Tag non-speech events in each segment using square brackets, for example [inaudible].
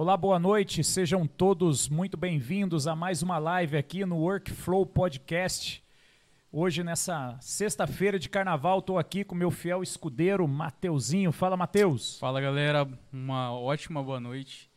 Olá, boa noite. Sejam todos muito bem-vindos a mais uma live aqui no Workflow Podcast. Hoje, nessa sexta-feira de carnaval, estou aqui com meu fiel escudeiro, Mateuzinho. Fala, Mateus. Fala, galera. Uma ótima boa noite.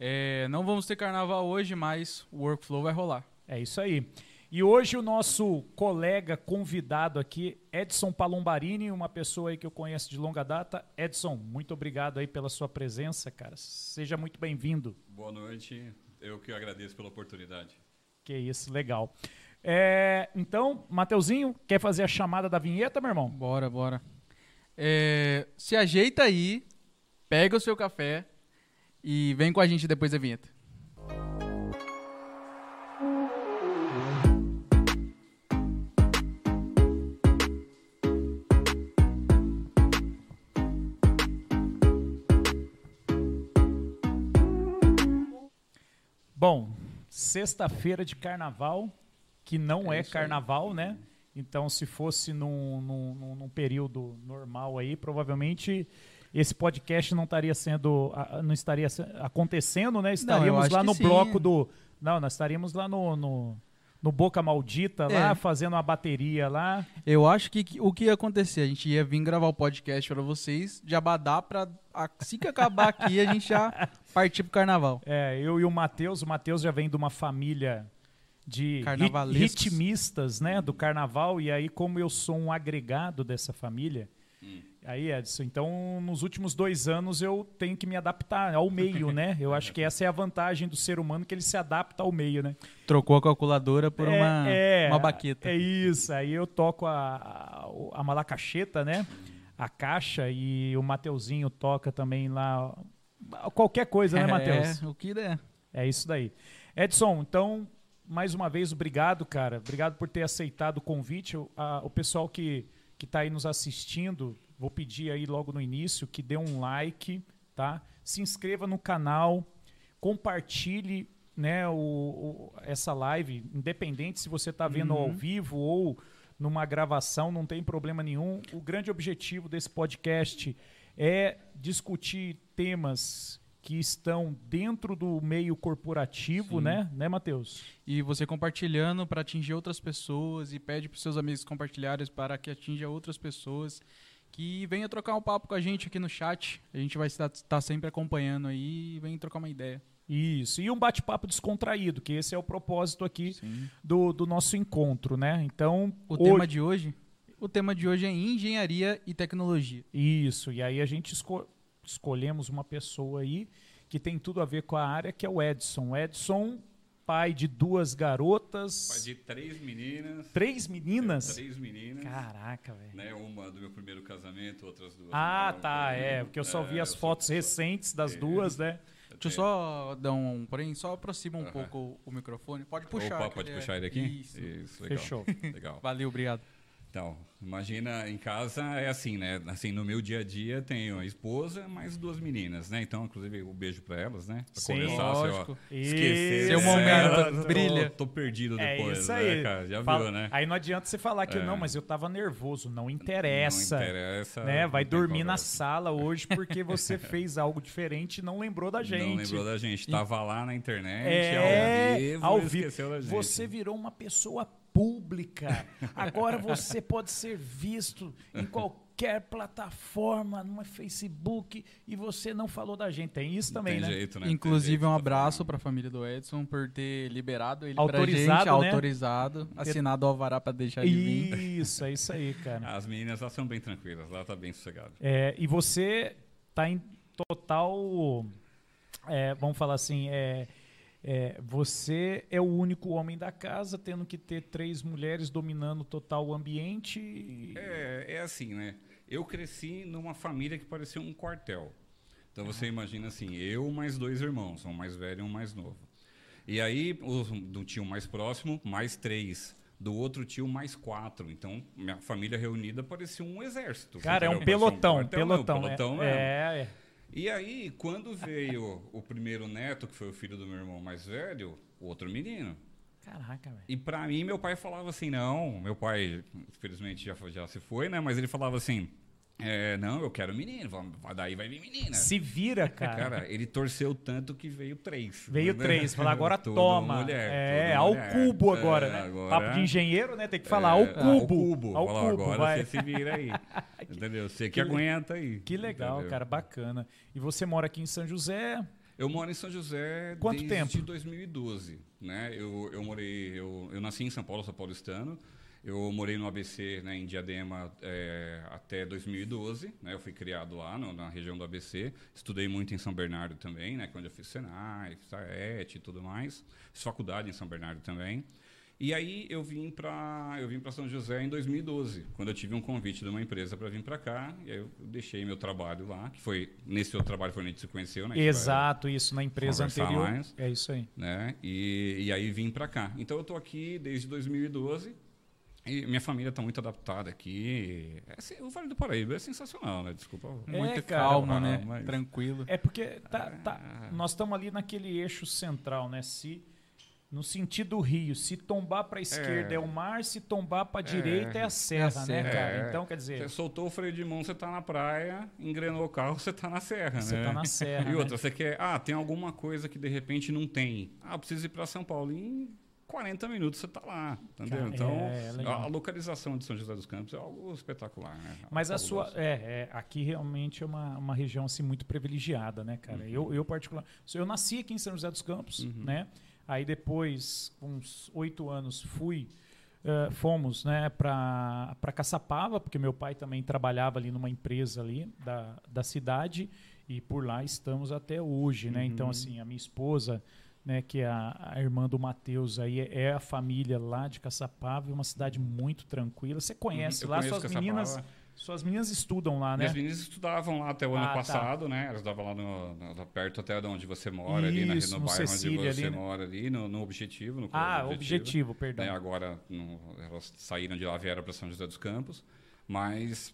É, não vamos ter carnaval hoje, mas o Workflow vai rolar. É isso aí. E hoje o nosso colega convidado aqui, Edson Palombarini, uma pessoa aí que eu conheço de longa data. Edson, muito obrigado aí pela sua presença, cara. Seja muito bem-vindo. Boa noite. Eu que agradeço pela oportunidade. Que isso, legal. É, então, Mateuzinho, quer fazer a chamada da vinheta, meu irmão? Bora, bora. É, se ajeita aí, pega o seu café e vem com a gente depois da vinheta. Sexta-feira de carnaval, que não é, É isso aí. carnaval, né? Então, se fosse num, num, num- período normal aí, provavelmente esse podcast não estaria sendo, não estaria acontecendo, né? Estaríamos acho lá no sim. bloco do, não, nós estaríamos lá no, no, no Boca Maldita lá, É. fazendo uma bateria lá. Eu acho que que- o que ia acontecer? A gente ia vir gravar o podcast para vocês, de abadar pra assim que acabar aqui a gente já partir pro carnaval. É, eu e o Matheus, o Matheus já vem de uma família de ritmistas, né, do carnaval, e aí como eu sou um agregado dessa família, aí Edson, então nos últimos dois anos eu tenho que me adaptar ao meio, né? Eu acho que essa é a vantagem do ser humano, que ele se adapta ao meio, né? Trocou a calculadora por É, uma, é, uma baqueta. É isso, aí eu toco a, a, malacacheta, né? A caixa, e o Mateuzinho toca também lá, qualquer coisa, né, Matheus? É, o que der. É isso daí. Edson, então, mais uma vez, obrigado, cara. Obrigado por ter aceitado o convite. O, a- o pessoal que, que tá aí nos assistindo, vou pedir aí logo no início que dê um like, tá? Se inscreva no canal, compartilhe né, o, o- essa live, independente se você está vendo ao vivo ou numa gravação, não tem problema nenhum. O grande objetivo desse podcast é discutir temas que estão dentro do meio corporativo, Sim. né, né, Matheus? E você compartilhando para atingir outras pessoas e pede para seus amigos compartilharem para que atinja outras pessoas. Que venha trocar um papo com a gente aqui no chat. A gente vai estar, estar sempre acompanhando aí e venha trocar uma ideia. Isso. E um bate-papo descontraído, que esse é o propósito aqui Sim. do, do nosso encontro, né? Então, O hoje- tema de hoje? O tema de hoje é engenharia e tecnologia. Isso, e aí a gente esco- escolhemos uma pessoa aí que tem tudo a ver com a área, que é o Edson. Edson, pai de duas garotas, Pai de três meninas. três meninas. Três meninas. Caraca, velho. Né, uma do meu primeiro casamento, outras duas. Ah, não, tá, foi- é, porque eu só vi É, as só- fotos só- recentes das É. duas, né? Deixa eu só dar um. Porém, só aproxima um pouco o microfone. Pode puxar. Opa, pode ele é- puxar ele aqui? Isso. legal. Fechou. Legal. Valeu, obrigado. Então, imagina em casa é assim, né? Assim, no meu dia a dia tenho a esposa, mais duas meninas, né? Então, inclusive, um beijo pra elas, né? Pra Sim. conversar, Lógico. se eu esquecer. Seu né, momento elas, tô- brilha. Tô, perdido É depois, isso né, aí. cara? Já Fala- viu, né? Aí não adianta você falar que É. não, mas eu tava nervoso. Não interessa. Não interessa. né? Vai dormir na sala hoje porque [laughs] você fez algo diferente e não lembrou da gente. Não lembrou da gente. Tava lá na internet, É, ao vivo, ao e vivo. esqueceu da gente. Você virou uma pessoa pública. Agora você pode ser visto em qualquer plataforma, no Facebook, e você não falou da gente. Tem isso também, tem né? jeito, né? Inclusive, jeito, um abraço para a família do Edson por ter liberado ele Autorizado, pra gente, né? autorizado, assinado o alvará para deixar ele vir. Isso, é isso aí, cara. As meninas lá são bem tranquilas, lá tá bem sossegado. É, e você tá em total. é, vamos falar assim, é, é, você é o único homem da casa, tendo que ter três mulheres dominando total o ambiente. e- É, é assim, né? Eu cresci numa família que parecia um quartel. Então você imagina assim, eu mais dois irmãos, um mais velho e um mais novo. E aí, o, do tio mais próximo, mais três. Do outro tio, mais quatro. Então, minha família reunida parecia um exército. Cara, é um pelotão, quartel, pelotão. não, pelotão é, mesmo. é, é. E aí, quando veio o primeiro neto, que foi o filho do meu irmão mais velho, outro menino. Caraca, velho. E pra mim, meu pai falava assim, não, meu pai, infelizmente, já, já se foi, né? Mas ele falava assim, É, não, eu quero menino. Daí vai vir menina. Se vira, cara. Cara, ele torceu tanto que veio três. Veio Né? três. Falar, agora [laughs] toma. mulher, é, ao mulher. cubo agora, É, né? agora- Papo de engenheiro, né? Tem que falar É, ao cubo. Ao cubo. Ao Fala, cubo, agora vai. você se vira aí. [laughs] Entendeu? Você que, Que aguenta aí. Que legal, entendeu? cara. Bacana. E você mora aqui em São José? Eu moro em São José Quanto desde tempo? 2012. Né? Eu, eu morei, eu, eu nasci em São Paulo, sou paulistano. Eu morei no ABC, né, em Diadema, é, até 2012. Né? Eu fui criado lá no- na região do ABC. Estudei muito em São Bernardo também, né, é onde eu fiz Senai, Saet e tudo mais. Fiz faculdade em São Bernardo também. E aí eu vim para eu vim para São José em 2012, quando eu tive um convite de uma empresa para vir para cá. E aí eu deixei meu trabalho lá, que foi nesse outro trabalho foi onde a gente se conheceu, né? Exato, isso na empresa anterior. mais. É isso aí. né? E, e aí vim para cá. Então eu tô aqui desde 2012 e minha família está muito adaptada aqui. É, assim, o Vale do Paraíba é sensacional, né? Desculpa. É, Muito cara, calma, né? mas- Tranquilo. É porque tá, tá- nós estamos ali naquele eixo central, né? Se no sentido rio, se tombar para a esquerda é. o mar, se tombar para a direita é a serra, né, serra. cara? É. Então, quer dizer, Você soltou o freio de mão, você tá na praia, engrenou o carro, você tá na serra, você né? tá na serra. [laughs] E né? outra, você quer, ah, tem alguma coisa que de repente não tem. Ah, preciso ir para São Paulo. Em 40 minutos você tá lá, entendeu? Então, é, legal. a, localização de São José dos Campos é algo espetacular, né? Mas a sua. É, é, aqui realmente é uma, uma região assim, muito privilegiada, né, cara? Uhum. Eu, eu, particular. Eu nasci aqui em São José dos Campos, Uhum. né? Aí depois, com uns oito anos, fui. eh, fomos né, para Caçapava, porque meu pai também trabalhava ali numa empresa ali da, da cidade, e por lá estamos até hoje. Né? Então, Uhum. assim, a minha esposa, né, que é a, a irmã do Matheus, aí é, é a família lá de Caçapava, é uma cidade muito tranquila. Você conhece Uhum, lá, suas Caçapava. meninas. Suas meninas estudam lá, né? Minhas meninas estudavam lá até o Ah, ano tá. passado, né? Elas estavam lá no, no- perto até de onde você mora, ali na, Isso, no no bairro Cecília onde você ali, né? mora, ali no, no Objetivo. No Ah, Colégio objetivo, perdão. né? Agora no- elas saíram de lá, vieram para São José dos Campos, mas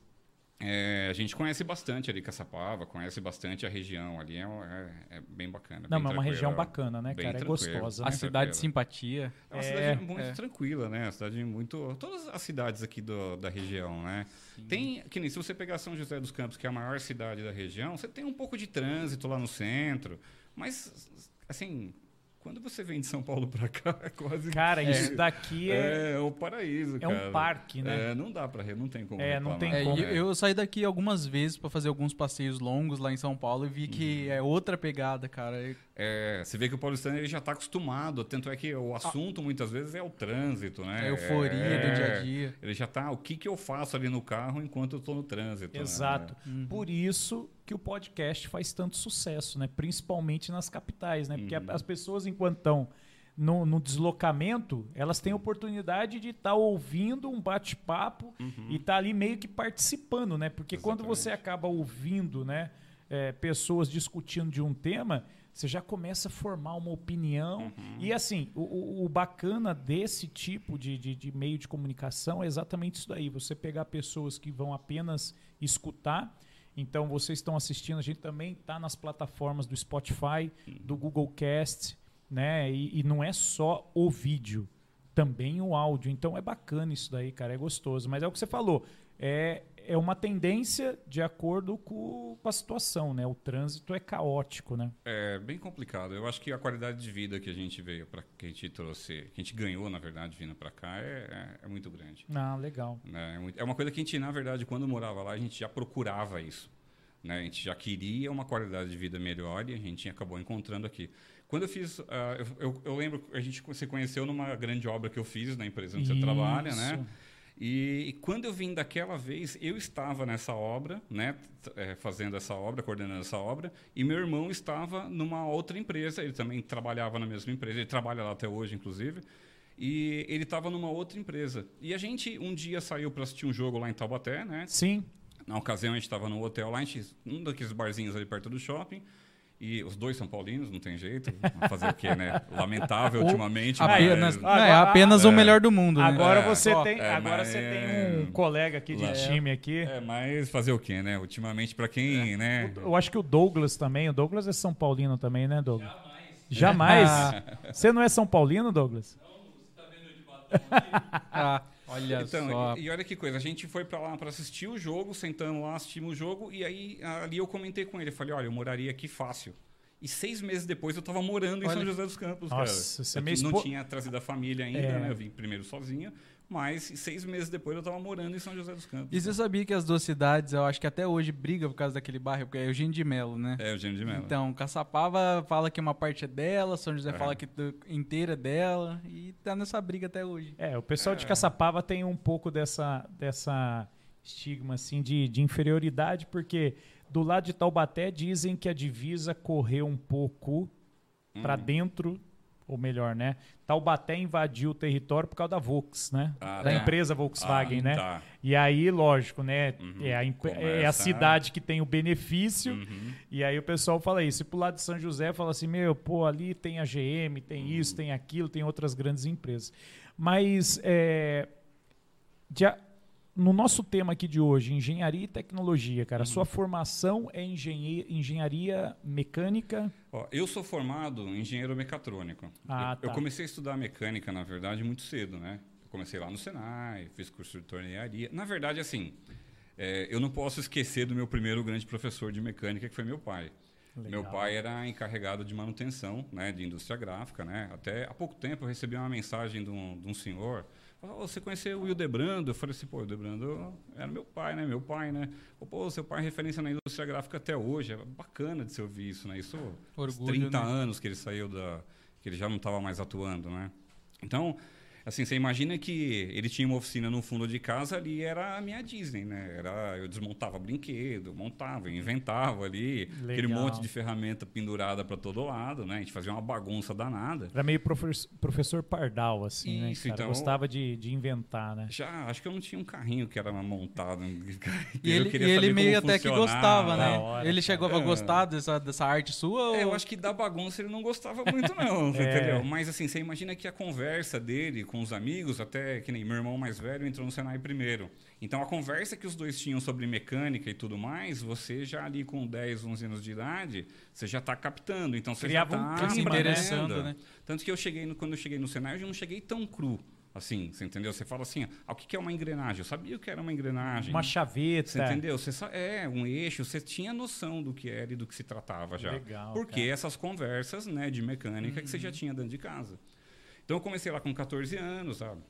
é, a gente conhece bastante ali Caçapava, conhece bastante a região ali, é, é- é bem bacana. Não, bem mas é uma região bacana, né, cara? É gostosa, A né? cidade de tranquilo. simpatia. É uma É, cidade muito é. tranquila, né? Uma cidade muito. Todas as cidades aqui do- da região, né? Tem. Que nem se você pegar São José dos Campos, que é a maior cidade da região, você tem um pouco de trânsito lá no centro. Mas, assim, quando você vem de São Paulo pra cá, [laughs] é quase. Cara, que- isso daqui é, É, o paraíso, é cara. um parque, né? É, não dá pra. re- Não tem como. É, não tem É, como. e eu saí daqui algumas vezes pra fazer alguns passeios longos lá em São Paulo e vi que Uhum. é outra pegada, cara. É, você vê que o paulistano ele já está acostumado, tanto é que o assunto muitas vezes é o trânsito, né? A euforia É, do dia a dia. Ele já tá, o que, que eu faço ali no carro enquanto eu estou no trânsito? né? Exato. Uhum. Por isso que o podcast faz tanto sucesso, né? Principalmente nas capitais, né? Porque a- Uhum. as pessoas, enquanto estão no, no deslocamento, elas têm oportunidade de estar ouvindo um bate-papo e estar ali meio que participando, né? Porque quando Exatamente. você acaba ouvindo, né? é, pessoas discutindo de um tema, você já começa a formar uma opinião. E assim, o- o, o bacana desse tipo de, de, de meio de comunicação é exatamente isso daí. Você pegar pessoas que vão apenas escutar. Então, vocês estão assistindo, a gente também está nas plataformas do Spotify, do Google Cast, né? E, e não é só o vídeo, também o áudio. Então, é bacana isso daí, cara, é gostoso. Mas é o que você falou, é, é uma tendência de acordo com, com a situação, né? O trânsito é caótico, né? É bem complicado. Eu acho que a qualidade de vida que a gente veio para que a gente trouxe, que a gente ganhou na verdade vindo para cá é, é, é muito grande. Ah, legal. né? É É uma coisa que a gente na verdade quando morava lá a gente já procurava isso. Né? A gente já queria uma qualidade de vida melhor e a gente acabou encontrando aqui. Quando eu fiz, ah, eu, eu, eu lembro a gente se conheceu numa grande obra que eu fiz na empresa onde você trabalha, né? E, e quando eu vim daquela vez, eu estava nessa obra, né, eh, fazendo essa obra, coordenando essa obra, e meu irmão estava numa outra empresa, ele também trabalhava na mesma empresa, ele trabalha lá até hoje, inclusive, e ele estava numa outra empresa. E a gente um dia saiu para assistir um jogo lá em Taubaté, né? Sim. Na ocasião a gente estava no hotel lá, a gente, um daqueles barzinhos ali perto do shopping. E os dois são paulinos, não tem jeito. Fazer o quê, né? [laughs] Lamentável ultimamente. Apenas, mas- não, é apenas é. o melhor do mundo, né? Agora É. você Ó, tem, é, agora mas- você tem um colega aqui de É. time aqui. É, mas fazer o quê, né? Ultimamente, para quem, né? Eu acho que o Douglas também. O Douglas é São Paulino também, né, Douglas? Jamais. Você não é São Paulino, Douglas? [laughs] Ah, Olha Então, só. e, e olha que coisa, a gente foi pra lá pra assistir o jogo, sentamos lá, assistimos o jogo, e aí ali eu comentei com ele, falei, olha, eu moraria aqui fácil. E seis meses depois eu tava morando em Olha. São José dos Campos, Nossa, cara. você é não expo- tinha trazido a família ainda, É. né? Eu vim primeiro sozinho, mas seis meses depois eu tava morando em São José dos Campos. E você sabia que as duas cidades, eu acho que até hoje brigam por causa daquele bairro, porque é Eugênio de Melo, né? É, Eugênio de Mello. Então, Caçapava fala que uma parte é dela, São José É. fala que inteira é dela, e tá nessa briga até hoje. É, o pessoal de É. Caçapava tem um pouco dessa, dessa estigma assim de, de inferioridade, porque do lado de Taubaté dizem que a divisa correu um pouco para Hum. dentro, ou melhor, né? Taubaté invadiu o território por causa da Vox, né? Ah, da tá. empresa Volkswagen, Ah, né? Tá. E aí, lógico, né? Uhum. É, a, imp- é a Começa- cidade que tem o benefício. Uhum. E aí o pessoal fala isso. E pro lado de São José fala assim, meu, pô, ali tem a GM, tem Uhum. isso, tem aquilo, tem outras grandes empresas. Mas é, de no nosso tema aqui de hoje, engenharia e tecnologia, cara, Uhum. sua formação é engenhe- engenharia mecânica? Ó, eu sou formado em engenheiro mecatrônico. Ah, eu, eu tá. comecei a estudar mecânica, na verdade, muito cedo, né? Eu comecei lá no Senai, fiz curso de tornearia. Na verdade, assim, é, eu não posso esquecer do meu primeiro grande professor de mecânica, que foi meu pai. Meu Legal. pai era encarregado de manutenção, né, de indústria gráfica, né? Até há pouco tempo eu recebi uma mensagem de um, de um senhor, falou, "Ô, você conheceu o Hildebrando? Eu falei assim, pô, o Hildebrando era meu pai, né? Meu pai, né? Pô, seu pai é referência na indústria gráfica até hoje, é bacana de se ouvir isso, né? Isso Orgulho, 30 né? anos que ele saiu da que ele já não estava mais atuando, né? Então, assim, você imagina que ele tinha uma oficina no fundo de casa ali, era a minha Disney, né? Era, eu desmontava brinquedo, montava, inventava ali, aquele Legal. monte de ferramenta pendurada para todo lado, né? A gente fazia uma bagunça danada. Era meio profe- professor Pardal, assim, né? Isso, cara? então- Gostava de, de inventar, né? Já, acho que eu não tinha um carrinho que era montado. [laughs] E ele, e ele meio até que gostava, né? hora, ele chegou a É. gostar dessa, dessa arte sua? É, eu ou- acho que da bagunça ele não gostava muito, não, [laughs] É. entendeu? Mas assim, você imagina que a conversa dele com os amigos, até que nem meu irmão mais velho entrou no Senai primeiro. Então a conversa que os dois tinham sobre mecânica e tudo mais, você já ali com 10, 11 anos de idade, você já está captando. Então você Criava já um está clima, se né? interessando, né? Tanto que eu cheguei, no- quando eu cheguei no Senai, eu não cheguei tão cru. Assim, você entendeu? Você fala assim, ah, o que é uma engrenagem? Eu sabia o que era uma engrenagem. Uma chaveta. Você entendeu? Você é um eixo, você tinha noção do que era e do que se tratava já. Legal, Porque cara. essas conversas, né, de mecânica que você já tinha dentro de casa. Então eu comecei lá com 14 anos, sabe?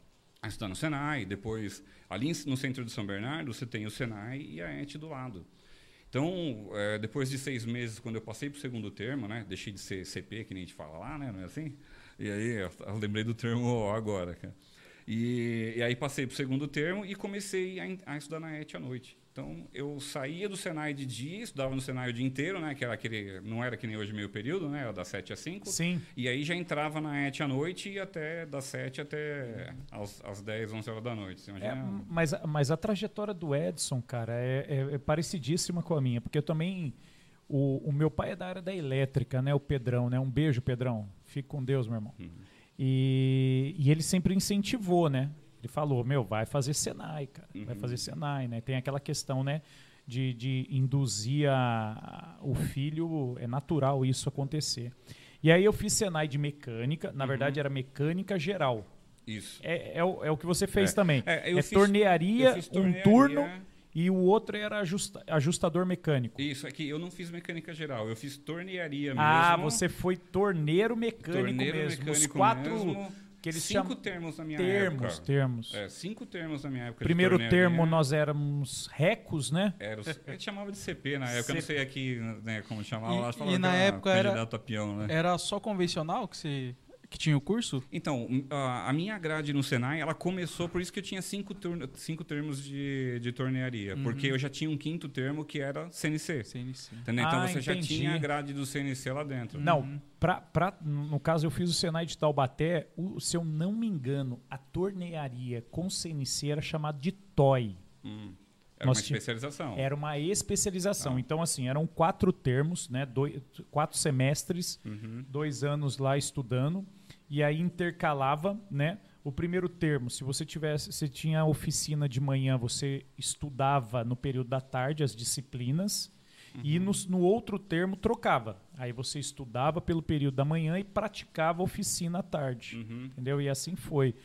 A estudar no Senai, depois ali no centro de São Bernardo você tem o Senai e a ET do lado. Então, é, depois de seis meses, quando eu passei para o segundo termo, né, deixei de ser CP, que nem a gente fala lá, né, não é assim? E aí, eu, lembrei do termo agora, cara. E, e aí passei para o segundo termo e comecei a, a estudar na ET à noite. Então, eu saía do Senai de dia, estudava no Senai o dia inteiro, né, que era aquele, não era que nem hoje meio período, né, era das 7 às 5. Sim. E aí já entrava na ET à noite e até das 7 até às, às 10, 11 horas da noite. Você É, imagina? mas, mas a trajetória do Edson, cara, é, é- é parecidíssima com a minha, porque eu também. O, o meu pai é da área da elétrica, né? O Pedrão, né? Um beijo, Pedrão. Fique com Deus, meu irmão. Uhum. E, e ele sempre incentivou, né? Ele falou, meu, vai fazer Senai, cara. Vai Uhum. fazer Senai, né? Tem aquela questão, né? De, de induzir a, a- o filho, é natural isso acontecer. E aí eu fiz Senai de mecânica, na Uhum. verdade era mecânica geral. Isso. É, é, o, é o que você fez É. também. É, eu é fiz- tornearia, fiz um tornearia. turno e o outro era ajusta- ajustador mecânico. Isso, é que eu não fiz mecânica geral, eu fiz tornearia Ah, mesmo. você foi torneiro mecânico torneiro mesmo. Os mecânico quatro mesmo. Que eles cinco chamam termos na minha termos, época. termos. É, cinco termos na minha época. Primeiro termo nós éramos recos, né? Era, gente chamava de CP na época, eu não CP. sei aqui né, como chamava. E- lá, e falava na época era- peão, né? Era só convencional que você que tinha o curso? Então, a, minha grade no Senai, ela começou, por isso que eu tinha cinco, turno- cinco termos de, de tornearia. Uhum. Porque eu já tinha um quinto termo que era CNC. CNC. Entendeu? Então Ah, você já entendi. tinha a grade do CNC lá dentro. Não, Uhum. pra, pra, no caso eu fiz o Senai de Taubaté, o, se eu não me engano, a tornearia com CNC era chamada de TOI. Hum. Era Nós uma especialização. Era uma especialização. Ah. Então, assim, eram quatro termos, né? Dois, quatro semestres, Uhum. dois anos lá estudando. E aí intercalava, né? O primeiro termo, se você tivesse, se tinha oficina de manhã, você estudava no período da tarde as disciplinas. E Uhum. no, no outro termo trocava. Aí você estudava pelo período da manhã e praticava oficina à tarde. Uhum. Entendeu? E assim foi.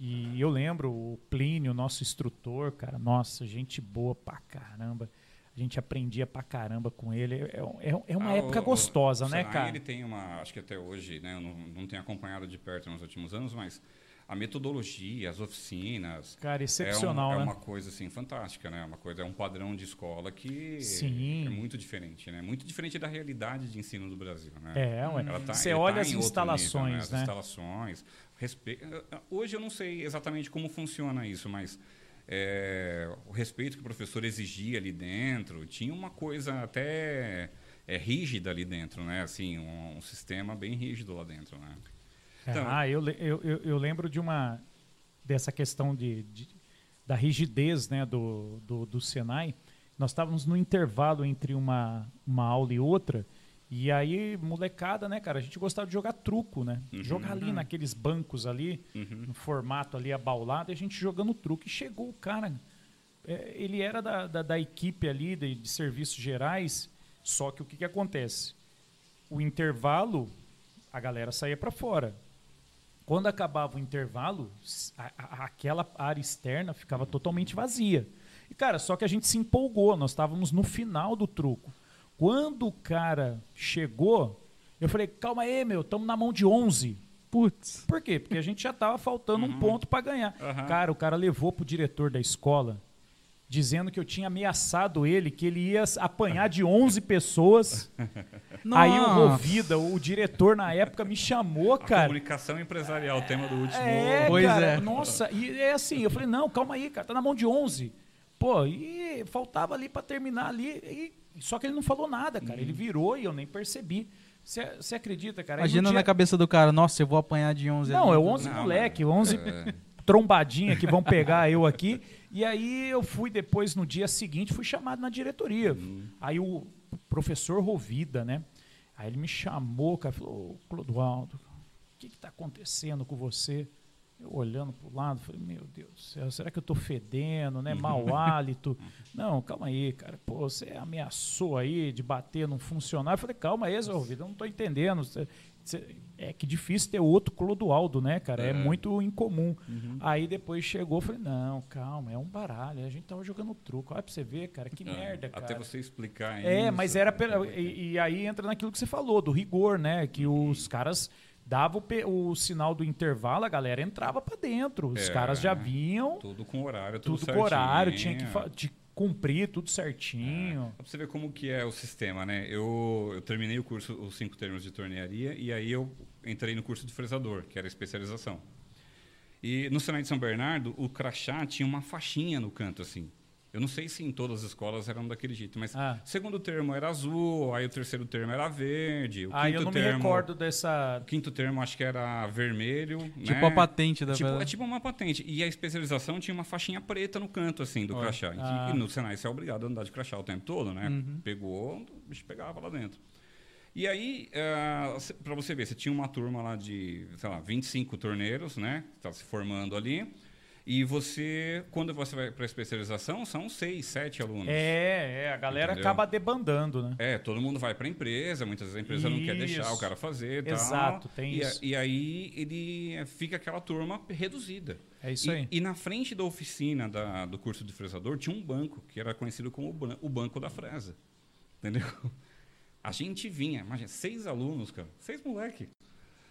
E eu lembro o Plínio, nosso instrutor, cara, nossa, gente boa pra caramba. A gente aprendia pra caramba com ele. É, é, é uma Ah, época o- gostosa, o né, cara? Ele tem uma, acho que até hoje, né, eu não, não tenho acompanhado de perto nos últimos anos, mas a metodologia, as oficinas, Cara, é, um- excepcional, é né? uma coisa assim fantástica, né? Uma coisa é um padrão de escola que Sim. é muito diferente, né? Muito diferente da realidade de ensino do Brasil, né? É, ué. Ela tá- Você olha tá as instalações, nível, As né? instalações. Respe... Hoje eu não sei exatamente como funciona isso, mas é, o respeito que o professor exigia ali dentro tinha uma coisa até é, rígida ali dentro, né? Assim, um, um sistema bem rígido lá dentro, né? Então- ah, eu, eu, eu lembro de uma dessa questão de, de- da rigidez né, do, do, do Senai. Nós estávamos no intervalo entre uma, uma aula e outra. E aí, molecada, né, cara? A gente gostava de jogar truco, né? Jogar ali naqueles bancos ali, no formato ali abaulado, e a gente jogando truco. E chegou o cara, é, ele era da, da, da equipe ali de, de serviços gerais, só que o que, que acontece? O intervalo, a galera saía para fora. Quando acabava o intervalo, a- a- aquela área externa ficava totalmente vazia. E, cara, só que a gente se empolgou, nós estávamos no final do truco. Quando o cara chegou, eu falei, calma aí, meu, estamos na mão de 11. Putz. Por quê? Porque a gente já estava faltando um ponto para ganhar. Aham. Cara, o cara levou pro diretor da escola, dizendo que eu tinha ameaçado ele, que ele ia apanhar de 11 pessoas. [laughs] Aí o Nossa. Rovida, o diretor na época, me chamou, A cara. comunicação empresarial, o tema do último. É, Pois cara, é. nossa, e é assim, eu falei, não, calma aí, cara, tá na mão de 11. Pô, e faltava ali pra terminar ali, e- só que ele não falou nada, cara, ele virou e eu nem percebi. Você acredita, cara? Imagina dia- na cabeça do cara, nossa, eu vou apanhar de 11 Não, é 11 Não, moleque, mas- 11 é. trombadinha que vão [laughs] pegar eu aqui. E aí eu fui depois, no dia seguinte, fui chamado na diretoria. Uhum. Aí o professor Rovida, né? Aí ele me chamou, cara, falou, "Ô, Clodoaldo, o que está acontecendo com você? Eu olhando para o lado, falei, meu Deus do céu, será que eu estou fedendo, né? Mau hálito. [laughs] Não, calma aí, cara. Pô, você ameaçou aí de bater num funcionário. Eu falei, calma aí, Rovida, eu não estou entendendo. Você- você- é que difícil ter outro Clodoaldo, né, cara? É, É. muito incomum. Aí depois chegou, falei, não, calma, é um baralho. A gente tava jogando truco. Olha pra você ver, cara, que [laughs] merda, cara. Até você explicar É, isso, mas era né? pela, e, e aí entra naquilo que você falou, do rigor, né? Que Uhum. os caras davam o, o sinal do intervalo, a galera entrava pra dentro. Os É. caras já vinham, Tudo com horário, tudo, tudo, certinho. com horário, tinha que de cumprir tudo certinho. Pra você ver como que é o sistema, né? Eu, eu terminei o curso, os cinco termos de tornearia, e aí eu entrei no curso de fresador, que era a especialização. E no Senai de São Bernardo, o crachá tinha uma faixinha no canto, assim. Eu não sei se em todas as escolas eram daquele jeito, mas Ah. o segundo termo era azul, aí o terceiro termo era verde, o quinto eu não me termo... recordo dessa. O quinto termo acho que era vermelho, Tipo né? a patente da Tipo, é tipo uma patente. E a especialização tinha uma faixinha preta no canto, assim, do Olha. crachá. E, Ah. e no Senai você é obrigado a andar de crachá o tempo todo, né? Uhum. Pegou, o bicho pegava lá dentro. E aí, uh, para você ver, você tinha uma turma lá de, sei lá, 25 torneiros, né? Que tá se formando ali. E você, quando você vai para a especialização, são seis, sete alunos. É, é, a galera Entendeu? acaba debandando, né? É, todo mundo vai para a empresa, muitas vezes a empresa não quer deixar Isso. o cara fazer. e tal. Exato, tem e, isso. E aí ele eh, fica aquela turma reduzida. É isso e, aí. E na frente da oficina da- do curso de fresador tinha um banco, que era conhecido como o ban- o banco da fresa. Entendeu? A gente vinha, imagina, seis alunos, cara, seis moleque.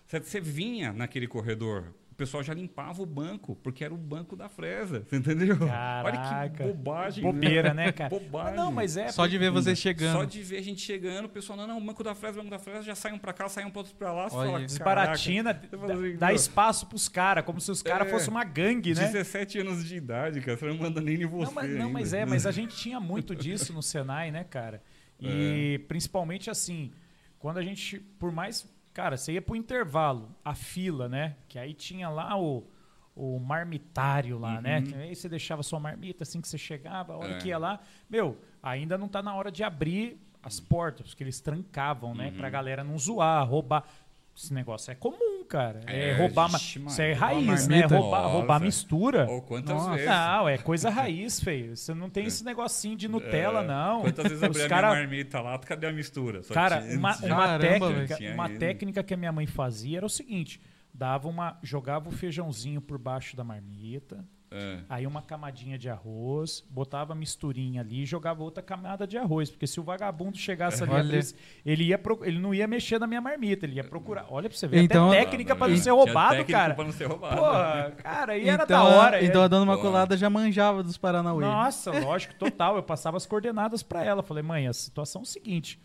Você vinha naquele corredor, o pessoal já limpava o banco, porque era o banco da fresa, você entendeu? Olha Caraca. que bobagem. Bobeira, né, [laughs] cara? Bobagem. Não, mas é. Só de ver você Só chegando. de ver a gente chegando, o pessoal, não, não, o banco da fresa, o banco da fresa, já saem pra cá, saem um outro pra lá. Você Olha. Você assim, dá "Meu, espaço pros caras, como se os caras É. fossem uma gangue, né? 17 anos de idade, cara, você não manda nem em você Não, mas, não, mas é, mas a [laughs] gente tinha muito disso no Senai, né, cara? E principalmente assim, quando a gente, por mais, cara, você ia pro intervalo, a fila, né? Que aí tinha lá o, o marmitário lá, né? Que aí você deixava sua marmita assim que você chegava, a hora É. que ia lá, meu, ainda não tá na hora de abrir as portas, porque eles trancavam, né? Pra galera não zoar, roubar. Esse negócio é comum, cara. É, É, roubar. ma- Isso é raiz, roubar né? Roubar, roubar mistura. Ou quantas Nossa. vezes? Não, é coisa raiz, feio. Você não tem esse negocinho de Nutella, É, não. Quantas vezes abri Os a cara- minha marmita lá, cadê a mistura? Só Cara, tinha- uma, uma Caramba, técnica, uma técnica que a minha mãe fazia era o seguinte: dava uma, jogava o feijãozinho por baixo da marmita, É. aí uma camadinha de arroz, botava a misturinha ali e jogava outra camada de arroz, porque se o vagabundo chegasse ali, Olha. atrás, ele ia pro- ele não ia mexer na minha marmita, ele ia procurar. Olha pra você ver, Então- até técnica pra não ser Tinha roubado, técnica cara. Pra não ser roubado. Pô, cara, e era então, da hora. então a é- dona Pô. Imaculada já manjava dos Paranauê. Nossa, lógico, total. Eu passava as coordenadas pra ela. Falei, mãe, a situação é o seguinte.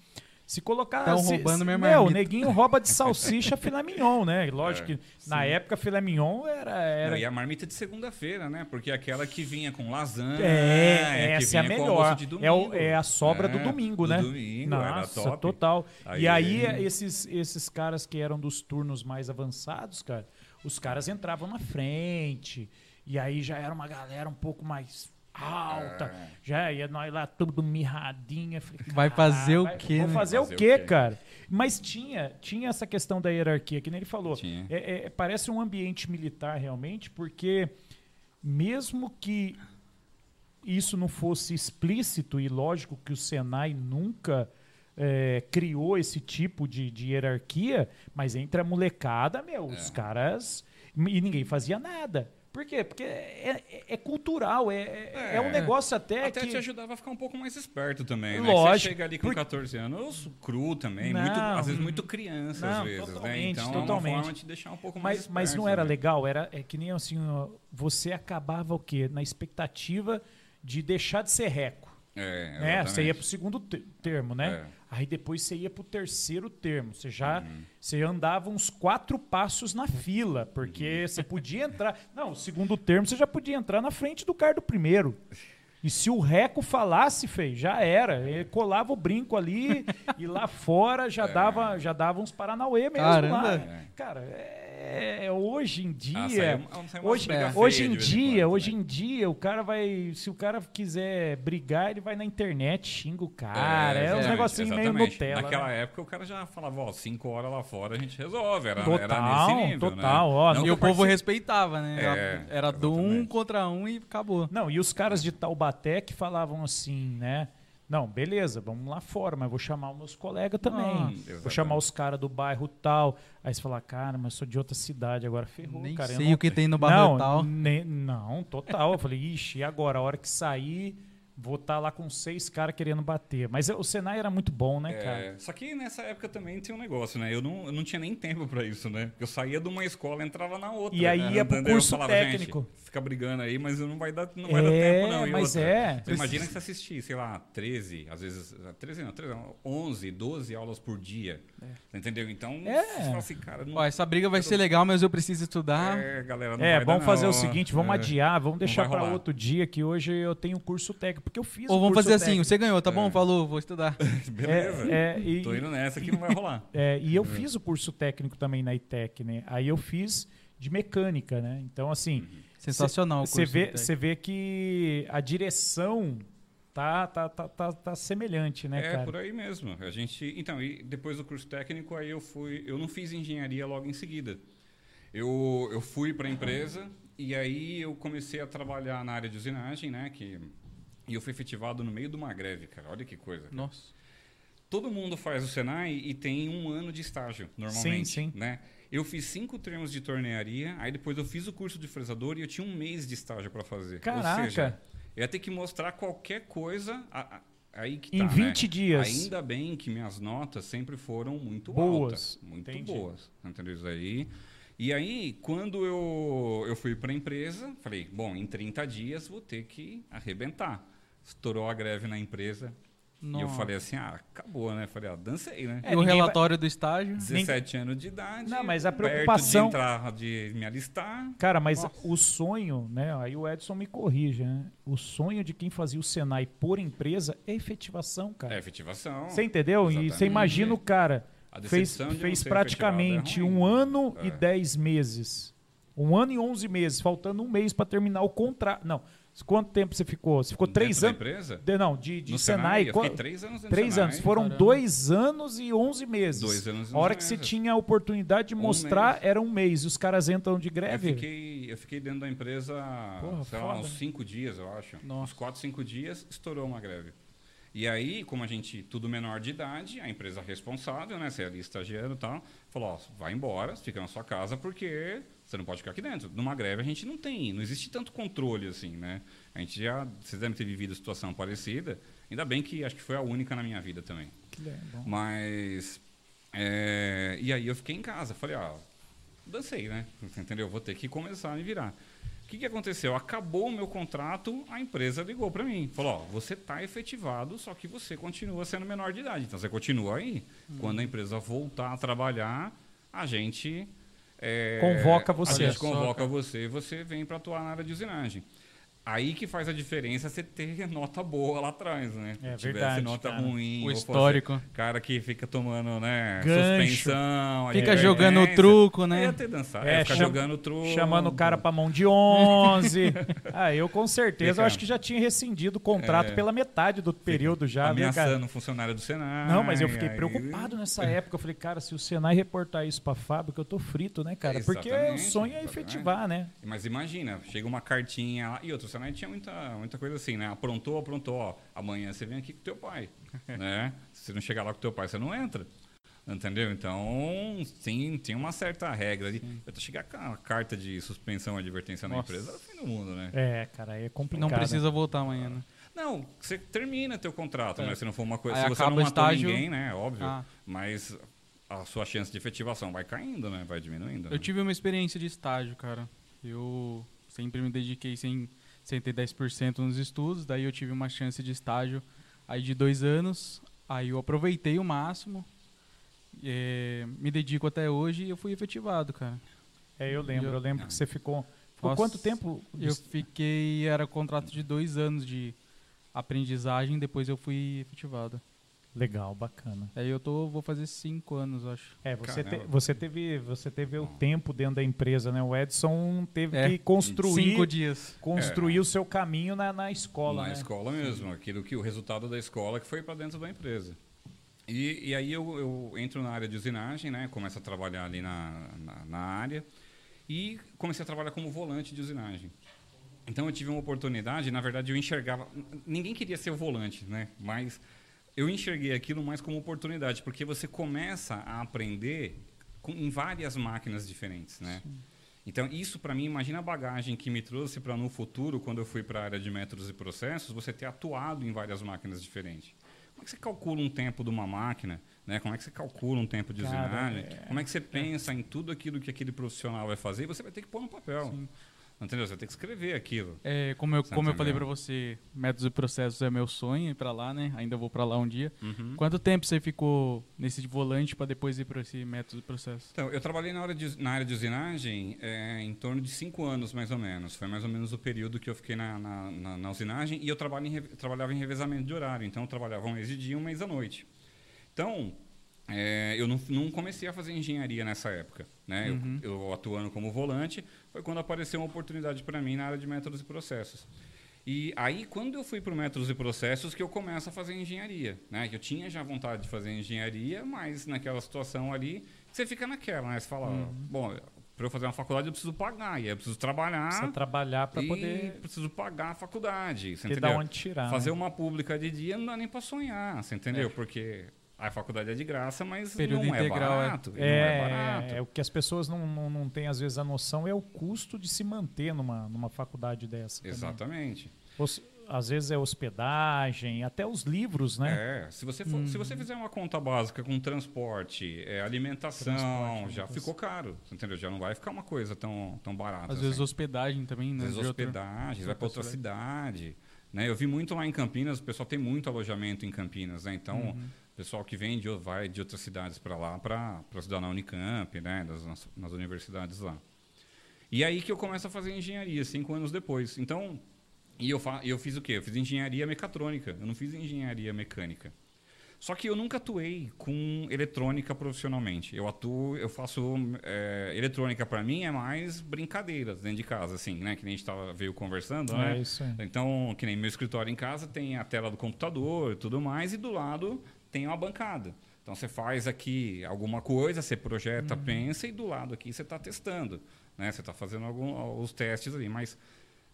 Se colocar. Tão se- roubando se- minha Meu, o marmita. neguinho rouba de salsicha [laughs] filé mignon, né? Lógico É, que na época filé mignon era. era... Não, e a marmita de segunda-feira, né? Porque aquela que vinha com lasanha. É, que essa é a melhor. É, o- é a sobra do É, domingo, do né? domingo, era Nossa, top. total. Aí- e aí, esses, esses caras que eram dos turnos mais avançados, cara, os caras entravam na frente. E aí já era uma galera um pouco mais alta. É. Já ia nós lá tudo mirradinho. Eu falei, Vai fazer o "Caralho, quê, Vou né?" fazer, Fazer o o quê, quê? cara? Mas tinha, tinha essa questão da hierarquia, que nem ele falou. É- é- parece um ambiente militar realmente, porque mesmo que isso não fosse explícito, e lógico que o Senai nunca é, criou esse tipo de, de hierarquia, mas entre a molecada, meu, os caras. E ninguém fazia nada. Por quê? Porque é, é- é cultural, é, é, é um É. negócio até, Até que. te ajudava a ficar um pouco mais esperto também, né? Lógico, Você chega ali com por- 14 anos, cru também, Não, muito, às vezes muito criança, não, às vezes, né? totalmente, Então é totalmente. uma forma de deixar um pouco mais Mas, mas esperto, não era né? legal, era é que nem assim, você acabava o quê? Na expectativa de deixar de ser reco. É, Né? Você ia exatamente. pro segundo te- termo, né? É. Aí depois você ia pro terceiro termo. Você já Uhum. você andava uns quatro passos na fila, porque você podia entrar. Não, o segundo termo você já podia entrar na frente do cara do primeiro. E se o Reco falasse, fei, já era. Ele colava o brinco ali e lá fora já dava, já dava uns Paranauê mesmo Caramba. lá. É. Cara, é, é- hoje em dia. Ah, saiu- saiu hoje, briga hoje em dia, quando, hoje né? em dia, o cara vai. Se o cara quiser brigar, ele vai na internet, xinga o cara. É, uns exatamente, negocinhos meio. Nutella. Naquela né? época o cara já falava, ó, cinco horas lá fora a gente resolve. Era, Total, era nesse nível, total, né? ó, Não E o povo respeitava, né? Era, É, era do um contra um e acabou. Não, e os caras de Taubaté que falavam assim, né? Não, beleza, vamos lá fora, mas vou chamar os meus colegas também. Ah, vou chamar os caras do bairro tal. Aí você fala, cara, mas eu sou de outra cidade, agora ferrou, Nem cara. sei não- o que tem no não, Barrotal. ne- não, total. Eu falei, ixi, e agora? A hora que sair, vou estar lá com seis caras querendo bater. Mas o Senai era muito bom, né, cara? É, só que nessa época também tinha um negócio, né? Eu não, eu não tinha nem tempo pra isso, né? Eu saía de uma escola entrava na outra. E aí né? ia pro Entendeu? Curso falava, técnico. Gente, fica brigando aí, mas não vai dar, não vai dar É, tempo, não. E mas outra, é. Você imagina que você assistir, sei lá, 13, às vezes. 13 não, 13 não, 11, 12 aulas por dia. Entendeu? Então, É. você fala assim, cara, não. Ó, essa briga vai ser legal, mas eu preciso estudar. É, galera, não É, vai vamos dar, fazer não. o seguinte, vamos É. adiar, vamos deixar para outro dia, que hoje eu tenho curso técnico, porque eu fiz Ou vamos curso fazer assim, técnico. você ganhou, tá bom? É. Falou, vou estudar. [laughs] Beleza. É, é, e, Tô indo nessa que não vai rolar. [laughs] é, e eu fiz o curso técnico também na ITEC, né? Aí eu fiz de mecânica, né? Então, assim, Sensacional você vê, você vê que a direção tá, tá, tá, tá, tá semelhante, né, é cara? por aí mesmo. A gente, então, e depois do curso técnico, aí eu fui, eu não fiz engenharia logo em seguida. Eu, eu fui para a empresa e aí eu comecei a trabalhar na área de usinagem, né? Que e eu fui efetivado no meio de uma greve, cara. Olha que coisa. cara. Nossa. Todo mundo faz o Senai e tem um ano de estágio, normalmente. Sim, sim. Né? Eu fiz cinco termos de tornearia, aí depois eu fiz o curso de fresador e eu tinha um mês de estágio para fazer. Caraca! Ou seja, eu ia ter que mostrar qualquer coisa a- a- aí que Em tá, 20 né? dias. Ainda bem que minhas notas sempre foram muito Boas. altas. Muito Entendi. boas. Entendeu isso aí? E aí, quando eu, eu fui para a empresa, falei, bom, em 30 dias vou ter que arrebentar. Estourou a greve na empresa. E eu Nossa. falei assim, ah, acabou, né? Falei, ah, dancei, né? É, e o relatório do estágio? 17 anos de idade. Não, mas a preocupação- de entrar, de me alistar. Cara, mas Nossa. o sonho, né? Aí o Edson me corrija, né? O sonho de quem fazia o Senai por empresa é efetivação, cara. É efetivação. Você entendeu? E você Exatamente. imagina o cara A fez, fez ser praticamente é um ano e É. dez meses. Um ano e onze meses, faltando um mês para terminar o contrato. Não, quanto tempo você ficou? Você ficou Dentro três anos? empresa? De- não, de, de No Senai. eu qual- três anos no Três Senai. anos. Foram Caramba. dois anos e onze meses. Dois anos e A hora que você meses. tinha a oportunidade de Um mostrar, mês. era um mês. E os caras entram de Eu greve. fiquei, eu fiquei dentro da empresa, Porra, sei lá, uns cinco dias, eu acho. Nossa. Uns quatro, cinco dias, estourou uma greve. E aí, como a gente, tudo menor de idade, a empresa responsável, né? Você é ali estagiando e tal, falou, ó, vai embora, fica na sua casa, porque você não pode ficar aqui dentro. Numa greve a gente não tem, não existe tanto controle assim, né? A gente já, vocês devem ter vivido situação parecida. Ainda bem que acho que foi a única na minha vida também. Que legal. Mas, é, e aí eu fiquei em casa, falei, ó, dancei, né? Entendeu? Vou ter que começar a me virar. O que, que aconteceu? Acabou o meu contrato, a empresa ligou para mim. Falou: Ó, você está efetivado, só que você continua sendo menor de idade. Então você continua aí. Hum. Quando a empresa voltar a trabalhar, a gente. É, convoca você. A gente convoca você e você vem para atuar na área de usinagem. Aí que faz a diferença você ter [laughs] nota boa lá atrás, né? É Se verdade. nota cara. ruim. O histórico. fosse cara que fica tomando, né? Gancho. Suspensão. Fica jogando o truco, né? É, até dançar. É, É, chama- jogando truco. Chamando o cara pra mão de 11. [laughs] ah, eu com certeza, Fica- eu acho que já tinha rescindido o contrato É. pela metade do período já, ameaçando um funcionário do Senai. Não, mas eu fiquei aí- preocupado [laughs] nessa época. Eu falei, cara, se o Senai reportar isso pra fábrica, eu tô frito, né, cara? Porque o sonho é efetivar, né? Mas imagina, chega uma cartinha lá. E outro, o Senai tinha muita, muita coisa assim, né? Aprontou, aprontou, ó. Amanhã você vem aqui com teu pai. [laughs] né? Se você não chegar lá com teu pai, você não entra. Entendeu? Então, sim, tem uma certa regra ali. Eu tô chegando com a carta de suspensão e advertência na Nossa. empresa, era o fim do mundo, né? É, cara, é complicado. Não precisa voltar amanhã, né? Não, você termina teu contrato, É. né? Se não for uma coisa. Aí se você não matou estágio- ninguém, né? Óbvio. Ah. Mas a sua chance de efetivação vai caindo, né? Vai diminuindo. Eu né? tive uma experiência de estágio, cara. Eu sempre me dediquei sem, sem ter 10% nos estudos, daí eu tive uma chance de estágio aí de dois anos, aí eu aproveitei o máximo, eh, me dedico até hoje e eu fui efetivado, cara. É, eu lembro, Eu- eu lembro que você ficou. Por Nossa, quanto tempo? Eu fiquei, era contrato de dois anos de aprendizagem, depois eu fui efetivado. Legal, bacana. Aí eu tô, vou fazer cinco anos, acho. É, você, te- você teve, você teve o tempo dentro da empresa, né? O Edson teve É, que construir, Cinco dias. construir o seu caminho na, na escola, na né? escola mesmo, aquilo que o resultado da escola que foi para dentro da empresa. E, e aí eu, eu entro na área de usinagem, né? Começo a trabalhar ali na, na, na área e comecei a trabalhar como volante de usinagem. Então eu tive uma oportunidade, na verdade eu enxergava, ninguém queria ser o volante, né? Mas eu enxerguei aquilo mais como oportunidade, porque você começa a aprender com, em várias máquinas diferentes, né? Então, isso para mim, imagina a bagagem que me trouxe para no futuro, quando eu fui para a área de métodos e processos, você ter atuado em várias máquinas diferentes. Como é que você calcula um tempo de uma máquina? Né? Como é que você calcula um tempo de usinagem? é- Como é que você pensa em tudo aquilo que aquele profissional vai fazer? Você vai ter que pôr no papel. Sim. Entendeu? Você vai ter que escrever aquilo. É, como eu, Você como eu falei pra você, métodos e processos é meu sonho ir pra lá, né? Ainda vou pra lá um dia. Uhum. Quanto tempo você ficou nesse volante pra depois ir pra esse método e processo? Então, eu trabalhei na, hora de, na área de usinagem é, em torno de cinco anos, mais ou menos. Foi mais ou menos o período que eu fiquei na, na, na- na usinagem. E eu trabalho em trabalhava em revezamento de horário. Então, eu trabalhava um mês de dia e um mês à noite. Então, é, eu não, não comecei a fazer engenharia nessa época. Né? Eu- Uhum. Eu, atuando como volante, foi quando apareceu uma oportunidade para mim na área de métodos e processos. E aí, quando eu fui para métodos e processos, que eu começo a fazer engenharia. Né? Eu tinha já vontade de fazer engenharia, mas naquela situação ali, você fica naquela, né? Você fala, Uhum. bom, para eu fazer uma faculdade eu preciso pagar, e aí eu preciso trabalhar Precisa trabalhar para poder preciso pagar a faculdade. Você entendeu? da onde tirar. Fazer né? uma pública de dia não dá nem para sonhar, você entendeu? Porque a faculdade é de graça, mas Período não integral, é. é barato. É, não é barato. é, o que as pessoas não, não, não têm, às vezes, a noção é o custo de se manter numa, numa faculdade dessa. Exatamente. Os- às vezes é hospedagem, até os livros, né? É, se você, for- se você fizer uma conta básica com transporte, é, alimentação, Transporte, já ficou caro, você entendeu? Já não vai ficar uma coisa tão, tão barata. Às assim. vezes hospedagem também, né? Às vezes hospedagem, vai para outra outra cidade. Né? Eu vi muito lá em Campinas, o pessoal tem muito alojamento em Campinas, né? Então, Uhum. Pessoal que vem de, vai de outras cidades para lá para estudar na Unicamp, né? Nas, nas universidades lá. E aí que eu começo a fazer engenharia, cinco anos depois. Então, e eu, fa eu fiz o quê? Eu fiz engenharia mecatrônica, eu não fiz engenharia mecânica. Só que eu nunca atuei com eletrônica profissionalmente. Eu atuo, eu faço é, eletrônica para mim é mais brincadeiras dentro de casa, assim, né? Que nem a gente tava, veio conversando, né? É isso aí. Então, que nem meu escritório em casa tem a tela do computador e tudo mais, e do lado tem uma bancada. Então você faz aqui alguma coisa, você projeta, pensa, e do lado aqui você está testando. Né? Você está fazendo algum, os testes ali. Mas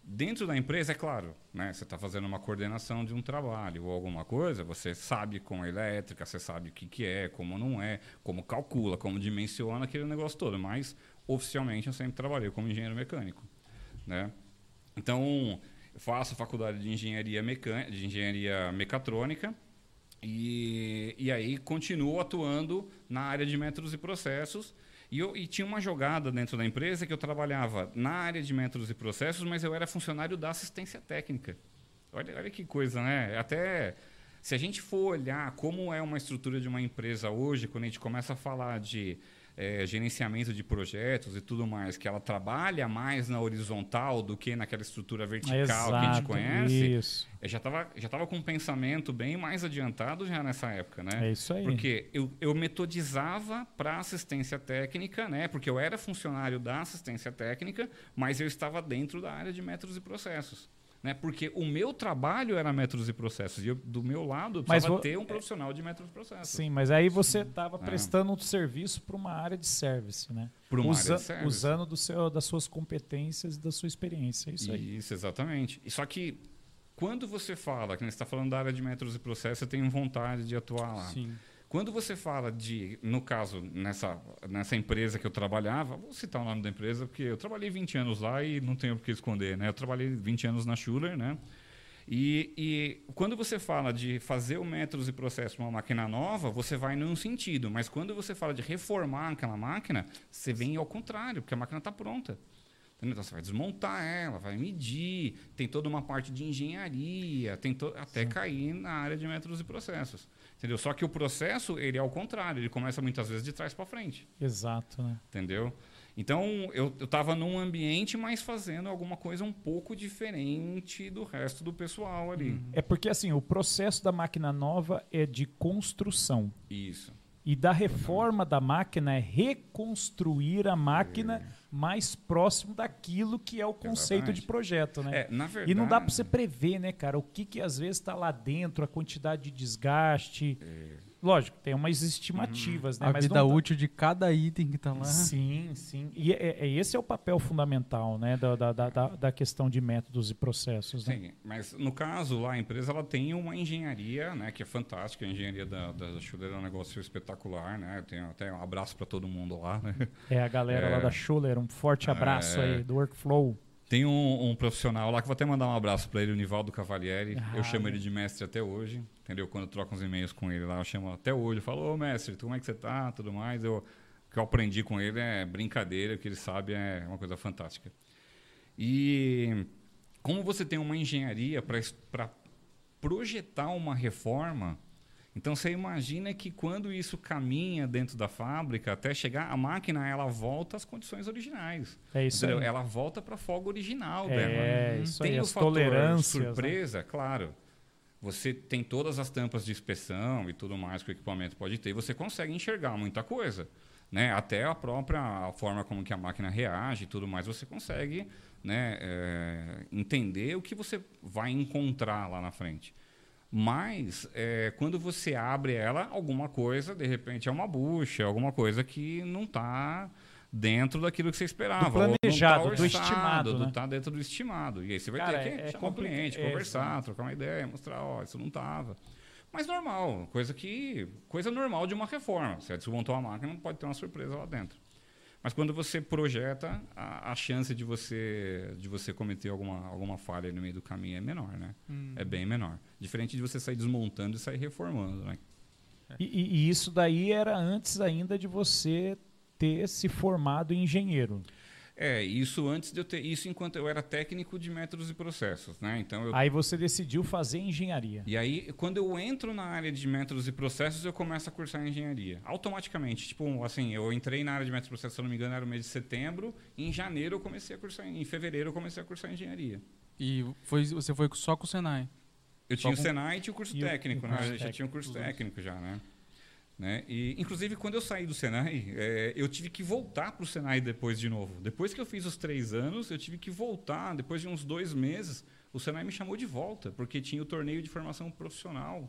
Dentro da empresa, é claro, né? Você está fazendo uma coordenação de um trabalho ou alguma coisa, você sabe com a elétrica, você sabe o que, que é, como não é, como calcula, como dimensiona aquele negócio todo. Mas, oficialmente, eu sempre trabalhei como engenheiro mecânico, né? Então, eu faço faculdade de engenharia, mecânica, de engenharia mecatrônica e, e aí continuo atuando na área de métodos e processos e, eu, e tinha uma jogada dentro da empresa que eu trabalhava na área de métodos e processos, mas eu era funcionário da assistência técnica. Olha, olha que coisa, né? Até se a gente for olhar como é uma estrutura de uma empresa hoje, quando a gente começa a falar de é, gerenciamento de projetos e tudo mais, que ela trabalha mais na horizontal do que naquela estrutura vertical Exato, que a gente conhece, Isso. eu já estava já tava com um pensamento bem mais adiantado já nessa época, né? É isso aí. Porque eu, eu metodizava para assistência técnica, né? Porque eu era funcionário da assistência técnica, mas eu estava dentro da área de métodos e processos. Né? Porque o meu trabalho era métodos e processos. E eu, do meu lado, eu precisava vo- ter um profissional de métodos e processos. Sim, mas aí você estava É. prestando um serviço para uma área de service, né? Por uma Usa- área de service. Usando do seu, das suas competências e da sua experiência. É isso aí. Isso, exatamente. Só que quando você fala, que você está falando da área de métodos e processos, você tem vontade de atuar lá. Sim. Quando você fala de, no caso, nessa, nessa empresa que eu trabalhava, vou citar o nome da empresa, porque eu trabalhei 20 anos lá e não tenho por que esconder, né? Eu trabalhei 20 anos na Schuller, né? E, e quando você fala de fazer o métodos e processos uma máquina nova, você vai num sentido. Mas quando você fala de reformar aquela máquina, você vem ao contrário, porque a máquina está pronta. Então você vai desmontar ela, vai medir, tem toda uma parte de engenharia, tem até cair na área de métodos e processos. Entendeu? Só que o processo, ele é ao contrário, ele começa muitas vezes de trás para frente. Exato, né? Entendeu? Então, eu estava num ambiente, mas fazendo alguma coisa um pouco diferente do resto do pessoal ali. É porque assim, o processo da máquina nova é de construção. Isso. E da reforma da máquina é reconstruir a máquina mais próximo daquilo que é o conceito Exatamente. de projeto, né? É, verdade... E não dá para você prever, né, cara, o que, que às vezes está lá dentro, a quantidade de desgaste. Lógico, tem umas estimativas, né? A mas vida não dá- útil de cada item que tá lá. Sim, sim. E é, é- esse é o papel fundamental, né, da, da, da, da- questão de métodos e processos, né? Sim, mas no caso lá, a empresa ela tem uma engenharia, né, que é fantástica. A engenharia da, da Schuller é um negócio espetacular, né? Eu tenho até um abraço para todo mundo lá, né? É a galera lá É. da Schuller, um forte abraço É. aí do Workflow. Tem um, um profissional lá que vou até mandar um abraço para ele, o Nivaldo Cavalieri. Ah, eu chamo ele de mestre até hoje, entendeu? Quando eu troco uns e-mails com ele lá, eu chamo até hoje. Eu falo, ô mestre, como é que você tá? Tudo mais. Eu, o que eu aprendi com ele é brincadeira, o que ele sabe é uma coisa fantástica. E como você tem uma engenharia para projetar uma reforma, então você imagina que quando isso caminha dentro da fábrica, até chegar, a máquina ela volta às condições originais. É isso Entendeu? aí. Ela volta para a folga original É, dela. isso tem aí, o as fator tolerâncias, né? surpresa, claro. Você tem todas as tampas de inspeção e tudo mais que o equipamento pode ter, e você consegue enxergar muita coisa. Né? Até a própria forma como que a máquina reage e tudo mais, você consegue né, é, entender o que você vai encontrar lá na frente. Mas, é, quando você abre ela, alguma coisa, de repente, é uma bucha, alguma coisa que não está dentro daquilo que você esperava. Do ou não planejado, tá do estimado, do- né? tá dentro do estimado. E aí você vai Cara, ter que é- é chamar o complica- cliente, é, conversar, trocar uma ideia, mostrar, ó, isso não estava. Mas normal, coisa que coisa normal de uma reforma. Você desmontou a máquina, não pode ter uma surpresa lá dentro. Mas quando você projeta, a, a chance de você de você cometer alguma, alguma falha no meio do caminho é menor, né? Hum. É bem menor. Diferente de você sair desmontando e sair reformando, né? E, e- e isso daí era antes ainda de você ter se formado em engenheiro. É, isso antes de eu ter isso enquanto eu era técnico de métodos e processos, né? Então eu Aí você decidiu fazer engenharia. E aí, quando eu entro na área de métodos e processos, eu começo a cursar engenharia. Automaticamente. Tipo, assim, eu entrei na área de métodos e processos, se eu não me engano, era o mês de setembro. E em janeiro eu comecei a cursar, em fevereiro eu comecei a cursar engenharia. E foi, você foi só com o Senai. Eu Só tinha o com- Senai e tinha o curso E o- técnico, o né? curso Eu já tinha o técnico, curso técnico já, né? Né? E, inclusive, quando eu saí do Senai, eh, eu tive que voltar para o Senai depois de novo. Depois que eu fiz os três anos, eu tive que voltar. Depois de uns dois meses, o Senai me chamou de volta, porque tinha o torneio de formação profissional.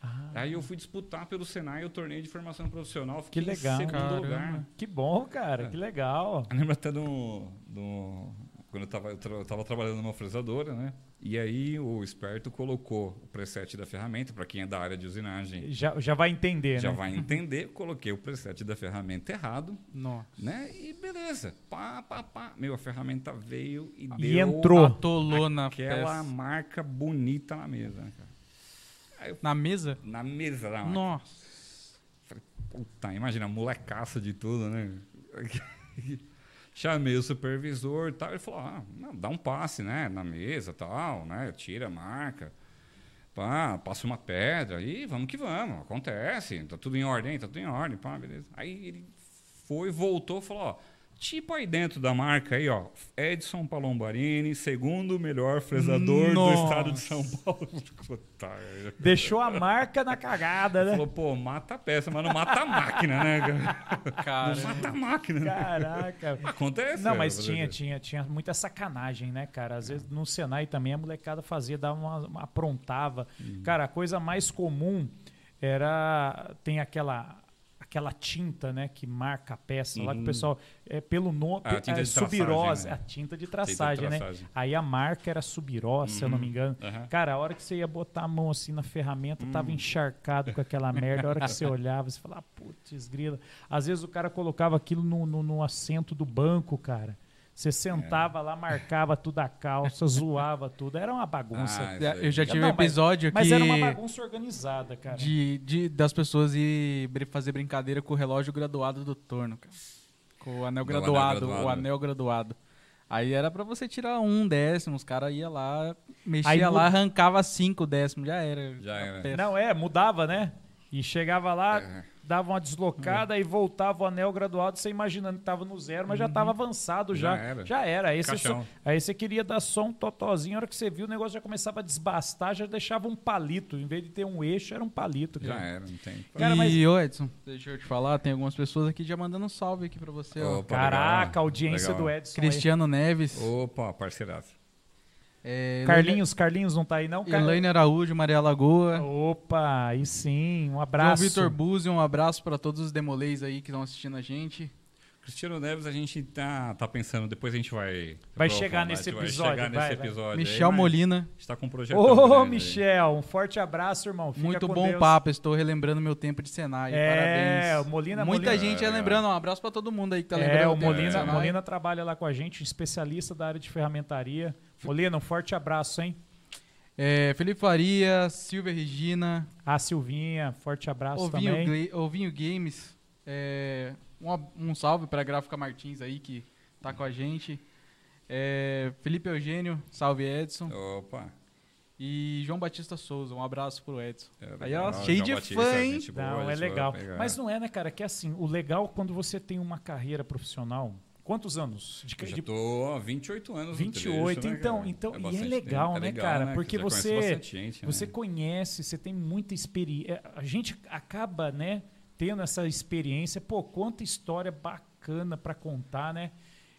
Ah, Aí eu fui disputar pelo Senai o torneio de formação profissional. que Fiquei legal. Em segundo lugar. Que bom, cara. É. Que legal. Eu lembro até do, do, quando eu estava eu tra- eu tava trabalhando numa fresadora, né? E aí o esperto colocou o preset da ferramenta, para quem é da área de usinagem Já, já vai entender, já né? vai [laughs] entender, coloquei o preset da ferramenta errado, Nossa. né? E beleza, pá, pá, pá. Meu, a ferramenta veio e, E deu entrou. Atolou na aquela marca bonita na mesa, né, cara. Na mesa? Na mesa da. Nossa. Puta, imagina, a molecaça de tudo, né? [laughs] Chamei o supervisor e tal. Ele falou: ah, não, dá um passe, né? Na mesa tal, né? Tira a marca. Pá, passa uma pedra e vamos que vamos. Acontece. Tá tudo em ordem, tá tudo em ordem. Pá, beleza. Aí ele foi, voltou falou: ó. Tipo aí dentro da marca aí, ó. Edson Palombarini, segundo melhor fresador do Nossa. estado de São Paulo. [laughs] Deixou a marca na cagada, né? Falou, pô, mata a peça, mas não mata a máquina, né? cara? [laughs] Não mata a máquina. né? Caraca. Acontece. Não, é, mas tinha, tinha, tinha muita sacanagem, né, cara? Às vezes no Senai também a molecada fazia, dava uma, uma- aprontava. Uhum. Cara, a coisa mais comum era. Tem aquela. Aquela tinta, né, que marca a peça, lá que o Uhum. pessoal, é, pelo nome, Ah, a tinta é, de traçagem, subirose, né? a tinta de Tinta de traçagem, né? traçagem. Aí a marca era subirose, se eu não me engano. Aham. Cara, a hora que você ia botar a mão assim na ferramenta, tava encharcado com aquela merda. A hora que você [laughs] olhava, você falava, putz, grila. Às vezes o cara colocava aquilo no, no, no assento do banco, cara. Você sentava lá, marcava tudo a calça, [laughs] zoava tudo. Era uma bagunça. Ah. Eu já tive um mas- episódio Mas que era uma bagunça organizada, cara. de, de- das pessoas ir fazer brincadeira com o relógio graduado do torno, cara. Com o anel Do anel graduado, graduado. o anel graduado. Aí era pra você tirar um décimo, os caras iam lá, mexia Aí lá, arrancava cinco décimos, já era. Já era. peça. Não, é, mudava, né? E chegava lá, É. dava uma deslocada e voltava o anel graduado, você imaginando que tava no zero, mas já tava avançado já. Já era. Já era. Aí você, só- aí você queria dar só um totozinho, a hora que você viu, o negócio já começava a desbastar, já deixava um palito. Em vez de ter um eixo, era um palito. Já cara. era, não tem. Cara, e, mas- ô Edson, deixa eu te falar, tem algumas pessoas aqui já mandando um salve aqui pra você. Opa, Caraca, legal. a audiência Legal. do Edson. aí. Cristiano Neves, Opa, parceiraço. É, Carlinhos, Carlinhos não tá aí não? Car- Elaine Araújo, Maria Lagoa, Opa, aí sim, um João abraço. Vitor Buzzi, um abraço pra todos os demolês aí que estão assistindo a gente. Cristiano Neves, a gente tá, tá pensando, depois a gente vai. Vai chegar nesse gente episódio, Vai chegar vai, nesse vai. episódio. aí, Michel mas Molina, A gente tá com um projeto. Ô, Michel, um forte abraço, irmão. Fica muito com bom Deus. papo, estou relembrando meu tempo de Senai, É, parabéns. o Molina, Muita Molina, gente é lembrando, um abraço pra todo mundo aí que tá É, lembrando. o tempo de Molina. Molina trabalha lá com a gente, especialista da área de ferramentaria. Molina, um forte abraço, hein? É, Felipe Faria, Silvia Regina, A Silvinha, forte abraço Ovinho, também. Gle- Ovinho Games, é, um, um salve pra Gráfica Martins aí que tá com a gente. É, Felipe Eugênio, salve Edson. Opa. E João Batista Souza, um abraço pro Edson. É Aí, ó, cheio de Batista, fã, hein? boa, Não, é legal. Mas não é, né, cara? Que é assim, o legal quando você tem uma carreira profissional. Quantos anos? De, Eu já tô há 28 anos no 28, trecho, né, então, cara? então, e é legal, tempo, né, é legal, cara? né? Porque você- gente, Você né? conhece, você tem muita experiência. A gente acaba, né, tendo essa experiência. Pô, quanta história bacana pra contar, né?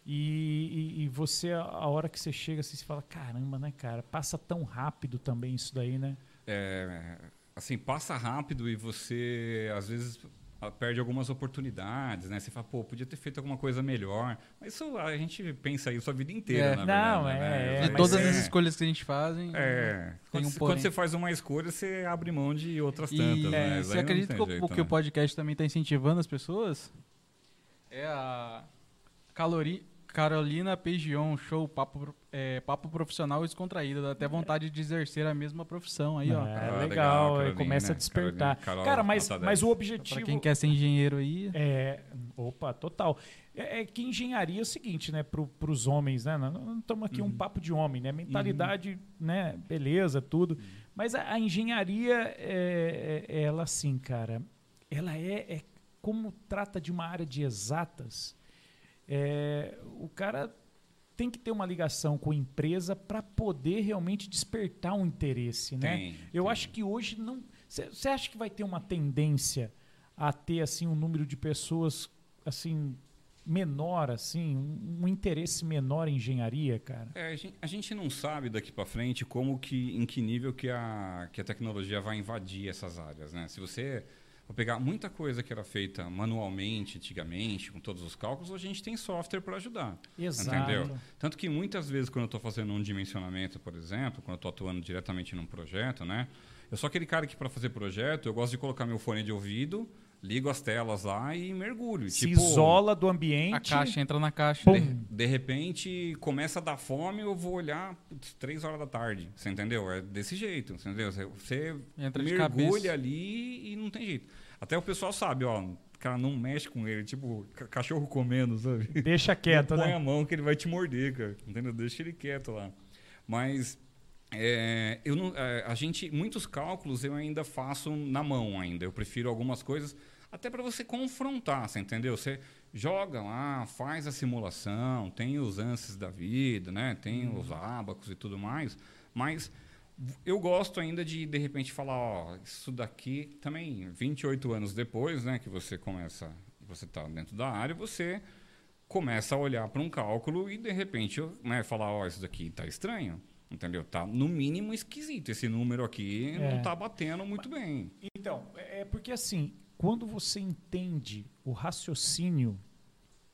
E, e- e você, a hora que você chega, assim, você fala, caramba, né, cara? Passa tão rápido também isso daí, né? É, assim, passa rápido e você, às vezes, perde algumas oportunidades, né? Você fala, pô, podia ter feito alguma coisa melhor. Mas isso a gente pensa isso a vida inteira, É. na Não, verdade, é, né? é, De mas todas é- as escolhas que a gente faz, É, quando, um você- quando você faz uma escolha, você abre mão de outras E tantas, é, né? você Aí não acredita que, o- jeito, o que né? o podcast também está incentivando as pessoas? É a Calori, Carolina Pegion, show, papo, é, papo profissional descontraído. Dá até vontade de exercer a mesma profissão aí, ó. É, Ah, legal, legal, Carolina, começa a despertar. Carolina, Carol, cara, mas, mas 10. o Pra objetivo. quem quer ser engenheiro aí. É, opa, total. É, é que engenharia é o seguinte, né, para os homens, né? Não estamos aqui Uhum. um papo de homem, né? Mentalidade, né? Beleza, tudo. Uhum. Mas a, a engenharia, é, é- ela assim, cara, ela é, é como trata de uma área de exatas. É, o cara tem que ter uma ligação com a empresa para poder realmente despertar um interesse, né? Tem, Eu tem. acho que hoje não. Você acha que vai ter uma tendência a ter assim um número de pessoas assim menor, assim, um, um interesse menor em engenharia, cara? É, a, gente, a gente não sabe daqui para frente como que, em que nível que a, que a tecnologia vai invadir essas áreas, né? Se você Vou pegar muita coisa que era feita manualmente, antigamente, com todos os cálculos, hoje a gente tem software para ajudar. Exato. Entendeu? Tanto que muitas vezes, quando eu estou fazendo um dimensionamento, por exemplo, quando eu estou atuando diretamente num projeto, né? Eu sou aquele cara que, para fazer projeto, eu gosto de colocar meu fone de ouvido, ligo as telas lá e mergulho. Se tipo, isola do ambiente. A caixa entra na caixa. De, de repente, começa a dar fome, eu vou olhar putz, três horas da tarde. Você entendeu? É desse jeito, você entendeu? Você, você mergulha ali e não tem jeito. Até o pessoal sabe, ó, o cara não mexe com ele, tipo, ca- cachorro comendo, sabe? Deixa quieto, não põe né? a mão que ele vai te morder, cara. Entendeu? Deixa ele quieto lá. Mas é, eu não, é, a gente, muitos cálculos eu ainda faço na mão ainda. Eu prefiro algumas coisas até para você confrontar, você entendeu? Você joga lá, faz a simulação, tem os ANSYS da vida, né? Tem Uhum. os ábacos e tudo mais, mas eu gosto ainda de de repente falar, ó, isso daqui também 28 anos depois, né, que você começa, você está dentro da área, você começa a olhar para um cálculo e de repente né, falar, ó, isso daqui tá estranho. Entendeu? Tá no mínimo esquisito. Esse número aqui É. não tá batendo muito bem. Então, é porque assim, quando você entende o raciocínio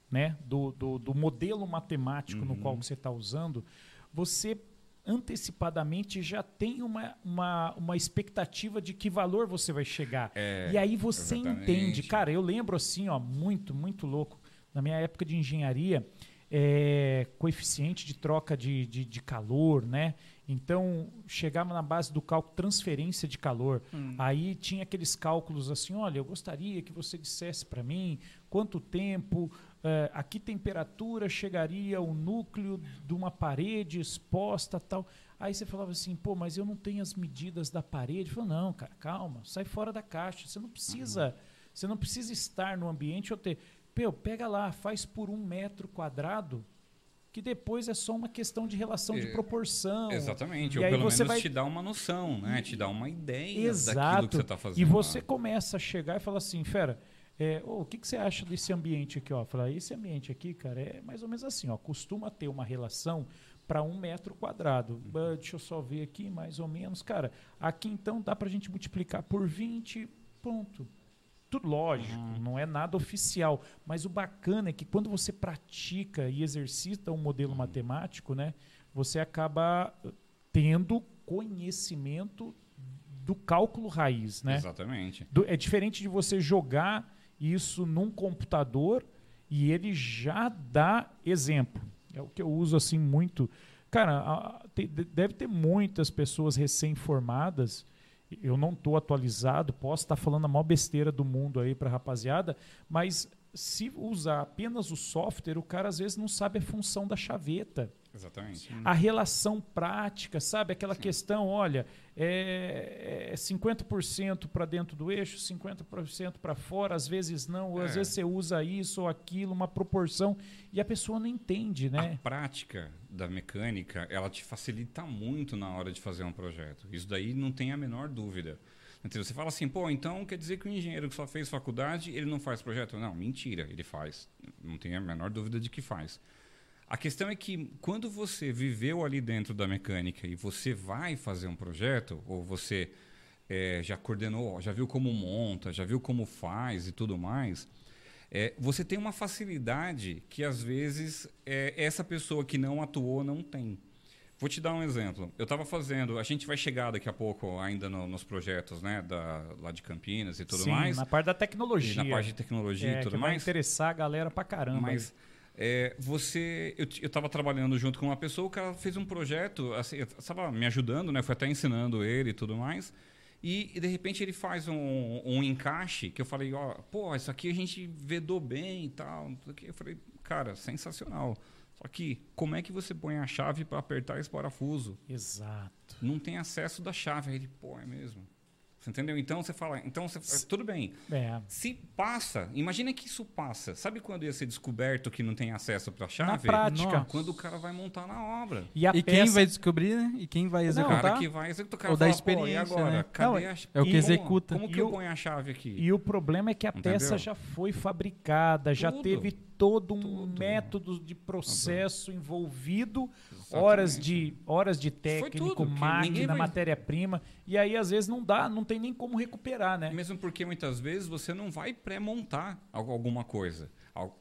né, do, do, do modelo matemático no Uhum. qual você está usando, você antecipadamente já tem uma, uma, uma expectativa de que valor você vai chegar. É, e aí você exatamente. entende. Cara, eu lembro assim, ó, muito, muito louco. Na minha época de engenharia, é, coeficiente de troca de, de, de calor, né? Então, chegava na base do cálculo transferência de calor. Aí tinha aqueles cálculos assim, olha, eu gostaria que você dissesse para mim quanto tempo, eh, a que temperatura chegaria o núcleo de uma parede exposta tal. Aí você falava assim, pô, mas eu não tenho as medidas da parede. Eu falei, não, cara, calma, sai fora da caixa. Você não precisa, você não precisa estar no ambiente ou ter. Pô, pega lá, faz por um metro quadrado, que depois é só uma questão de relação de É, proporção. Exatamente. E Ou aí pelo você menos vai- te dá uma noção, né? Te dá uma ideia daquilo Exato. que você está fazendo. E você lá. começa a chegar e fala assim, fera, é, ô, o que, que você acha desse ambiente aqui? Ó? Fala, esse ambiente aqui, cara, é mais ou menos assim, ó, costuma ter uma relação para um metro quadrado. Ah, deixa eu só ver aqui, mais ou menos. Cara, aqui então dá para a gente multiplicar por 20, ponto. Tudo lógico, não é nada oficial. Mas o bacana é que quando você pratica e exercita um modelo matemático, né, você acaba tendo conhecimento do cálculo raiz, né? Exatamente. Do- é diferente de você jogar isso num computador e ele já dá exemplo. É o que eu uso assim muito. Cara, a- te- de- deve ter muitas pessoas recém-formadas. Eu não estou atualizado, posso estar falando a maior besteira do mundo aí para rapaziada, mas se usar apenas o software, o cara às vezes não sabe a função da chaveta Exatamente. a relação prática, sabe? Aquela questão, olha, é, é 50% para dentro do eixo, 50% para fora, às vezes não, às É. vezes você usa isso ou aquilo, uma proporção, e a pessoa não entende, né? A prática da mecânica, ela te facilita muito na hora de fazer um projeto. Isso daí não tem a menor dúvida. Entendeu? Você fala assim, pô, então quer dizer que o engenheiro que só fez faculdade, ele não faz projeto? Não, mentira, ele faz. Não tem a menor dúvida de que faz. A questão é que quando você viveu ali dentro da mecânica e você vai fazer um projeto, ou você eh, já coordenou, já viu como monta, já viu como faz e tudo mais, é, você tem uma facilidade que às vezes é, essa pessoa que não atuou não tem. Vou te dar um exemplo. Eu estava fazendo, a gente vai chegar daqui a pouco ainda no- nos projetos, né, da, lá de Campinas e tudo Sim, mais, na parte da e tecnologia. na parte de tecnologia é, e tudo que vai mais. interessar a galera pra caramba. Mas é, você, eu estava trabalhando junto com uma pessoa, o cara fez um projeto, assim, estava me ajudando, né? Foi até ensinando ele e tudo mais. E, e, de repente ele faz um, um encaixe que eu falei, ó, pô, isso aqui a gente vedou bem e tal. Eu falei, cara, sensacional. Só que como é que você põe a chave para apertar esse parafuso? Exato. Não tem acesso da chave. Aí ele, pô, é mesmo. Você entendeu? Então você fala, então você, tudo bem. É. Se passa, imagina que isso passa. Sabe quando ia ser descoberto que não tem acesso para a chave? Na prática. Nossa. Quando o cara vai montar na obra. E, a E peça, quem vai descobrir, né? E quem vai O executar? cara que vai executar, o cara Ou da fala, "Pô, e experiência, agora? né? Cadê Não, a é o que como- executa. Como que E eu o- ponho a chave aqui? E o problema é que a Entendeu? peça já foi fabricada, já Tudo. teve todo um Tudo. método de processo envolvido, Exatamente. horas de, horas de técnico, tudo, máquina, vai- matéria-prima. E aí, às vezes, não dá, não tem nem como recuperar, né? Mesmo porque muitas vezes você não vai pré-montar al- alguma coisa.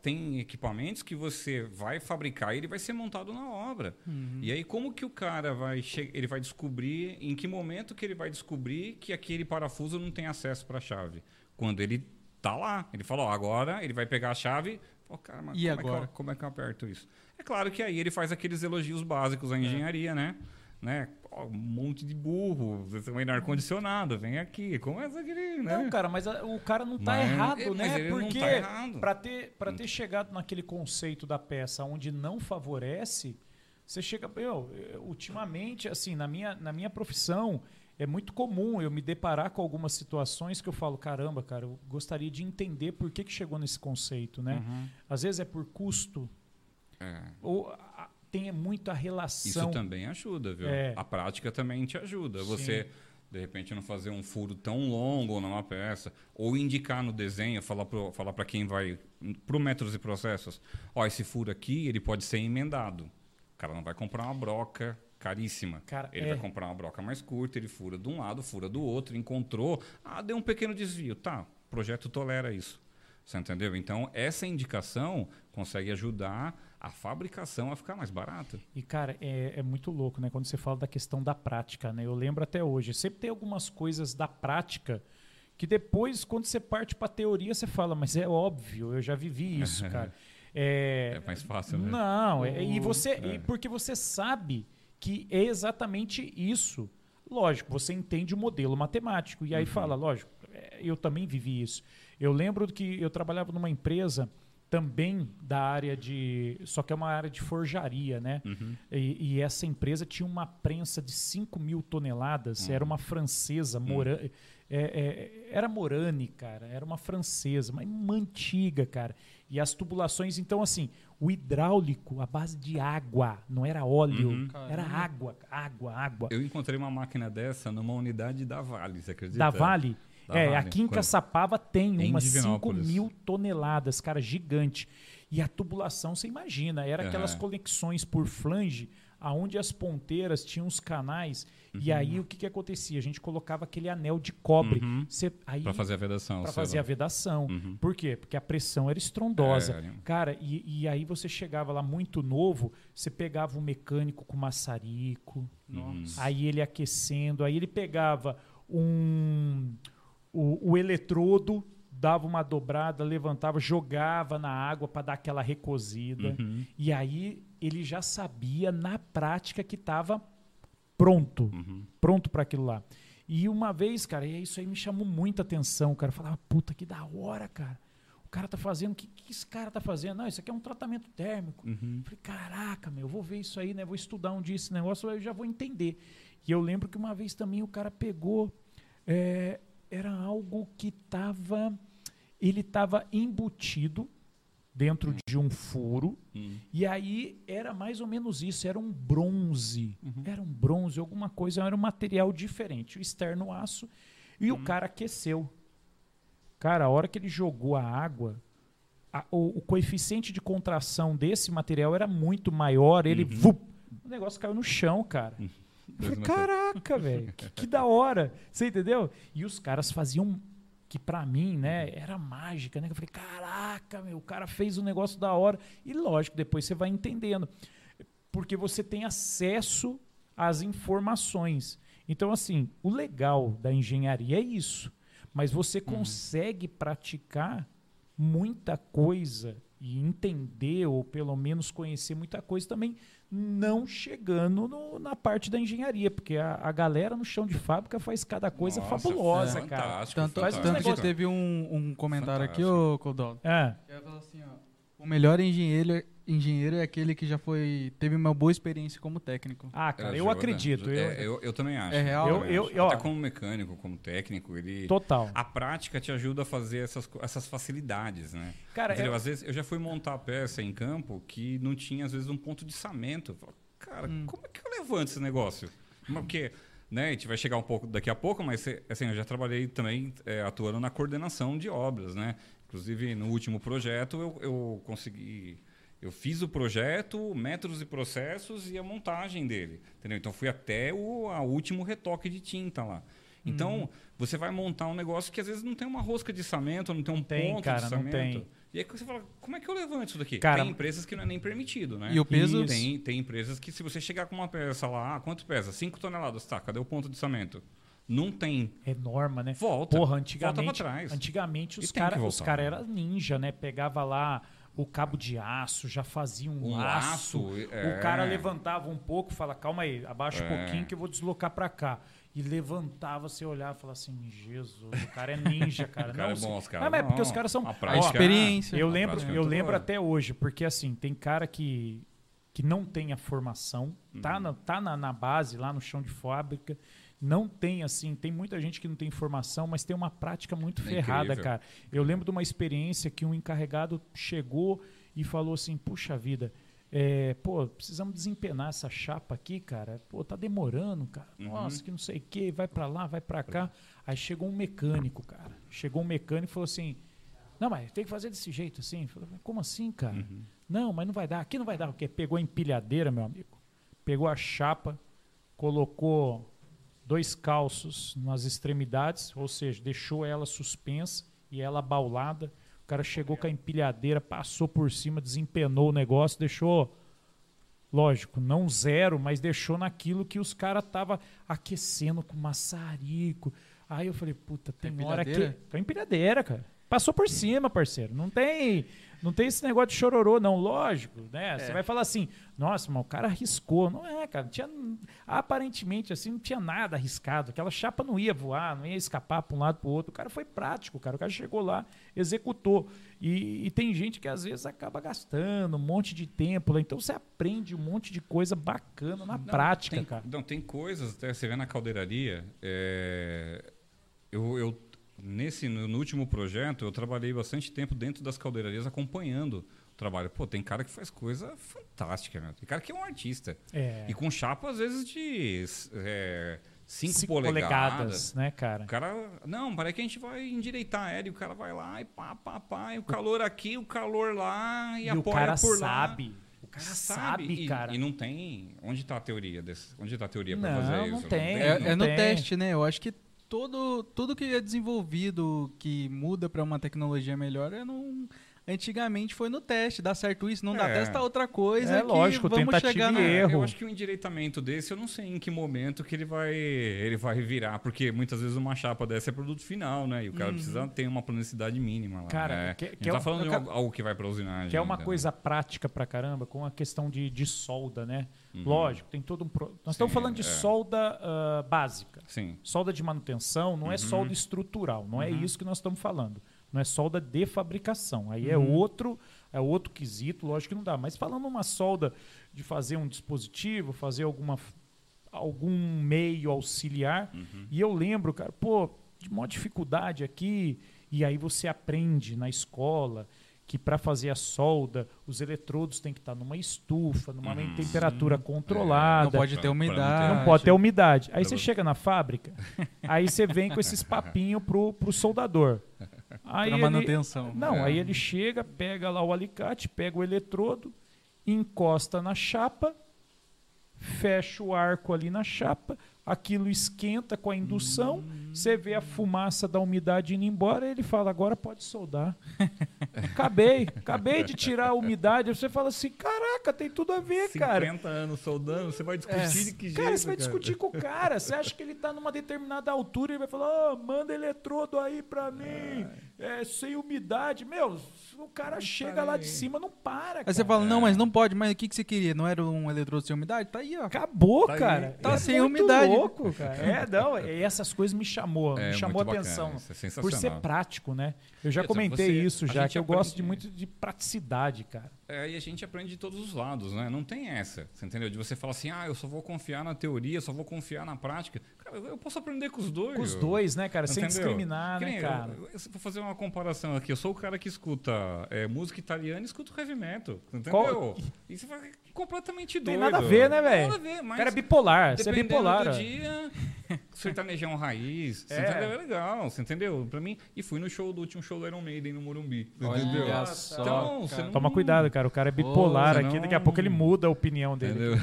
Tem equipamentos que você vai fabricar e ele vai ser montado na obra. E aí como que o cara vai ele vai descobrir em que momento que ele vai descobrir que aquele parafuso não tem acesso para a chave? Quando ele tá lá, ele falou, agora ele vai pegar a chave, Pô, cara, mas E como, É que agora? eu, como é que eu aperto isso? É claro que aí ele faz aqueles elogios básicos à engenharia, né? né? Pô, um monte de burro, você também ar-condicionado, vem aqui, começa aquele, né? Não, cara, mas a- o cara não tá Mas- errado, é, né? Porque tá para ter, pra ter chegado naquele conceito da peça onde não favorece, você chega. Eu, eu, ultimamente, assim, na minha, na minha profissão, é muito comum eu me deparar com algumas situações que eu falo, caramba, cara, eu gostaria de entender por que, que chegou nesse conceito, né? Uhum. Às vezes é por custo, É. ou a- tem muito a Isso relação. também ajuda, viu? É. A prática também te ajuda. Você, de repente, não fazer um furo tão longo numa peça, ou indicar no desenho, falar para falar pra quem vai para métodos e processos, ó, esse furo aqui, ele pode ser emendado. O cara não vai comprar uma broca caríssima. Cara, ele é. vai comprar uma broca mais curta, ele fura de um lado, fura do outro, encontrou, ah, deu um pequeno desvio. Tá, o projeto tolera isso. Você entendeu? Então, essa indicação consegue ajudar a fabricação a ficar mais barata. E, cara, é, é muito louco, né? Quando você fala da questão da prática, né? Eu lembro até hoje. Sempre tem algumas coisas da prática que depois, quando você parte pra teoria, você fala, mas é óbvio, eu já vivi isso, [laughs] cara. É, É mais fácil, né? Não, é- e você. É. e porque você sabe que é exatamente isso. Lógico, você entende o modelo matemático. Uhum. E aí fala, lógico, é, eu também vivi isso. Eu lembro que eu trabalhava numa empresa também da área de. Só que é uma área de forjaria, né? Uhum. E, e essa empresa tinha uma prensa de 5 mil toneladas. Era uma francesa, Mora, é, é, era Morani, cara. Era uma francesa, mas uma antiga, cara. E as tubulações, então, assim, o hidráulico, a base de água, não era óleo, Uhum. era água, água, água. Eu encontrei uma máquina dessa numa unidade da Vale, você acredita? Da Vale? Da é, Vale. aqui em Caçapava tem Em umas 5 Divinópolis. mil toneladas, cara, gigante. E a tubulação, você imagina, era aquelas Aham. conexões por flange, aonde as ponteiras tinham os canais. E Uhum. aí o que, que acontecia? A gente colocava aquele anel de cobre. Aí, Para fazer a vedação. pra sei fazer a vedação. Uhum. Por quê? Porque a pressão era estrondosa. É, Cara, e, e aí você chegava lá muito novo, você pegava um mecânico com maçarico, Nossa. aí ele aquecendo, aí ele pegava um o, o eletrodo, dava uma dobrada, levantava, jogava na água para dar aquela recozida. Uhum. E aí ele já sabia na prática que estava pronto, Uhum. pronto para aquilo lá. E uma vez, cara, e isso aí me chamou muita atenção, cara. Eu falava, puta, que da hora, cara. O cara tá fazendo, o que, que esse cara tá fazendo? Não, isso aqui é um tratamento térmico. Uhum. Eu falei, caraca, meu, eu vou ver isso aí, né? Vou estudar um dia esse negócio, eu já vou entender. E eu lembro que uma vez também o cara pegou, é, era algo que tava, ele tava embutido dentro de um furo, Uhum. e aí era mais ou menos isso, era um bronze, era um bronze, alguma coisa, era um material diferente, o externo aço, e o cara aqueceu. Cara, a hora que ele jogou a água, a- o, o coeficiente de contração desse material era muito maior, ele, vup, o negócio caiu no chão, cara. Falei, Dois caraca, velho, que, que da hora, você entendeu? E os caras faziam que pra mim, né, era mágica, né? Eu falei, caraca, meu, o cara fez um negócio da hora. E lógico, depois você vai entendendo. Porque você tem acesso às informações. Então, assim, o legal da engenharia é isso. Mas você consegue praticar muita coisa e entender, ou pelo menos conhecer muita coisa também, não chegando no- na parte da engenharia, porque a, a galera no chão de fábrica faz cada coisa Nossa, fabulosa, é cara. fantástico, Tanto, Faz uns tanto que teve um, um comentário aqui, Fantástico. ô Codaldo. É. Eu ia falar assim, ó. O melhor engenheiro, engenheiro é aquele que já foi teve uma boa experiência como técnico. Ah, cara, eu Ajuda. acredito. Eu, É, eu, eu também acho. É real? Eu- também eu- acho. ó. Até como mecânico, como técnico, ele... Total. A prática te ajuda a fazer essas, essas facilidades, né? Cara, Entendeu? eu- Às vezes eu já fui montar peça em campo que não tinha, às vezes, um ponto de. Eu falo, Cara, Hum. como é que eu levanto esse negócio? Porque, né, a gente vai chegar um pouco daqui a pouco, mas assim, eu já trabalhei também é, atuando na coordenação de obras, né? Inclusive, no último projeto, eu, eu consegui. Eu fiz o projeto, métodos e processos e a montagem dele. Entendeu? Então, fui até o a último retoque de tinta lá. Então, Uhum. você vai montar um negócio que às vezes não tem uma rosca de içamento, não tem um Tem, ponto cara, de não içamento. tem. E aí você fala, como é que eu levanto isso daqui? Cara, tem empresas que não é nem permitido, né? E o peso? Tem, tem empresas que se você chegar com uma peça lá, ah, quanto pesa? 5 toneladas, tá, cadê o ponto de içamento? Não tem. É norma, né? Volta. Porra, Volta antigamente, pra trás. antigamente os caras cara né? eram ninja, né? Pegava lá o cabo de aço, já fazia um, Um laço. laço, é. O cara levantava um pouco, fala, calma aí, abaixa um É. pouquinho que eu vou deslocar pra cá. E levantava, você olhava e falava assim, Jesus, o cara é ninja, cara. [laughs] O cara é Não, bom, se- os caras Não, mas é porque não. os caras são... A Ó, prática- experiência. eu lembro, prática é eu lembro boa. até hoje, porque assim, tem cara que, que não tem a formação, tá, Uhum. na, tá na, na base, lá no chão de fábrica, não tem assim, tem muita gente que não tem formação, mas tem uma prática muito É ferrada, incrível. cara. Eu lembro de uma experiência que um encarregado chegou e falou assim, puxa vida, é, pô, precisamos desempenar essa chapa aqui, cara. Pô, tá demorando, cara. Uhum. Nossa, que não sei o que, vai pra lá, vai pra cá. Aí chegou um mecânico, cara. Chegou um mecânico e falou assim: Não, mas tem que fazer desse jeito assim. Falei, Como assim, cara? Uhum. Não, mas não vai dar. Aqui não vai dar. Porque pegou a empilhadeira, meu amigo. Pegou a chapa, colocou dois calços nas extremidades, ou seja, deixou ela suspensa e ela baulada. O cara chegou com a empilhadeira, passou por cima, desempenou o negócio, deixou, lógico, não zero, mas deixou naquilo que os caras estavam aquecendo com maçarico. Aí eu falei, puta, tem hora que. Com a empilhadeira, cara. Passou por cima, parceiro. Não tem, não tem esse negócio de chororô, não. Lógico, né? Você vai falar assim, nossa, mas o cara arriscou. Não é, cara. Não tinha, aparentemente, assim, não tinha nada arriscado. Aquela chapa não ia voar, não ia escapar para um lado para o outro. O cara foi prático, cara. O cara chegou lá, executou. E, e tem gente que às vezes acaba gastando um monte de tempo lá. Então você aprende um monte de coisa bacana na Não, prática, tem, cara. Não, tem coisas, até você vê na caldeiraria. é, eu, eu- nesse, no, no último projeto, eu trabalhei bastante tempo dentro das caldeirarias acompanhando o trabalho. Pô, tem cara que faz coisa fantástica, meu. Tem cara que é um artista. É. E com chapa, às vezes, de 5 Cinco polegadas. né, cara? O cara, não, parece que a gente vai endireitar ela e o cara vai lá e pá, pá, pá, e o calor aqui, o calor lá e, E o apoia cara por lá. sabe. O O cara cara sabe, e, cara. E não tem. Onde está a teoria desse? Onde está a teoria para Não, fazer não isso? tem. É, não é no tem. teste, né? Eu acho que todo, tudo que é desenvolvido, que muda para uma tecnologia melhor, é num, antigamente foi no teste. Dá certo isso, não dá, É. testa outra coisa. É que lógico, vamos tentativa chegar e na... erro. Eu acho que um endireitamento desse, eu não sei em que momento que ele vai, ele vai virar, porque muitas vezes uma chapa dessa é produto final, né? E o cara precisa ter uma planicidade mínima lá. Cara, né? que- A gente que é tá falando eu de algo, algo que vai para usinagem. Que é uma ainda, coisa prática pra caramba, com a questão de, de solda, né? Uhum. Lógico, tem todo um. Pro... Nós estamos Sim, falando de é. solda ah, básica. Sim. Solda de manutenção não é Uhum. solda estrutural, não é isso que nós estamos falando. Não é solda de fabricação. Aí Uhum. é outro, é outro quesito, lógico que não dá. Mas falando uma solda de fazer um dispositivo, fazer alguma algum meio auxiliar, Uhum. e eu lembro, cara, pô, de maior dificuldade aqui, e aí você aprende na escola que para fazer a solda, os eletrodos têm que estar numa estufa, numa Uhum. temperatura controlada. Não pode ter umidade. Não pode ter umidade. Aí você- chega na fábrica, [laughs] aí você vem com esses papinhos pro, pro soldador. Aí Pra ele- manutenção. Não, É. aí ele chega, pega lá o alicate, pega o eletrodo, encosta na chapa, fecha o arco ali na chapa, aquilo esquenta com a indução, você vê a fumaça da umidade indo embora, ele fala, agora pode soldar. [laughs] acabei, acabei de tirar a umidade. Você fala assim, caraca, tem tudo a ver, cara. 50 anos soldando, você vai discutir É. de que jeito? Cara, você vai discutir com o cara. Você acha que ele tá numa determinada altura e vai falar: "Ô, manda eletrodo aí pra mim, é, sem umidade. Meu, o cara chega lá de cima, não para. Aí você cara. fala, não, mas não pode. Mas o que, que você queria? Não era um eletrodo sem umidade? Tá aí, ó. Acabou, Tá aí. cara. Tá É sem umidade. Louco, [laughs] cara. É, não, essas coisas me chamou, É, me chamou a atenção. bacana, é por ser prático, né? Eu já Isso, comentei você- isso já, que eu gosto aprende- de muito de praticidade, cara. É, e a gente aprende de todos os lados, né? Não tem essa, você entendeu? De você falar assim, ah, eu só vou confiar na teoria, só vou confiar na prática. Cara, eu posso aprender com os dois. Com os dois, né, cara? Sem Entendeu? discriminar, Que né, cara? Eu, eu, vou fazer uma comparação aqui. Eu sou o cara que escuta é, música italiana e escuta heavy metal. Entendeu? Qual- E você vai completamente Tem doido. nada a ver, né, Tem velho? Nada a ver, O mas cara é bipolar, você é bipolar. do dia, [laughs] sertanejão raiz, você É. entendeu? É legal, você entendeu? Pra mim, e fui no show do último show do Iron Maiden no Morumbi, você Olha entendeu? só, Então, não- Toma cuidado, cara. O cara é bipolar Ô, aqui. senão- Daqui a pouco ele muda a opinião dele. Entendeu?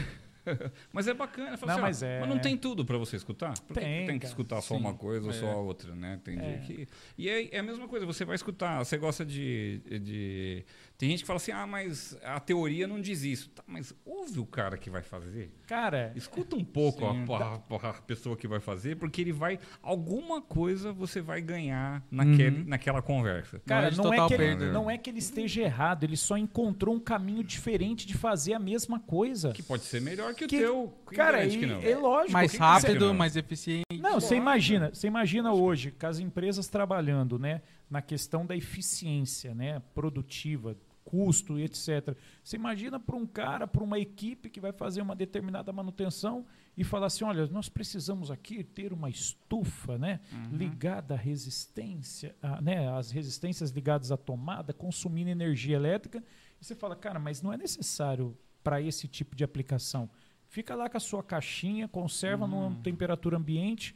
[laughs] mas é bacana. Não, assim, ó, mas é- não tem tudo pra você escutar? Por que Tem, que tem que cara. escutar só Sim. uma coisa ou É. só a outra, né? Tem dia É. que... E é, é a mesma coisa, você vai escutar, você gosta de, de... Tem gente que fala assim, ah, mas a teoria não diz isso. Tá, mas ouve o cara que vai fazer. Cara, Escuta um pouco a, Sim. a- a pessoa que vai fazer, porque ele vai... Alguma coisa você vai ganhar naquele, Uhum. naquela conversa. Cara, não é, total que ele, não é que ele esteja errado, ele só encontrou um caminho diferente de fazer a mesma coisa. Que pode ser melhor que, Que- o teu. Cara, e- que não? é lógico. Mais rápido, não? mais eficiente. Não, você imagina, você imagina hoje com as empresas trabalhando, né, na questão da eficiência, né, produtiva, custo e etc. Você imagina para um cara, para uma equipe que vai fazer uma determinada manutenção e falar assim, olha, nós precisamos aqui ter uma estufa, né, ligada à resistência, a, né, as resistências ligadas à tomada, consumindo energia elétrica. E você fala, cara, mas não é necessário para esse tipo de aplicação. Fica lá com a sua caixinha, conserva numa temperatura ambiente,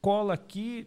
cola aqui,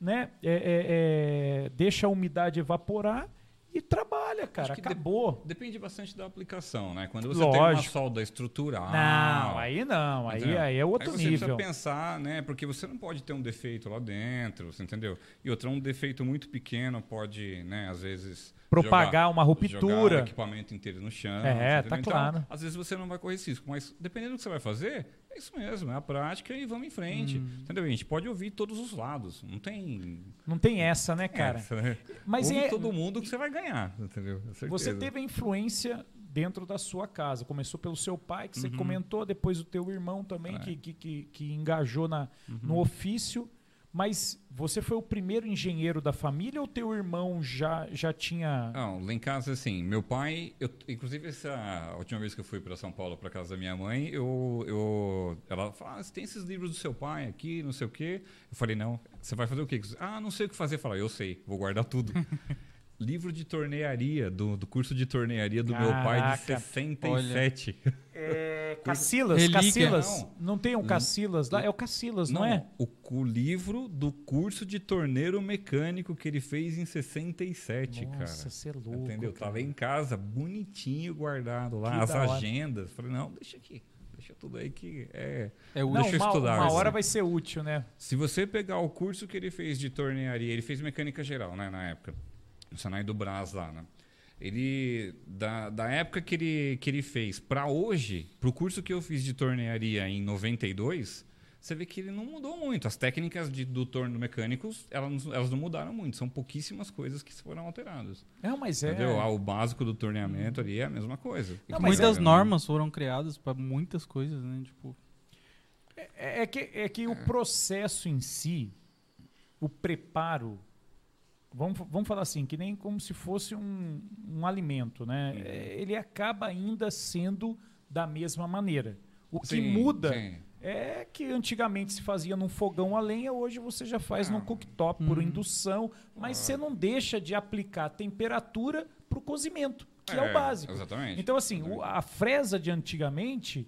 né? é, é, é, deixa a umidade evaporar e trabalha, cara. que de- Acabou. Depende bastante da aplicação, né? Quando você tem uma Lógico. solda estrutural. não, aí não, aí, entendeu? aí é outro Aí você nível. precisa pensar, né? Porque você não pode ter um defeito lá dentro, você entendeu? E outro, um defeito muito pequeno pode, né, às vezes. Propagar uma Jogar ruptura. o equipamento inteiro no chão. É, tá entendeu? claro. Então, às vezes você não vai correr esse risco, mas dependendo do que você vai fazer, é isso mesmo, é a prática e vamos em frente. Hum. Entendeu? A gente pode ouvir todos os lados. Não tem. Não tem essa, né, cara? essa, né? Mas Ouve é, todo mundo que você vai ganhar, entendeu? Você teve a influência dentro da sua casa. Começou pelo seu pai, que você Uhum. comentou, depois o teu irmão também, É. que, que, que, que engajou na, Uhum. no ofício. Mas você foi o primeiro engenheiro da família ou teu irmão já, já tinha. Não, lá em casa, assim, meu pai, eu, inclusive essa a última vez que eu fui para São Paulo para casa da minha mãe, eu, eu ela falou, ah, tem esses livros do seu pai aqui, não sei o quê. Eu falei, não, você vai fazer o quê? Ah, não sei o que fazer. Falei, eu sei, vou guardar tudo. [laughs] Livro de tornearia, do, do curso de tornearia do meu pai de Caraca. 67. É, [laughs] Cacilas, Relíquia. Cacilas. Não. Não tem um Cacilas lá? É o Cacilas, não, é? O, o livro do curso de torneiro mecânico que ele fez em 67, cara. Nossa, você é louco. Entendeu? cara. Tava em casa, bonitinho, guardado lá, Que as agendas. Falei, não, deixa aqui. Deixa tudo aí que é. É Não, deixa eu uma, estudar, uma assim. hora vai ser útil, né? Se você pegar o curso que ele fez de tornearia, ele fez mecânica geral, né, na época. No Senai do Brás lá, né? Ele, da, da época que ele, que ele fez para hoje, pro curso que eu fiz de tornearia em 92, você vê que ele não mudou muito. As técnicas de, do torno mecânico, elas, elas não mudaram muito. São pouquíssimas coisas que foram alteradas. Não, mas é. Entendeu? Ah, o básico do torneamento ali é a mesma coisa. Não, Muitas é, normas foram criadas para muitas coisas, né? Tipo, É, é que, é que o processo em si, o preparo, vamos, vamos falar assim, que nem como se fosse um, um alimento, né? Uhum. É, Ele acaba ainda sendo da mesma maneira. O que Sim, muda sim. é que antigamente se fazia num fogão a lenha, hoje você já faz Ah. num cooktop por Uhum. indução, mas você não deixa de aplicar temperatura para o cozimento, que é, É, o básico. exatamente. Então, assim, o- a fresa de antigamente,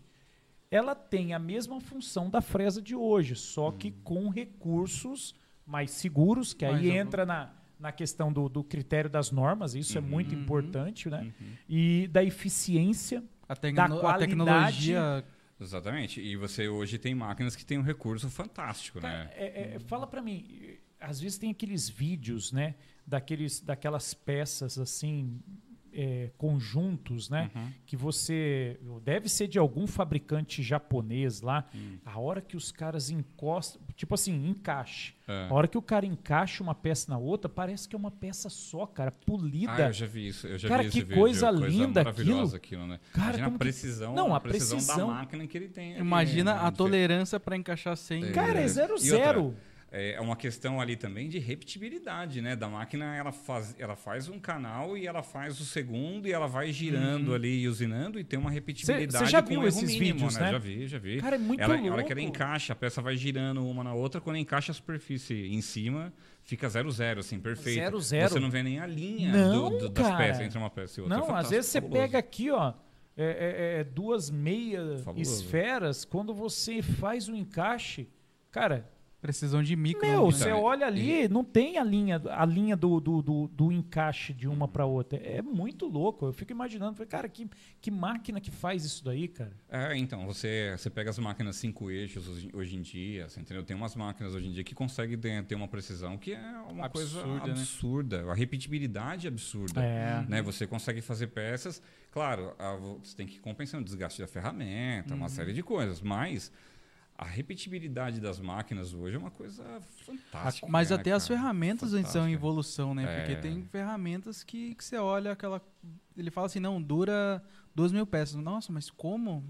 ela tem a mesma função da fresa de hoje, só que com recursos mais seguros, que aí Mais entra na, na questão do, do critério das normas, isso é muito Uhum. importante, né? Uhum. E da eficiência. a, Da a qualidade- tecnologia. Exatamente. E você hoje tem máquinas que têm um recurso fantástico, Cara, né? é- é, fala pra mim, às vezes tem aqueles vídeos, né? Daqueles, daquelas peças assim, é, conjuntos, né? Uhum. que você deve ser de algum fabricante japonês lá. Hum. A hora que os caras encostam, tipo assim, encaixe. É. A hora que o cara encaixa uma peça na outra, parece que é uma peça só, cara, polida. Ah, eu já vi isso. Eu já Cara, vi que esse vídeo. coisa linda maravilhosa aquilo, né? Cara, Imagina a que- precisão, Não, a precisão, precisão. da máquina que ele tem. ali, Imagina né? a tolerância para encaixar sem. É. Cara, é zero outra, zero. É é uma questão ali também de repetibilidade, né? Da máquina, ela faz, ela faz um canal e ela faz o segundo e ela vai girando ali e usinando e tem uma repetibilidade Uhum. Cê- cê já com viu esses mínimo, vídeos, né? Já vi, já vi. Cara, é muito ela, louco. A hora que ela encaixa, a peça vai girando uma na outra, quando encaixa a superfície em cima, fica zero zero, assim, perfeito. Zero, zero. Você não vê nem a linha Não, do- do- das peças entre uma peça e outra. É Não, às fantástico, vezes você fabuloso. pega aqui, ó, é, é- é duas meia Fabuloso. esferas, quando você faz o encaixe, Cara, Precisão de micro. meu, você olha ali, não tem a linha, a linha do, do, do, do encaixe de uma pra outra. É muito louco. Eu fico imaginando, falei, cara, que, que máquina que faz isso daí, cara? É, então, você, você pega as máquinas cinco eixos hoje, hoje em dia, você entendeu? Tem umas máquinas hoje em dia que conseguem ter, uma precisão que é uma coisa Absurda, né? absurda. A repetibilidade é absurda. É. Né? Você consegue fazer peças. Claro, a- você tem que ir compensando o desgaste da ferramenta, Uhum. uma série de coisas, mas a repetibilidade das máquinas hoje é uma coisa fantástica. Mas né, até as cara? ferramentas estão em evolução, né? É. Porque tem ferramentas que, que você olha aquela. Ele fala assim, não, dura duas mil peças. Nossa, mas como?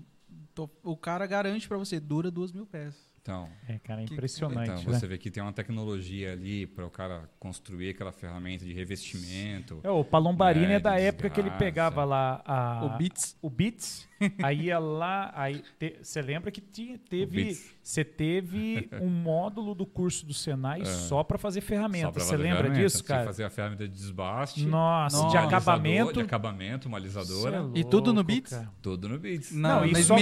O cara garante pra você, dura duas mil peças. Então, É, cara, é Que- impressionante, então né? você vê que tem uma tecnologia ali para o cara construir aquela ferramenta de revestimento. É, o Palombarini né, é da de época que ele pegava lá a, O Beats. o Beats, aí ia lá, aí você lembra que tinha, teve, você teve um módulo do curso do Senai só para fazer É. Ferramenta. Você lembra ferramenta. disso, Tinha que cara? fazer a ferramenta de desbaste. Nossa, Nossa. de acabamento. De acabamento, uma alisadora. É E tudo no louco, Beats? cara. Tudo no Beats. Não, Não, e na só-.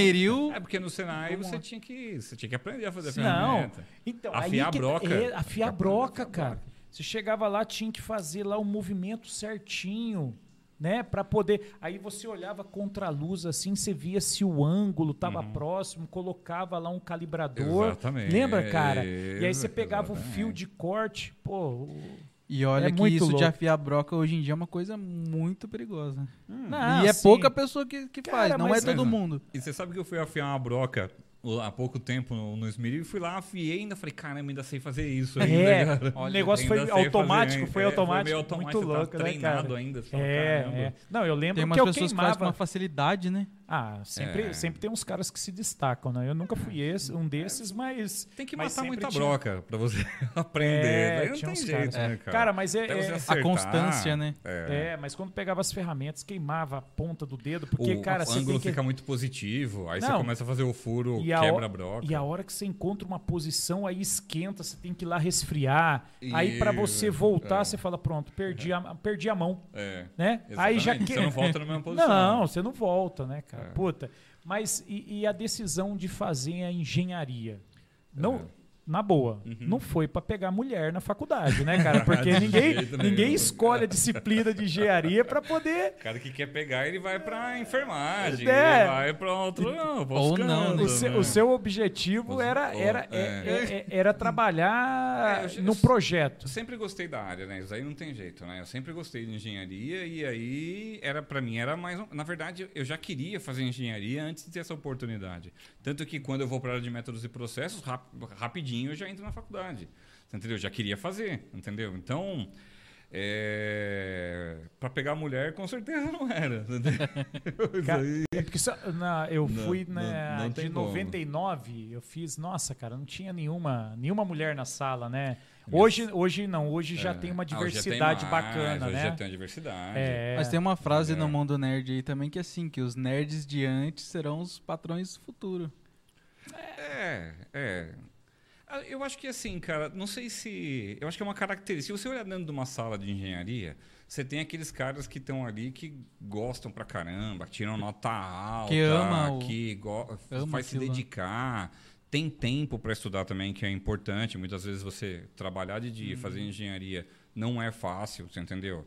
É porque no Senai você tinha, que, você tinha que aprender a fazer a Não, ferramenta. então, Afiar que, a broca. É, afiar a broca, cara. Você chegava lá, tinha que fazer lá o movimento certinho, né? Pra poder. Aí você olhava contra a luz assim, você via se o ângulo tava próximo, colocava lá um calibrador. Uhum. Exatamente. Lembra, cara? E aí você pegava o exatamente. fio de corte, pô. o- E olha É que isso de louco. afiar broca hoje em dia é uma coisa muito perigosa. Não, e é assim, pouca pessoa que, que Cara, faz, não é todo mundo. E você sabe que eu fui afiar uma broca o- há pouco tempo no, e fui lá, afiei ainda falei, caramba, ainda sei fazer isso. Ainda, É, cara. o negócio foi automático, fazer, foi é, automático, meio automático, muito você tá louco, né, treinado cara? ainda. fala, É, é. Não, eu lembro Tem umas que eu pessoas que fazem com queimava. uma facilidade, né? Ah, sempre, É. sempre tem uns caras que se destacam, né? Eu nunca fui esse, um desses, mas. Tem que matar muita tinha- broca pra você [laughs] aprender. É, Daí não tinha tem uns jeito, caras. né, cara? Cara, mas é. Você é- acertar, constância, né? É. É, mas quando pegava as ferramentas, queimava a ponta do dedo, porque, o, cara, o você ângulo que... fica muito positivo, aí você Não. começa a fazer o furo, E a, quebra a broca. e a hora que você encontra uma posição, aí esquenta, você tem que ir lá resfriar. Aí pra você voltar, é. você fala, pronto, perdi a, perdi a mão, É. né? Aí já que... Você não volta na mesma posição. Não, você não volta, né, cara? É. Puta. Mas e, e a decisão de fazer a engenharia? Não, É. na boa, Uhum. não foi pra pegar mulher na faculdade, né, cara? [laughs] Porque ninguém, ninguém escolhe a disciplina de engenharia pra poder O cara que quer pegar, ele vai pra enfermagem, É. ele vai pra outro. Não, Ou não, o seu, né? o seu objetivo era, era, é. é- é- era trabalhar É, eu no projeto. Eu sempre gostei da área, né? Isso aí não tem jeito, né? Eu sempre gostei de engenharia e aí era para mim era mais, um- na verdade, eu já queria fazer engenharia antes de ter essa oportunidade. Tanto que quando eu vou para a área de métodos e processos, rap- rapidinho eu já entro na faculdade. Entendeu? Eu já queria fazer, entendeu? Então, é... para pegar mulher, com certeza não era. [laughs] Cara, É porque só- na- eu Não, fui não- né, não de tem como. 99, eu fiz, nossa, cara, não tinha nenhuma, nenhuma mulher na sala, né? Hoje, hoje não, hoje já É. tem uma Ah, hoje já tem diversidade mais, bacana, hoje né? Já tem uma diversidade. É, Mas tem uma frase entendeu? no mundo nerd aí também que é assim, que os nerds de antes serão os patrões do futuro. É, é. Ah, Eu acho que assim, cara, não sei se. Eu acho que é uma característica. Se você olhar dentro de uma sala de engenharia, você tem aqueles caras que estão ali que gostam pra caramba, que tiram nota alta, Que ama o- que go- ama faz se dedicar. Tem tempo para estudar também, que é importante. Muitas vezes você trabalhar de Uhum. dia, fazer engenharia, não é fácil, você entendeu?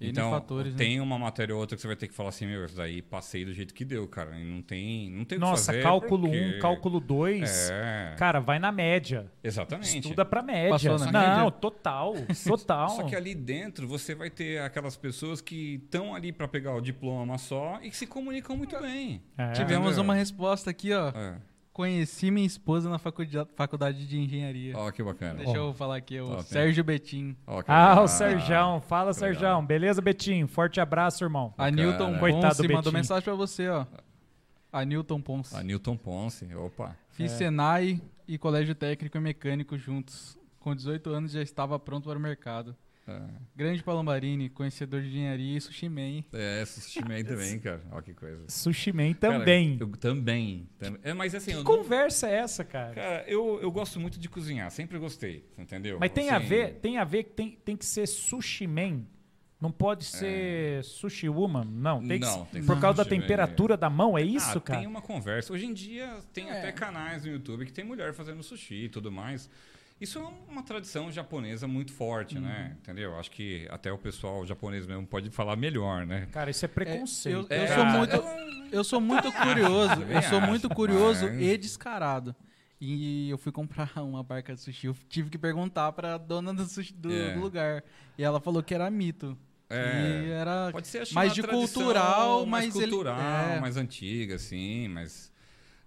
Então, fatores, né? tem uma matéria ou outra que você vai ter que falar assim, meu, isso daí passei do jeito que deu, cara. E não tem, não tem o que Nossa, fazer. cálculo 1, porque- cálculo 2, É. cara, vai na média. Exatamente. Estuda pra média. Passou na não, média? total, [laughs] total. Só que ali dentro você vai ter aquelas pessoas que estão ali para pegar o diploma só e que se comunicam muito bem. É. Tivemos uma resposta aqui, ó. É. Conheci minha esposa na faculdade, de engenharia. Ó, que bacana. Deixa eu falar aqui, o tem- Sérgio Betim. Que Ah, legal. o Serjão. Fala, que legal. Serjão. Beleza, Betinho? Forte abraço, irmão. A Newton Coitado do Ponce mandou Betim. mensagem pra você, ó. A Newton Ponce. A Newton Ponce. Opa. Fiz É. Senai e Colégio Técnico e Mecânico juntos. Com 18 anos já estava pronto para o mercado. É, Grande Palombarini, conhecedor de engenharia e sushi man. é sushi man [laughs] também, cara. Ó, que coisa. Sushi Man Cara, também. eu também. tam- É, mas assim, Que eu não- conversa é essa, cara? Cara, eu, eu gosto muito de cozinhar. Sempre gostei, entendeu? Mas tem a Assim, ver, tem a ver que tem, tem que ser sushi man Não pode ser sushi woman, não. Tem que Não, ser- tem que por causa da sushi temperatura da mão, é isso, ah, cara? tem uma conversa. Hoje em dia tem É. até canais no YouTube que tem mulher fazendo sushi e tudo mais. Isso é uma tradição japonesa muito forte, Uhum. né? Entendeu? Acho que até o pessoal japonês mesmo pode falar melhor, né? Cara, isso é preconceito. eu- eu cara. sou muito- Eu sou muito curioso, também eu sou muito curioso mas- e descarado. E eu fui comprar [laughs] uma barca de sushi, eu tive que perguntar pra dona do, sushi, do, É. do lugar. E ela falou que era mito. É. E era Pode ser acho, mais de cultural, mais mas ele- cultural, é. mais antiga, assim, mas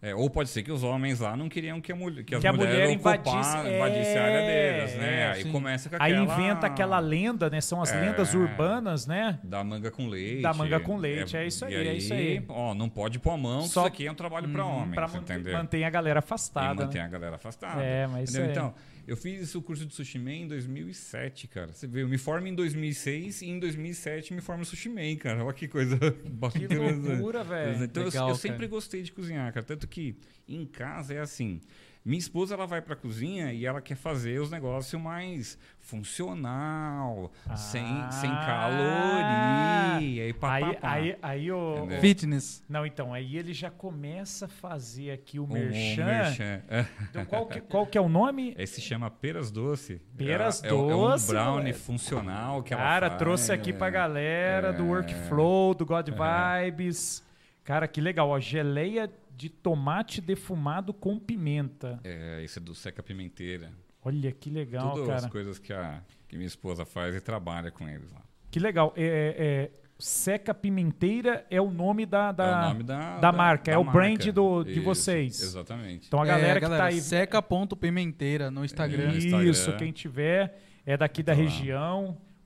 é, ou pode ser que os homens lá não queriam que a mulher, que as Que a mulheres mulher invadisse- invadisse a área é, deles, né? Aí sim. começa com Aí aquela inventa aquela lenda, né? São as É. lendas urbanas, né? da manga com leite. Da manga com leite, é isso aí, e é isso aí. Ó, não pode pôr a mão, Só- isso aqui é um trabalho para homens, Pra entendeu? manter a galera E afastada. mantém né? a galera afastada. É, mas isso entendeu? aí. Então, eu fiz o curso de sushi man em 2007, cara. Você vê, eu me formo em 2006 e em 2007 me formo sushi man, cara. Olha que coisa [laughs] Que bacana. loucura, velho. Então eu- Legal, eu, cara. sempre gostei de cozinhar, cara. Tanto que em casa é assim. Minha esposa ela vai pra cozinha e ela quer fazer os negócios mais funcional, sem, sem Ah. caloria e Aí, aí, aí o. Entendeu? fitness. Não, então, aí ele já começa a fazer aqui o, O merchan. merchan. É. Então, qual, que, qual que é o nome? [laughs] Esse se chama Peras Doce. Peras é, é um- Doce, É um brownie funcional que Cara, ela faz. trouxe aqui pra galera do É. Workflow, do God Vibes. Cara, que legal, ó. Geleia de tomate defumado com pimenta. É, esse é do Seca Pimenteira. Olha que legal, Tudo as cara. coisas que, a, que minha esposa faz e trabalha com eles lá. Que legal. É, é, Seca Pimenteira é o nome da, da, é o nome da, da marca, é o brand do- de Isso, vocês. Exatamente. Então a galera, é, que tá aí. Seca.pimenteira no Instagram. É. Isso, Instagram. quem tiver é daqui da Tá lá.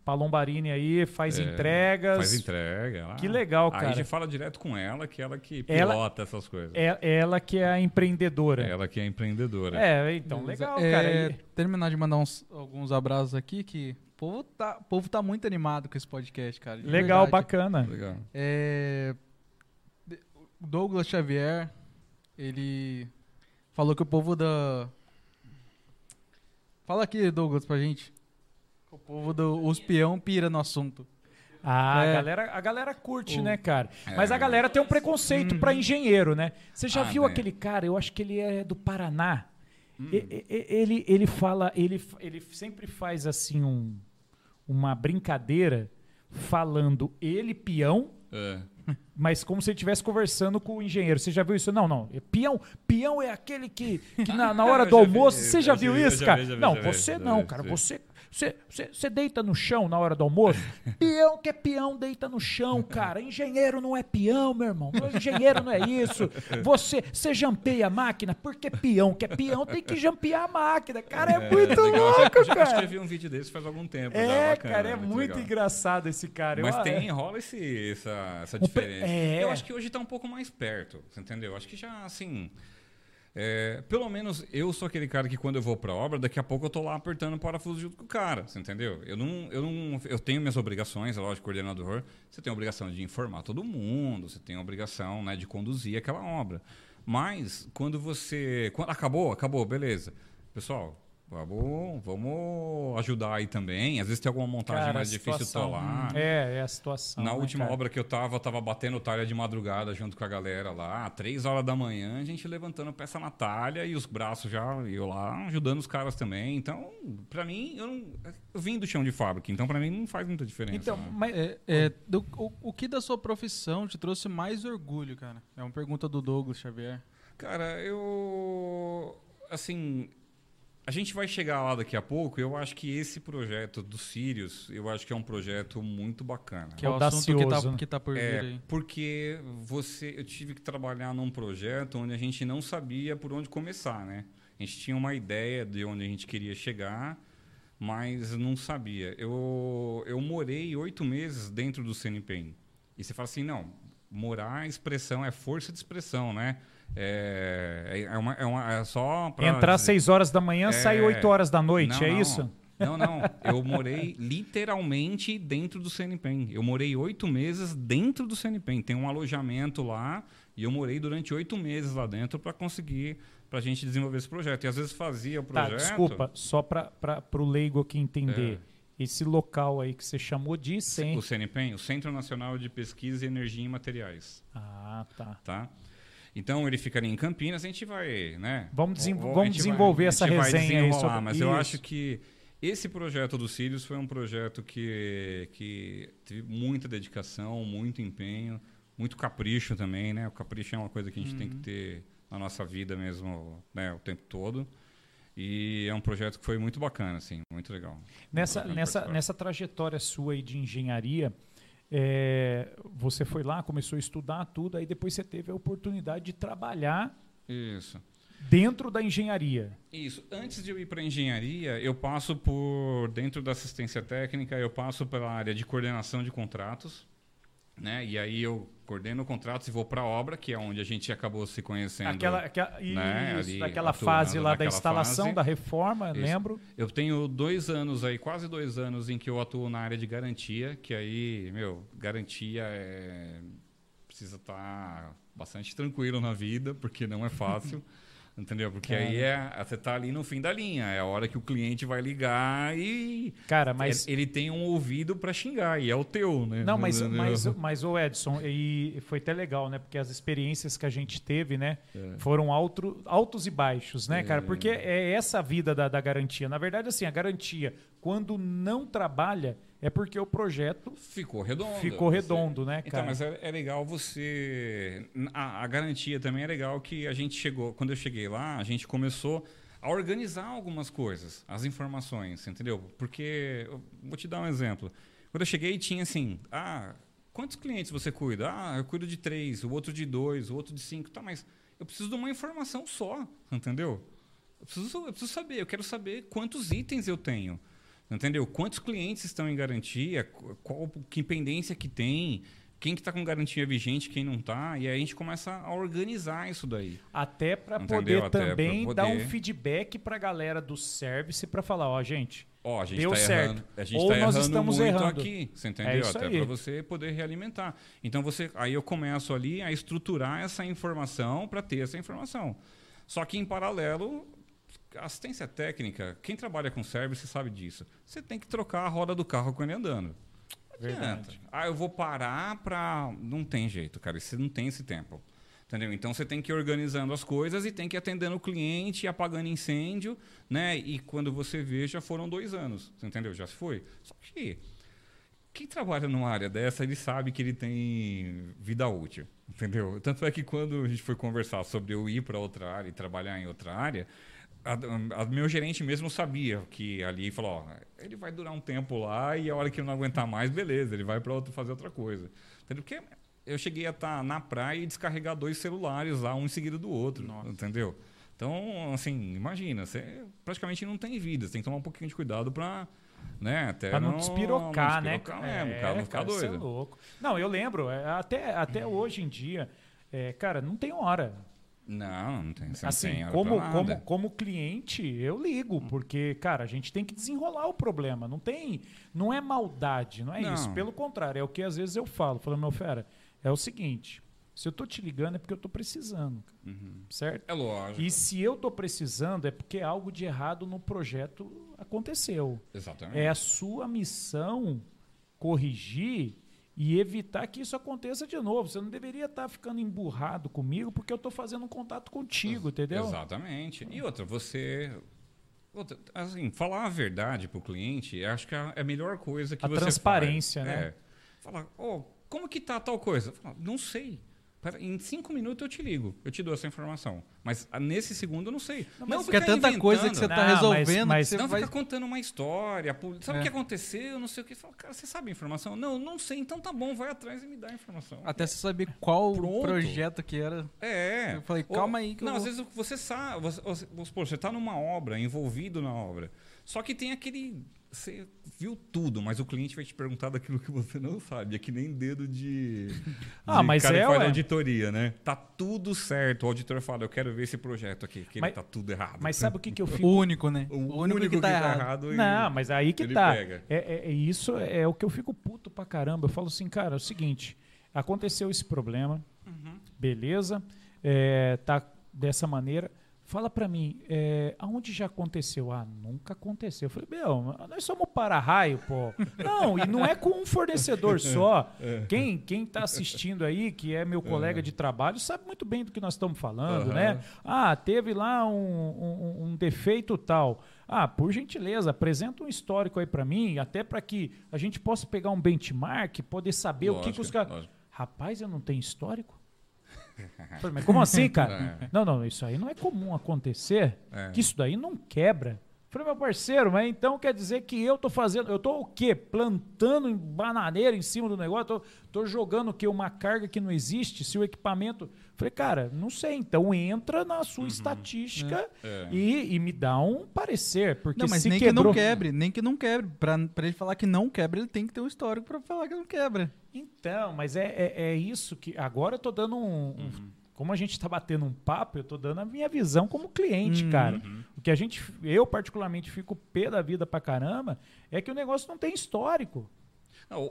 Palombarini aí faz É, entregas. Faz entrega. lá. Que legal, Aí cara. a gente fala direto com ela, que ela que Ela- pilota essas coisas. É ela que é a empreendedora. Ela que é empreendedora. É, então, legal, É, cara. E- Terminar de mandar uns- alguns abraços aqui, que o povo tá, o povo tá muito animado com esse podcast, cara. Legal, verdade. bacana. Legal. É, Douglas Xavier, ele falou que o povo da. Fala aqui, Douglas, pra gente. O povo do os peão pira no assunto. Ah, É. a, galera, a galera curte, O- né, cara? É. Mas a galera tem um preconceito pra engenheiro, né? Você já Ah, viu tem. aquele cara? Eu acho que ele é do Paraná. E- e- ele, ele fala, ele, ele sempre faz assim um, uma brincadeira falando ele peão, É. mas como se ele estivesse conversando com o engenheiro. Você já viu isso? Não, não. É Peão, peão é aquele que, que na, na [laughs] hora do vi, almoço. eu Você já viu vi, isso, já cara? vi, já vi, não, vi, você não, vi, cara. Você, você, você, você deita no chão na hora do almoço? [laughs] peão que é peão, deita no chão, cara. Engenheiro não é peão, meu irmão. Engenheiro não é isso. Você, você jampeia a máquina porque peão que é peão tem que jampear a máquina. Cara, é, muito legal. louco, eu já, eu já cara. escrevi um vídeo desse faz algum tempo. já, É, bacana, cara, é muito, legal. engraçado esse cara. Eu- Mas é- tem, rola esse, essa, essa diferença. é. Eu acho que hoje tá um pouco mais perto, você entendeu? Acho que já, assim... é, pelo menos eu sou aquele cara que quando eu vou pra obra, daqui a pouco eu tô lá apertando o parafuso junto com o cara, você entendeu? Eu não, eu não, eu tenho minhas obrigações, é lógico, coordenador, você tem a obrigação de informar todo mundo, você tem a obrigação, né, de conduzir aquela obra. Mas quando você, quando, acabou, acabou, beleza. Pessoal, vamos, vamos ajudar aí também. Às vezes tem alguma montagem Cara, mais difícil, tô situação- lá. É, é a situação. Na né, última cara? obra que eu tava, tava batendo talha de madrugada junto com a galera lá, três horas da manhã, a gente levantando peça na talha e os braços já, e eu lá ajudando os caras também. Então, pra mim, eu, não, eu vim do chão de fábrica, então pra mim não faz muita diferença. Então, né? mas, É, é, do- o, o que da sua profissão te trouxe mais orgulho, cara? É uma pergunta do Douglas Xavier. Cara, eu. Assim. A gente vai chegar lá daqui a pouco. Eu acho que esse projeto do Sirius, eu acho que é um projeto muito bacana. Que é o assunto que tá, que tá por vir É, aí. porque você, eu tive que trabalhar num projeto onde a gente não sabia por onde começar, né? A gente tinha uma ideia de onde a gente queria chegar, mas não sabia. Eu, eu morei oito meses dentro do CNPEM. E você fala assim, não, morar é expressão, é força de expressão, né? É, é, uma, é, uma, é só pra entrar às dizer- 6 horas da manhã, É. sair 8 horas da noite, não, é não. isso? Não, não. [laughs] Eu morei literalmente dentro do CNPEM. Eu morei oito meses dentro do CNPEM. Tem um alojamento lá e eu morei durante oito meses lá dentro para conseguir, para a gente desenvolver esse projeto. E às vezes fazia o Tá, projeto. desculpa, só para o leigo aqui entender. É. esse local aí que você chamou de CEN. O CNPEM, o Centro Nacional de Pesquisa Energia e Materiais. Ah, tá. Tá? Então ele ficaria em Campinas, a gente vai, né? Vamos, desen o- o- a vamos gente desenvolver vai, essa resenha aí sobre Mas eu isso. acho que esse projeto do Sirius foi um projeto que, que teve muita dedicação, muito empenho, muito capricho também, né? O capricho é uma coisa que a gente tem que Uhum. ter na nossa vida mesmo, né? O tempo todo. E é um projeto que foi muito bacana, assim, muito legal. Nessa, Muito nessa, participar. nessa trajetória sua aí de engenharia, é, você foi lá, começou a estudar tudo, aí depois você teve a oportunidade de trabalhar Isso. dentro da engenharia. Isso. Antes de eu ir para engenharia, eu passo por dentro da assistência técnica, eu passo pela área de coordenação de contratos, né? E aí eu coordeno contratos e vou para a obra, que é onde a gente acabou se conhecendo. Aquela, aquela, né, isso, ali atuando fase lá da instalação, fase. da reforma, Isso. lembro. Eu tenho dois anos aí, quase dois anos, em que eu atuo na área de garantia, que aí, meu, garantia é... precisa estar bastante tranquilo na vida, porque não é fácil. [laughs] Entendeu? Porque aí é, você tá ali no fim da linha, é a hora que o cliente vai ligar e Cara, mas. ele tem um ouvido para xingar, e é o teu, né? Não, mas, mas, [laughs] mas o Edson, e foi até legal, né? Porque as experiências que a gente teve, né? É. Foram alto, altos e baixos, né, cara? Porque é essa a vida da, da garantia. Na verdade, assim, a garantia, quando não trabalha, é porque o projeto Ficou redondo. ficou Você- redondo, né, Então, cara? mas é, é legal você. A, a garantia também é legal que a gente chegou. Quando eu cheguei lá, a gente começou a organizar algumas coisas, as informações, entendeu? Porque. Vou te dar um exemplo. Quando eu cheguei, tinha assim. Ah, quantos clientes você cuida? Ah, eu cuido de três, o outro de dois, o outro de cinco. Tá, mas eu preciso de uma informação só, entendeu? Eu preciso, eu preciso saber, eu quero saber quantos itens eu tenho. Entendeu? Quantos clientes estão em garantia, qu- qual que pendência que tem, quem que está com garantia vigente, quem não está, e aí a gente começa a organizar isso daí. Até para poder Até também poder. dar um feedback para a galera do service para falar, ó, gente, Ó, a gente Deu tá certo. errando, a gente Ou tá nós errando estamos muito errando. aqui, você entendeu? É Até para você poder realimentar. Então você, aí eu começo ali a estruturar essa informação para ter essa informação. Só que em paralelo, assistência técnica, quem trabalha com service sabe disso. Você tem que trocar a roda do carro com ele andando. Adianta. Verdade. Ah, eu vou parar para não tem jeito, cara, você não tem esse tempo. Entendeu? Então você tem que ir organizando as coisas e tem que ir atendendo o cliente, apagando incêndio, né? E quando você vê, já foram dois anos. Entendeu? Já se foi. Só que quem trabalha numa área dessa, ele sabe que ele tem vida útil. Entendeu? Tanto é que quando a gente foi conversar sobre eu ir para outra área e trabalhar em outra área, a, a- meu gerente mesmo sabia que ali falou: ó, ele vai durar um tempo lá e a hora que ele não aguentar mais, beleza, ele vai para outro fazer outra coisa. Entendeu? Porque eu cheguei a estar na praia e descarregar dois celulares lá, um em seguida do outro. Entendeu? Então, assim, imagina, você praticamente não tem vida, você tem que tomar um pouquinho de cuidado para. Né, até Pra não despirocar, não né? despirocar mesmo, o cara não ficar cara, isso é doido. louco. Não, eu lembro, é, até, até hoje em dia, é, cara, não tem hora. Não, não tem. Você Assim, tem como, como, como cliente, eu ligo, porque, cara, a gente tem que desenrolar o problema. Não tem. Não é maldade, não é Não. isso. Pelo contrário, é o que às vezes eu falo. Falando, meu fera, é o seguinte: se eu tô te ligando é porque eu tô precisando. cara, Certo? É lógico. E se eu tô precisando é porque algo de errado no projeto aconteceu. Exatamente. É a sua missão corrigir e evitar que isso aconteça de novo. Você não deveria estar ficando emburrado comigo porque eu estou fazendo um contato contigo, entendeu? Exatamente. E outra, você. Outra, assim, falar a verdade pro cliente, eu acho que é a melhor coisa que A você transparência, faz. né? É. Falar, ó, como que tá tal coisa? Fala, não sei. Pera, em cinco minutos eu te ligo, eu te dou essa informação. Mas ah, nesse segundo eu não sei. Não, Porque fica é tanta inventando. coisa que você Não, tá mas- resolvendo mas- que você Não vai... fica contando uma história. Sabe o É. que aconteceu? Não sei o que. Fala, cara, você sabe a informação? Não, não sei. Então tá bom, vai atrás e me dá a informação. Até você saber qual Pronto. projeto que era. É. Eu falei, Ou- calma aí que eu Não, às vezes você sabe. Você, você, supor, você tá numa obra, envolvido na obra. Só que tem aquele. Você viu tudo, mas o cliente vai te perguntar daquilo que você não sabe. É que nem dedo de. [laughs] Ah, de mas cara é, que faz ué. auditoria, né? Tá tudo certo. O auditor fala, eu quero ver esse projeto aqui, que Mas- ele tá tudo errado. Mas sabe o que, que eu [laughs] O fico. único, né? o único, que tá errado. ele- Não, mas aí que ele tá. pega. É, é- é isso é o que eu fico puto pra caramba. Eu falo assim, cara, é o seguinte: aconteceu esse problema, Uhum. beleza, é, tá dessa maneira. Fala pra mim, é, aonde já aconteceu? Ah, nunca aconteceu. Eu falei, meu, nós somos para-raio, pô. [laughs] Não, e não é com um fornecedor só. Quem, quem tá assistindo aí, que é meu colega de trabalho, sabe muito bem do que nós estamos falando, Aham. né? Ah, teve lá um, um- um defeito tal. Ah, por gentileza, apresenta um histórico aí pra mim, até pra que a gente possa pegar um benchmark, poder saber o que, que Lógico, os caras. lógico. Rapaz, eu não tenho histórico? Mas como assim, cara? É. Não, não, isso aí não é comum acontecer, É. que isso daí não quebra. Falei, meu parceiro, mas então quer dizer que eu tô fazendo, eu tô o quê? Plantando em bananeira em cima do negócio, tô, tô jogando o quê? Uma carga que não existe, se o equipamento... Falei, cara, não sei, então entra na sua estatística É. e, e me dá um parecer, porque Não, mas nem quebrou... que não quebre, nem que não quebre. Pra, pra ele falar que não quebra, ele tem que ter um histórico pra falar que não quebra. Então, mas é, é, é isso que. Agora eu tô dando um. um- como a gente tá batendo um papo, eu tô dando a minha visão como cliente, Uhum. cara. O que a gente. Eu, particularmente, fico pé da vida pra caramba, é que o negócio não tem histórico.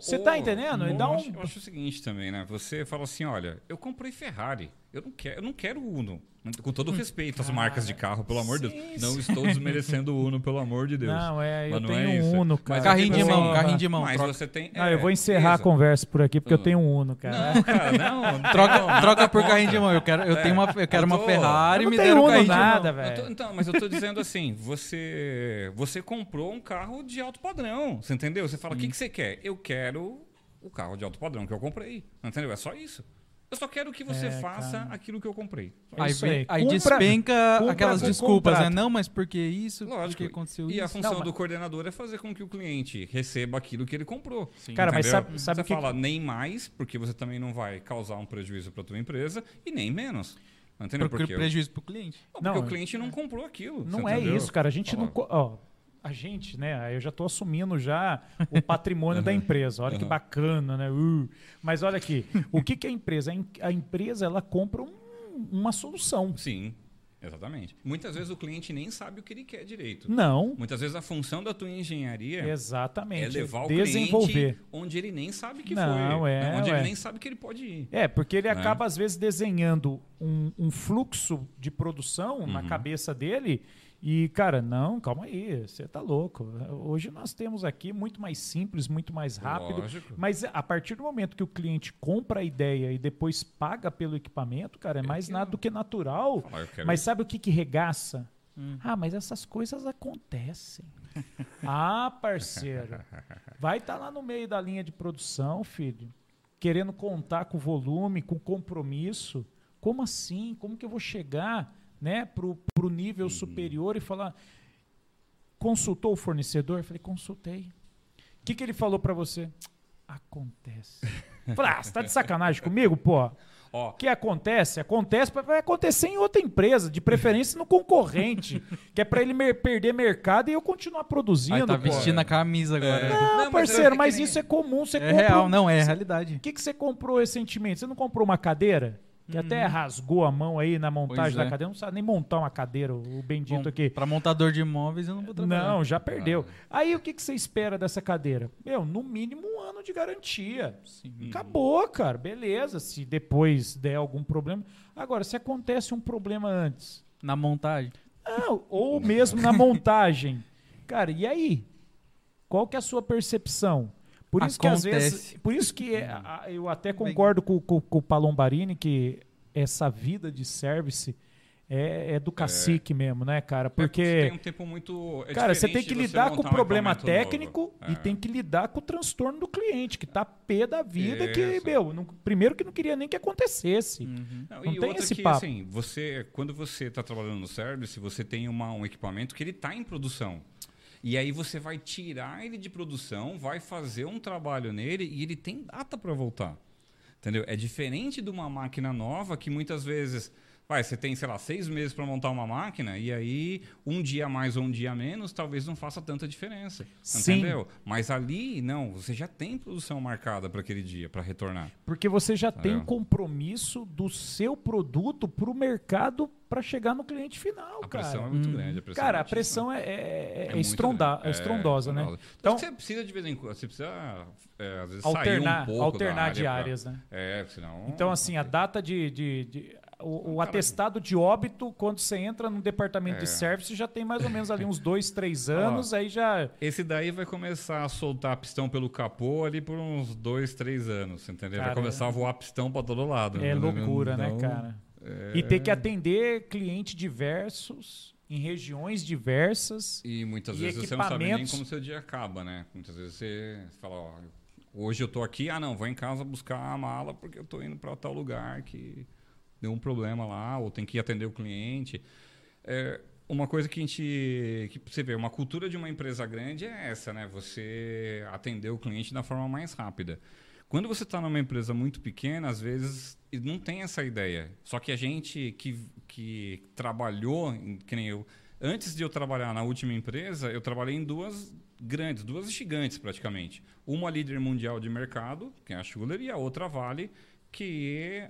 Você ou- tá entendendo? ou dá eu, acho, eu acho o seguinte também, né? Você fala assim, olha, eu comprei Ferrari. Eu não quero, eu não quero Uno. Com todo respeito às marcas de carro, pelo amor de Hum, Deus. Não estou desmerecendo o Uno, pelo amor de Deus. Não, é, eu Mas não tenho é um isso. Uno, Mas cara. Carrinho de mão, carrinho de mão. Mas troca. você tem. Ah, é, eu vou encerrar a beleza. conversa por aqui, porque eu Ah. tenho um Uno, cara. Não, cara, não. Troca, não, troca por carrinho de mão. Eu quero, eu tenho uma, eu quero eu uma tô- Ferrari eu e não me tenho deram um Uno carrinho nada, de mão. Tô- velho. então, mas eu tô dizendo assim, você você comprou um carro de alto padrão, você entendeu? Você fala, o que, que você quer? Eu quero o carro de alto padrão que eu comprei, entendeu? É só isso. Eu só quero que você É, faça cara. aquilo que eu comprei. É Aí, aí. aí Cumpra- despenca cumpra aquelas o desculpas, né? Não, mas por que isso? Lógico. Por que aconteceu E isso? a função Não, mas- do coordenador é fazer com que o cliente receba aquilo que ele comprou. Cara, mas entendeu? sabe- sabe você o que fala nem mais, porque você também não vai causar um prejuízo para tua empresa, e nem menos. Entendeu? Porque Porque, prejuízo pro cliente. não, porque Não, o cliente não comprou aquilo. Não é entendeu? isso, cara. A gente não. Co- Ó, a gente, né? Eu já tô assumindo já o [laughs] patrimônio da empresa. Olha que Uhum. bacana, né? Uh. Mas olha aqui, o que, que é a empresa? A em- A empresa ela compra um- uma solução. Sim, exatamente. Muitas vezes o cliente nem sabe o que ele quer direito. Não, Muitas vezes a função da tua engenharia é exatamente. levar o desenvolver. cliente onde ele nem sabe que Não, foi. é, né? Onde ele nem sabe que ele pode ir. É, porque ele Né? acaba, às vezes, desenhando um, um fluxo de produção na Uhum. cabeça dele. E, cara, não, calma aí, você tá louco. Hoje nós temos aqui muito mais simples, muito mais rápido. Lógico. Mas a partir do momento que o cliente compra a ideia e depois paga pelo equipamento, cara, é mais nada do que natural. Quero Mas sabe o que, que regaça? Hum. Ah, mas essas coisas acontecem. [laughs] ah, parceiro. Vai estar lá no meio da linha de produção, filho. Querendo contar com volume, com compromisso. Como assim? Como que eu vou chegar né, pro, pro nível Uhum. superior e falar. Consultou o fornecedor? Eu falei, consultei. O que, que ele falou para você? Acontece. Falei, ah, você tá de sacanagem comigo, pô? Ó, O que acontece? Acontece, vai acontecer em outra empresa, de preferência no concorrente, que é para ele mer- perder mercado e eu continuar produzindo. Aí tá pô. vestindo a camisa agora. É. Não, Não, mas parceiro, mas, nem- isso é comum. Você É real, um- não, é realidade. O que, que você comprou recentemente? Você não comprou uma cadeira? Que até rasgou a mão aí na montagem Pois da é. cadeira. Não sabe nem montar uma cadeira, o bendito Bom, aqui. Pra montador de imóveis eu não vou trabalhar. Não, já perdeu. Aí o que, que você espera dessa cadeira? Meu, no mínimo um ano de garantia. Sim. Acabou, cara. Beleza. Se depois der algum problema. Agora, se acontece um problema antes, Na montagem. não, ou mesmo na montagem, [laughs] cara, e aí? Qual que é a sua percepção? Por isso que às vezes, Acontece. por isso que é, eu até concordo com, com- com o Palombarini que essa vida de service é, é do cacique mesmo, né, cara? Tem Porque um tempo muito. é Cara, você tem que lidar com o um problema novo. técnico e É. tem que lidar com o transtorno do cliente, que tá pé da vida, que, meu, não- primeiro que não queria nem que acontecesse. Uhum. Não, Não e tem outra esse que, papo. assim, você, quando você está trabalhando no service, você tem uma- um equipamento que ele está em produção. E aí você vai tirar ele de produção, vai fazer um trabalho nele e ele tem data para voltar. Entendeu? É diferente de uma máquina nova que muitas vezes. Vai, você tem, sei lá, seis meses para montar uma máquina e aí um dia mais ou um dia menos talvez não faça tanta diferença. Sim. Entendeu? Mas ali, não, você já tem produção marcada para aquele dia, para retornar. Porque você já tem É. um compromisso do seu produto para o mercado para chegar no cliente final, A cara. pressão é muito grande. A pressão Cara, é a pressão é, é- é muito estronda- grande. é estrondosa, né? estrondosa. Então- você precisa de vez em quando, você precisa é, às vezes Alternar, sair um pouco alternar da área de pra- áreas, né? É, senão. Então, assim, a data de, de- de- o, o atestado de óbito, quando você entra no departamento É. de service, já tem mais ou menos ali [laughs] uns dois, três anos, aí já. Esse daí vai começar a soltar pistão pelo capô ali por uns dois, três anos, entendeu? Cara, vai começar a voar pistão pra todo lado. É loucura, né, Então, cara? é- E ter que atender clientes diversos, em regiões diversas. E muitas E vezes você não sabe nem como seu dia acaba, né? Muitas vezes você fala, ó, hoje eu tô aqui, ah não, vou em casa buscar a mala porque eu tô indo para tal lugar que deu um problema lá, ou tem que atender o cliente. É, uma coisa que a gente, que você vê, uma cultura de uma empresa grande é essa, né? Você atender o cliente da forma mais rápida. Quando você está numa empresa muito pequena, às vezes não tem essa ideia. Só que a gente que, que trabalhou, que nem eu, antes de eu trabalhar na última empresa, eu trabalhei em duas grandes, duas gigantes praticamente. Uma líder mundial de mercado, que é a Schuller, e a outra Vale, que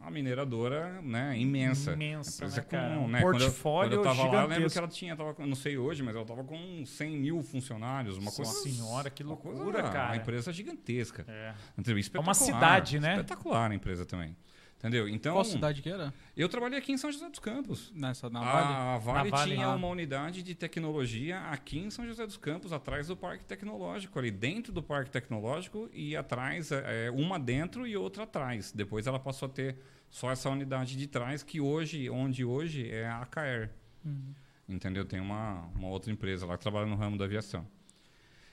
é a mineradora né, imensa. Imensa, empresa né, cara? com, Um né, quando eu- portfólio quando eu, tava lá, eu lembro que ela tinha, tava, com- não sei hoje, mas ela estava com 100 mil funcionários, uma coisa... Nossa senhora, que uma loucura, coisa- cara. Uma empresa gigantesca. É. Entendeu? Espetacular. cidade, né? Espetacular a empresa também. Entendeu? Então, Qual cidade que era? eu trabalhei aqui em São José dos Campos. Nessa, na a Vale? a Vale, Vale, tinha ah. uma unidade de tecnologia aqui em São José dos Campos, atrás do Parque Tecnológico, ali dentro do Parque Tecnológico e atrás, é, uma dentro e outra atrás. Depois ela passou a ter só essa unidade de trás, que hoje, onde hoje é a AKR. Uhum. Entendeu? Tem uma, uma outra empresa lá que trabalha no ramo da aviação.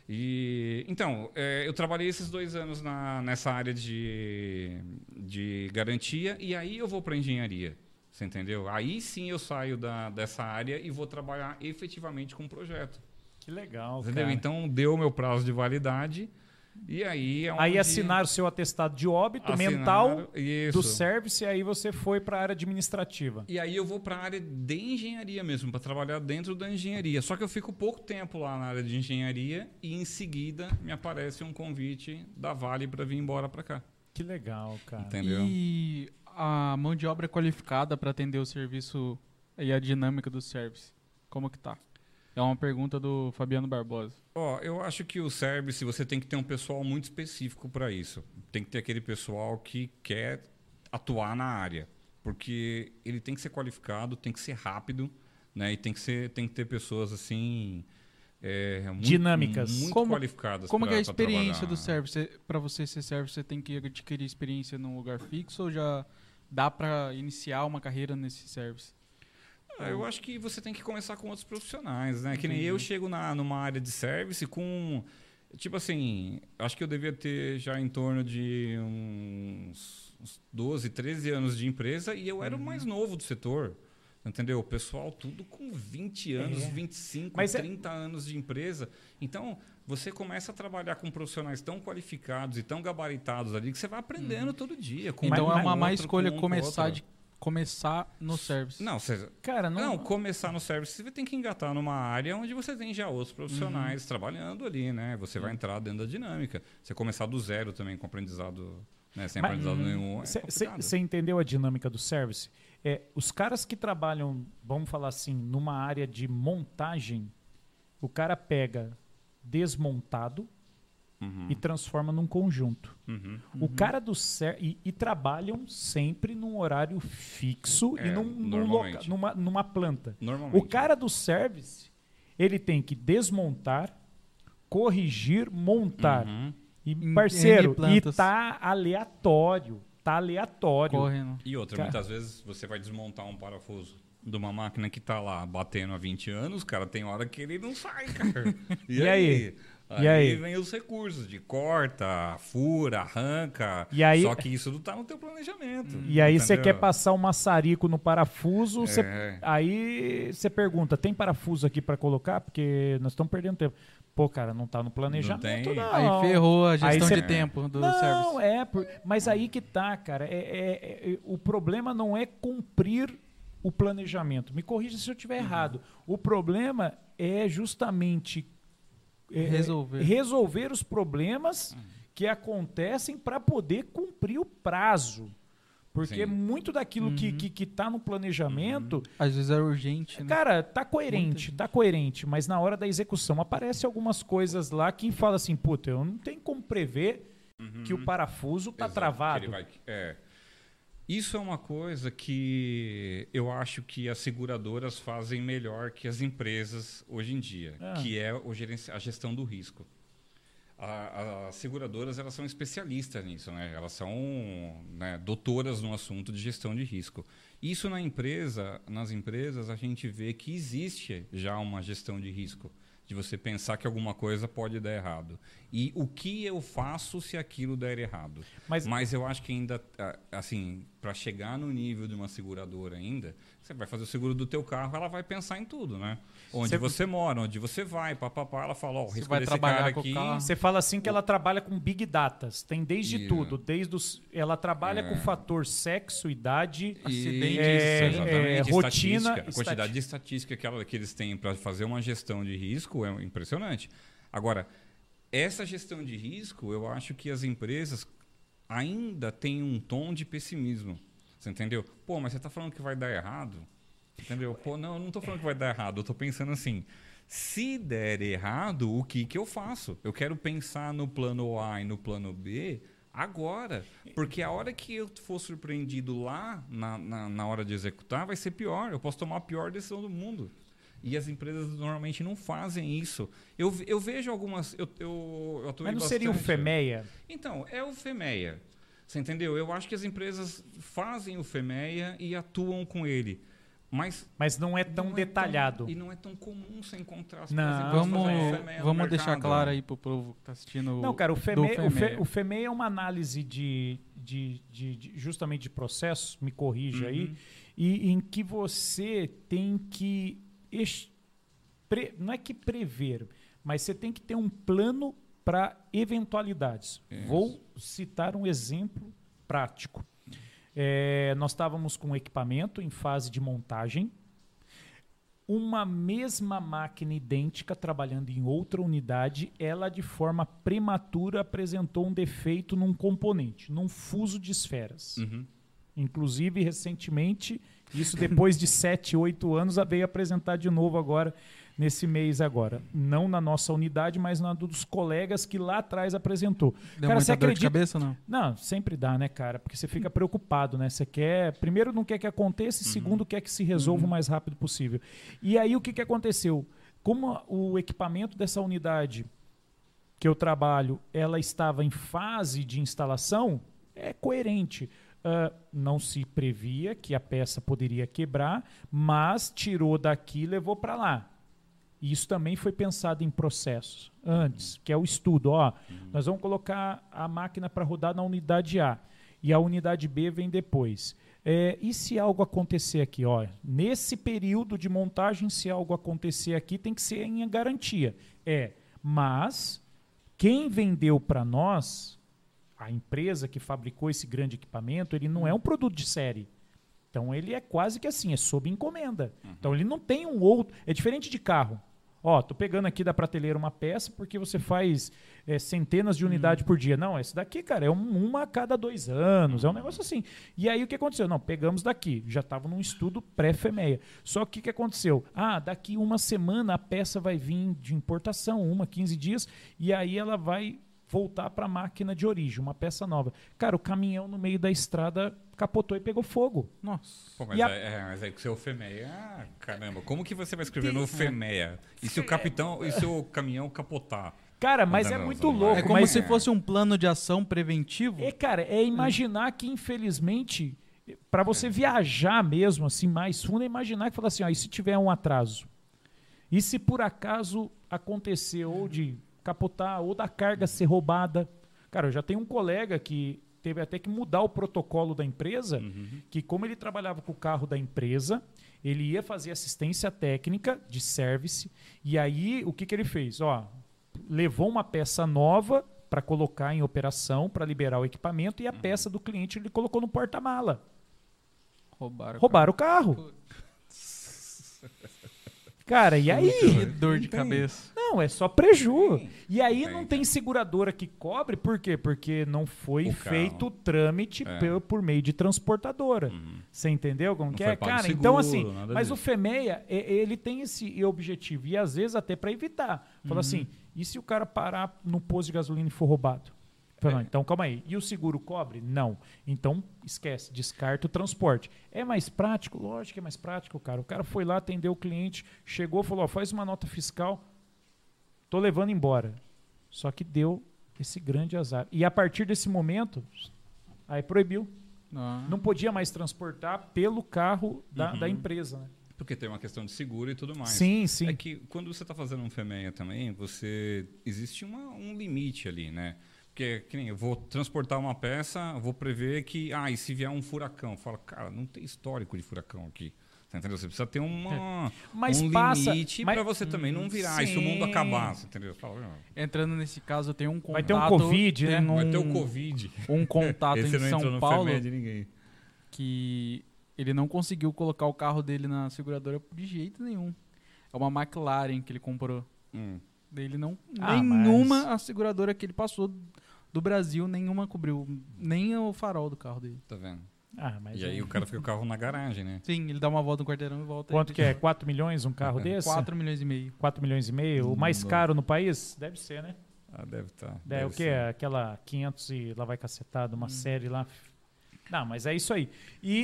E então, é, eu trabalhei esses dois anos na, nessa área de, de garantia e aí eu vou para engenharia. Você entendeu? Aí sim eu saio da, dessa área e vou trabalhar efetivamente com o projeto. Que legal, Entendeu? cara. Então deu o meu prazo de validade e aí é Aí onde assinaram o seu atestado de óbito assinaram- mental isso. do service e aí você foi para a área administrativa. E aí eu vou para a área de engenharia mesmo, para trabalhar dentro da engenharia. Só que eu fico pouco tempo lá na área de engenharia e em seguida me aparece um convite da Vale para vir embora para cá. Que legal, cara. Entendeu? E a mão de obra qualificada para atender o serviço e a dinâmica do service, como que tá? É uma pergunta do Fabiano Barbosa. Ó, eu acho que o service você tem que ter um pessoal muito específico para isso. Tem que ter aquele pessoal que quer atuar na área, porque ele tem que ser qualificado, tem que ser rápido, né? E tem que ser, tem que ter pessoas assim é, muito- Dinâmicas. muito Como- qualificadas. Como pra- é a experiência do service? Para você ser service, você tem que adquirir experiência num lugar fixo ou já dá para iniciar uma carreira nesse service? Ah, eu acho que você tem que começar com outros profissionais, né? Que nem eu Entendi. chego na, numa área de service com. Tipo assim, acho que eu devia ter já em torno de uns, uns 12, 13 anos de empresa e eu era o Uhum. mais novo do setor. Entendeu? O pessoal tudo com 20 anos, É. 25, Mas é- 30 anos de empresa. Então, você começa a trabalhar com profissionais tão qualificados e tão gabaritados ali que você vai aprendendo todo dia. Então é uma má escolha com com começar de começar no service. Não, Cara, não, não, começar no service, você tem que engatar numa área onde você tem já outros profissionais Uhum. trabalhando ali, né? Você vai entrar dentro da dinâmica. Você começar do zero também com aprendizado, né? Sem Mas- aprendizado nenhum. é complicado. Você entendeu a dinâmica do service? É, os caras que trabalham, vamos falar assim, numa área de montagem, o cara pega desmontado Uhum, e transforma num conjunto. uhum. O cara do e, e trabalham sempre num horário fixo e É, num, num normalmente. loca- numa, numa planta. Normalmente. O cara do service, ele tem que desmontar, corrigir, montar. Uhum. E, parceiro, e plantas. tá aleatório. Tá aleatório. Correndo. E outra, Cara. muitas vezes você vai desmontar um parafuso de uma máquina que tá lá batendo há 20 anos, cara, tem hora que ele não sai, cara. E, [laughs] E aí? Aí, E aí? vem os recursos de corta, fura, arranca. E aí- Só que isso não tá no teu planejamento. E aí você quer passar um maçarico no parafuso, É. aí você pergunta, tem parafuso aqui para colocar? Porque nós estamos perdendo tempo. Pô, cara, não tá no planejamento, tem. não. Aí ferrou a Aí gestão cê- de tempo do não, service. é, por- mas aí que tá, cara. É, é- é- o problema não é cumprir o planejamento. Me corrija se eu estiver Uhum. errado. O problema é justamente é, Resolver. resolver os problemas que acontecem para poder cumprir o prazo. Porque Sim. muito daquilo que, Uhum. que, que tá no planejamento, Às vezes é urgente, né? Cara, tá coerente, tá coerente, mas na hora da execução aparece algumas coisas lá que fala assim, puta, eu não tenho como prever que o parafuso tá Exato, travado. que ele vai- é. Isso é uma coisa que eu acho que as seguradoras fazem melhor que as empresas hoje em dia, Ah. que é a gestão do risco. A- a- as seguradoras elas são especialistas nisso, né? Elas são né, doutoras no assunto de gestão de risco. Isso na empresa, nas empresas a gente vê que existe já uma gestão de risco, de você pensar que alguma coisa pode dar errado e o que eu faço se aquilo der errado. Mas, Mas eu acho que ainda, ah, assim, para chegar no nível de uma seguradora ainda, você vai fazer o seguro do teu carro, ela vai pensar em tudo, né? Onde Você- você, mora, onde você vai, papapá, ela fala, ó, o Você risco vai desse trabalhar aqui... você fala assim que ela trabalha com big datas. Tem desde Yeah. tudo. Desde os, ela trabalha com o fator sexo, idade. Acidentes, é, é, rotina, estatística. A quantidade estati- de estatística que, ela- que eles têm para fazer uma gestão de risco é impressionante. Agora, essa gestão de risco, eu acho que as empresas ainda têm um tom de pessimismo. Você entendeu? Pô, mas você está falando que vai dar errado? Entendeu? Pô, não, eu não estou falando que vai dar errado. Eu estou pensando assim, se der errado, o que, que eu faço? Eu quero pensar no plano A e no plano B agora. Porque a hora que eu for surpreendido lá, na, na, na hora de executar, vai ser pior. Eu posso tomar a pior decisão do mundo. E as empresas normalmente não fazem isso. Eu, eu vejo algumas. Eu, eu, eu atuei Mas não seria o bastante. FEMEA? Então, é o FEMEA. Você entendeu? Eu acho que as empresas fazem o FEMEA e atuam com ele. Mas Mas não é tão não é detalhado. e não é tão comum você encontrar as Não. empresas Vamos, no vamos deixar claro aí pro povo que tá assistindo. Não, cara, o do FEMEA, o, Fe, FEMEA. o FEMEA é uma análise de, de, de- de- justamente de processos, me corrija aí, Uhum. e em que você tem que. Não é que prever, mas você tem que ter um plano para eventualidades. Isso. Vou citar um exemplo prático. É, nós estávamos com equipamento em fase de montagem, uma mesma máquina idêntica trabalhando em outra unidade, ela de forma prematura apresentou um defeito num componente, num fuso de esferas. Uhum. Inclusive, recentemente, isso depois de 7, 8 anos, veio apresentar de novo agora, nesse mês agora. Não na nossa unidade, mas na dos colegas que lá atrás apresentou. Deu Cara, você acredita- cabeça não? Não, sempre dá, né, cara? Porque você fica preocupado, né? Você quer. Primeiro, não quer que aconteça, e segundo, quer que se resolva o mais rápido possível. E aí, o que, que aconteceu? Como o equipamento dessa unidade que eu trabalho, ela estava em fase de instalação, é coerente. Ah, não se previa que a peça poderia quebrar, mas tirou daqui e levou para lá. Isso também foi pensado em processos antes, que é o estudo. Ó, Nós vamos colocar a máquina para rodar na unidade A e a unidade B vem depois. É, e se algo acontecer aqui? Ó, nesse período de montagem, se algo acontecer aqui, tem que ser em garantia. É, mas quem vendeu para nós, a empresa que fabricou esse grande equipamento, ele não é um produto de série. Então ele é quase que assim, é sob encomenda. Então ele não tem um outro. É diferente de carro. Ó, tô pegando aqui da prateleira uma peça porque você faz é, centenas de unidades por dia. Não, esse daqui, cara, é um- uma a cada dois anos. É um negócio assim. E aí o que aconteceu? Não, pegamos daqui. Já estava num estudo pré-FEMEA. Só que o que aconteceu? Ah, daqui uma semana a peça vai vir de importação, uma, 15 dias, e aí ela vai voltar para a máquina de origem, uma peça nova. Cara, o caminhão no meio da estrada capotou e pegou fogo. Nossa. Pô, mas, E a- é, é, mas é que o seu FEMEA. Ah, caramba, como que você vai escrever no FEMEA? E se o capitão e se o caminhão capotar? Cara, mas é muito vai. louco. É como mas se fosse um plano de ação preventivo. É, cara, é imaginar que, infelizmente, para você viajar mesmo, assim, mais fundo, é imaginar que fala assim, ó, e se tiver um atraso? E se por acaso acontecer ou de capotar, ou da carga ser roubada? Cara, eu já tenho um colega que teve até que mudar o protocolo da empresa, que como ele trabalhava com o carro da empresa, ele ia fazer assistência técnica de service, e aí o que, que ele fez? Ó, levou uma peça nova para colocar em operação, para liberar o equipamento, e a peça do cliente ele colocou no porta-mala. Roubaram. Roubaram o carro. Cara, e aí? Que dor de cabeça. Não, é só preju. Tem. E aí Tem, não tem. seguradora que cobre, por quê? Porque não foi O feito o trâmite É. pe- por meio de transportadora. Uhum. Você entendeu como Não que é? Cara, seguro, então assim, mas o disso. FEMEA, e- ele tem esse objetivo, e às vezes até para evitar. Fala assim, e se o cara parar no posto de gasolina e for roubado? Falei, não, então calma aí. E o seguro cobre? Não. Então esquece, descarta o transporte. É mais prático? Lógico que é mais prático, cara. O cara foi lá, atendeu o cliente, chegou, falou: ó, faz uma nota fiscal, tô levando embora. Só que deu esse grande azar. E a partir desse momento, aí proibiu. Ah. Não podia mais transportar pelo carro da, Uhum. da empresa, né? Porque tem uma questão de seguro e tudo mais. Sim, sim. É que quando você está fazendo um FEMEA também, você existe uma- um limite ali, né? Porque, que nem eu vou transportar uma peça, vou prever que, ah, e se vier um furacão? Fala, cara, não tem histórico de furacão aqui. Você entendeu? Você precisa ter uma, Mas um passa- limite mas- para você também não virar, e se o mundo Sim. acabar, entendeu? Fala, "Não, Entrando nesse caso, eu tenho um contato. Vai ter um Covid, tem né? vai ter um- o Covid. Um contato [laughs] em São no Paulo FEMEA de ninguém. que ele não conseguiu colocar o carro dele na seguradora de jeito nenhum. É uma McLaren que ele comprou. Hum. Ele não. Ah, nenhuma mas- a seguradora que ele passou do Brasil, nenhuma cobriu. Nem o farol do carro dele. Tá vendo? Ah, mas e é- aí o cara fica o carro na garagem, né? Sim, ele dá uma volta no quarteirão e volta. Quanto que é? 4 milhões um carro [laughs] desse? 4 milhões e meio. 4 milhões e meio? O mais Não. caro no país? Deve ser, né? Ah, deve estar. É, o que? Aquela 500 e lá vai cacetado, uma Hum. série lá. Não, mas é isso aí. E,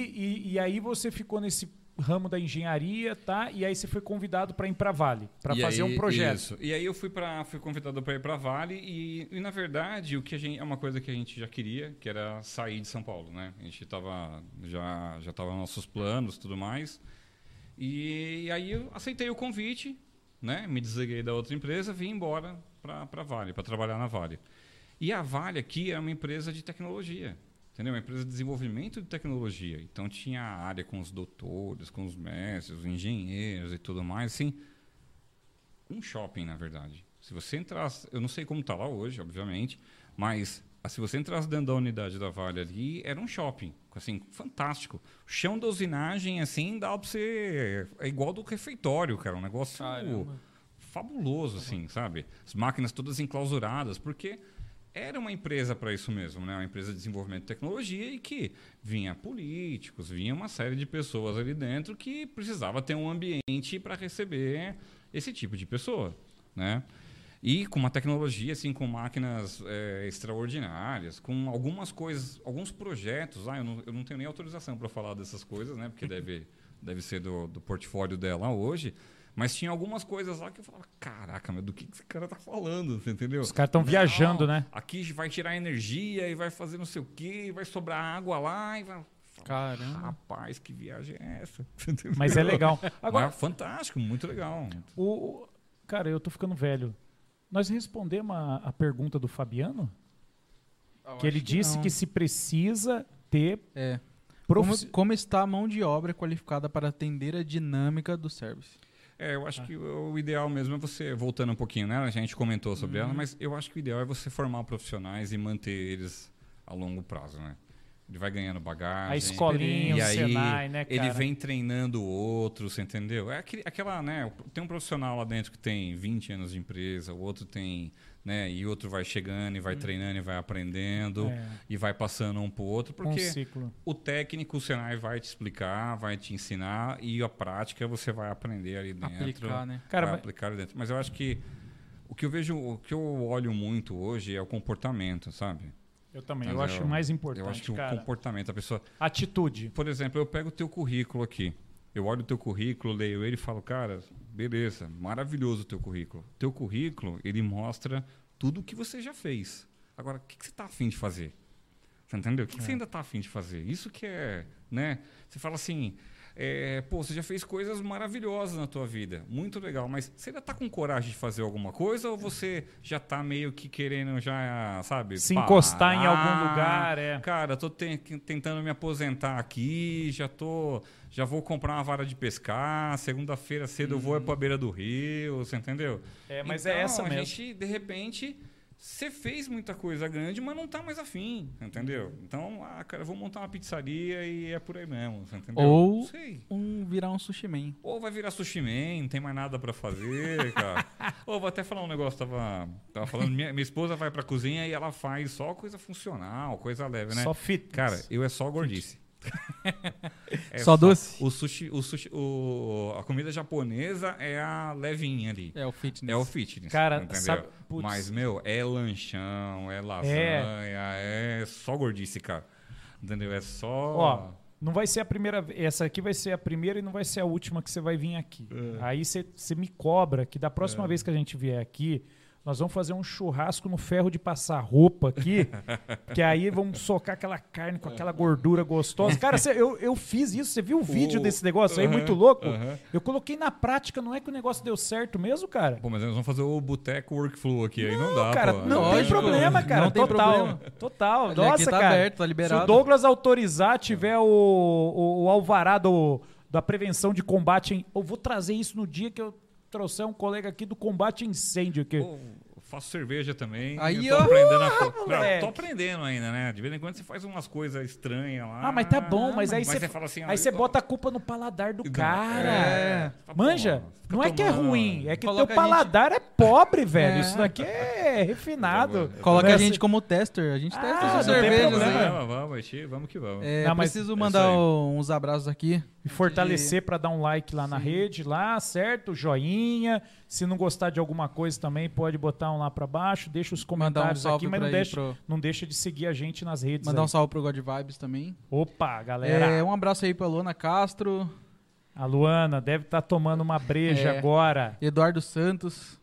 e, e aí você ficou nesse ramo da engenharia, tá? E aí você foi convidado para ir para Vale, para E fazer aí- um projeto. Isso. E aí eu fui para fui convidado para ir para Vale e, e, na verdade o que a gente é uma coisa que a gente já queria, que era sair de São Paulo, né? A gente tava já já tava nos nossos planos, tudo mais. E, aí eu aceitei o convite, né? Me desliguei da outra empresa, vim embora para para Vale, para trabalhar na Vale. E a Vale aqui é uma empresa de tecnologia. Entendeu? Uma empresa de desenvolvimento de tecnologia. Então tinha a área com os doutores, com os mestres, os engenheiros e tudo mais, assim, um shopping, na verdade. Se você entrasse, eu não sei como está lá hoje, obviamente, mas se você entrasse dentro da unidade da Vale ali, era um shopping, assim, fantástico. O chão da usinagem, assim, dá para você... É igual do refeitório, cara, um negócio Caramba. fabuloso, assim, sabe? As máquinas todas enclausuradas, porque era uma empresa para isso mesmo, né? Uma empresa de desenvolvimento de tecnologia e que vinha políticos, vinha uma série de pessoas ali dentro que precisava ter um ambiente para receber esse tipo de pessoa, né? E com uma tecnologia, assim, com máquinas é, extraordinárias, com algumas coisas, alguns projetos. Ah, eu não, eu não tenho nem autorização para falar dessas coisas, né? Porque [laughs] deve, deve ser do, do portfólio dela hoje. Mas tinha algumas coisas lá que eu falava, caraca, meu, do que, que esse cara tá falando, você entendeu? Os caras estão viajando, né? Aqui vai tirar energia e vai fazer não sei o quê, e vai sobrar água lá e vai... Caramba. Rapaz, que viagem é essa? [laughs] Mas é legal. Agora, Agora, fantástico, muito legal. o, cara, eu tô ficando velho. Nós respondemos a, a pergunta do Fabiano? Que ele disse que se precisa ter É. Como, como está a mão de obra qualificada para atender a dinâmica do service? É, eu acho que o ideal mesmo é você, voltando um pouquinho nela, a gente comentou sobre ela, mas eu acho que o ideal é você formar profissionais e manter eles a longo prazo, né? Ele vai ganhando bagagem. a escolinha, o e aí Senai, né, cara? ele vem treinando outros, você entendeu? É aquele- aquela, né? Tem um profissional lá dentro que tem 20 anos de empresa, o outro tem, né? E outro vai chegando e vai treinando e vai aprendendo É, e vai passando um pro outro, um porque ciclo. o técnico, o Senai vai te explicar, vai te ensinar e a prática você vai aprender ali dentro. Aplicar, né? Cara, vai mas- aplicar ali dentro. Mas eu acho que o que eu vejo, o que eu olho muito hoje é o comportamento, sabe? Eu também. Eu Mas acho eu- mais importante, eu acho que cara. o comportamento, a pessoa. Atitude. Por exemplo, eu pego o teu currículo aqui. Eu olho o teu currículo, leio ele e falo, cara, beleza, maravilhoso o teu currículo. Teu currículo, ele mostra tudo o que você já fez. Agora, o que, que você está afim de fazer? Você entendeu? O que, que você ainda está afim de fazer? Isso que é, né? Você fala assim, é, pô, você já fez coisas maravilhosas na tua vida, muito legal, mas você ainda está com coragem de fazer alguma coisa ou você já está meio que querendo já, sabe? Se encostar em algum parar? lugar, é. Cara, tô te- tentando me aposentar aqui, já tô, já vou comprar uma vara de pescar, segunda-feira cedo eu vou é pra beira do rio, você entendeu? É, mas Então, é essa a mesmo. gente, de repente, você fez muita coisa grande, mas não tá mais afim, entendeu? Então, ah, cara, eu vou montar uma pizzaria e é por aí mesmo, entendeu? Ou-. Um virar um sushi man. Ou vai virar sushi man, não tem mais nada pra fazer, [laughs] cara. Ou vou até falar um negócio, tava, tava falando, minha, minha esposa vai pra cozinha e ela faz só coisa funcional, coisa leve, né? Só fit. Cara, eu é só gordice. É Só doce? O sushi, o sushi, o, a comida japonesa é a levinha ali. É o fitness. É o fitness. Cara, entendeu? sabe- putz. Mas, meu, é lanchão, é lasanha, é, só gordice, cara. Entendeu? É só. Ó, não vai ser a primeira Essa aqui vai ser a primeira e não vai ser a última que você vai vir aqui. É. Aí você você me cobra que da próxima vez que a gente vier aqui, nós vamos fazer um churrasco no ferro de passar roupa aqui. [laughs] que aí vamos socar aquela carne com aquela gordura gostosa. Cara, cê- eu, eu fiz isso. Você viu o vídeo O- desse negócio aí? Aham, Muito louco. aham. Eu coloquei na prática. Não é que o negócio deu certo mesmo, cara? Pô, mas nós vamos fazer o boteco workflow aqui, aí não dá, cara, pô. não Lógico, tem problema, cara. não tem total. problema. Total. Ele Nossa, tá cara. aberto, tá Se liberado. o Douglas autorizar, tiver o, o, o alvará do, da prevenção de combate, em, eu vou trazer isso no dia que eu trouxer um colega aqui do combate incêndio. Que... faço cerveja também. Aí, eu tô ó. aprendendo a tô aprendendo ainda, né? De vez em quando você faz umas coisas estranhas lá. Ah, mas tá bom, mas aí você, fala assim, aí você ó, bota a culpa no paladar do cara. é. Manja, não é que é ruim, é que Coloca teu a gente- paladar é pobre, [laughs] velho. É. Isso daqui é [laughs] refinado. Coloca Né? a gente como tester. A gente Ah, testa tem cervejas problema. aí. Vamos, vamos, que vamos. É, Não, preciso é mandar uns abraços aqui. E fortalecer pra dar um like lá na rede, lá, certo? Joinha. Se não gostar de alguma coisa também, pode botar um lá pra baixo. Deixa os um comentários salve aqui, mas não deixa, pro- não deixa de seguir a gente nas redes. Mandar aí. um salve pro God Vibes também. Opa, galera. É, um abraço aí pra Luana Castro, A Luana deve estar tomando uma breja É. agora. Eduardo Santos,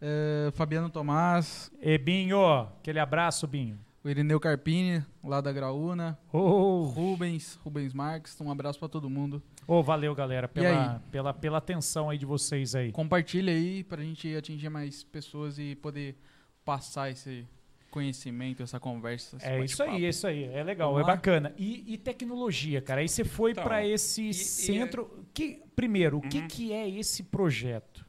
é, Fabiano Tomás, E Binho, aquele abraço, Binho. O Irineu Carpini, lá da Graúna, Oh, Rubens, Rubens Marques. Um abraço pra todo mundo. oh, valeu, galera, E pela, pela, pela atenção aí de vocês aí. Compartilha aí pra gente atingir mais pessoas e poder passar esse conhecimento, essa conversa. esse É isso aí, é isso aí. É legal, Vamos é lá? bacana. E, e tecnologia, cara. Aí você foi Então, para esse e- e centro. Que, primeiro, o que, Uhum. que é esse projeto?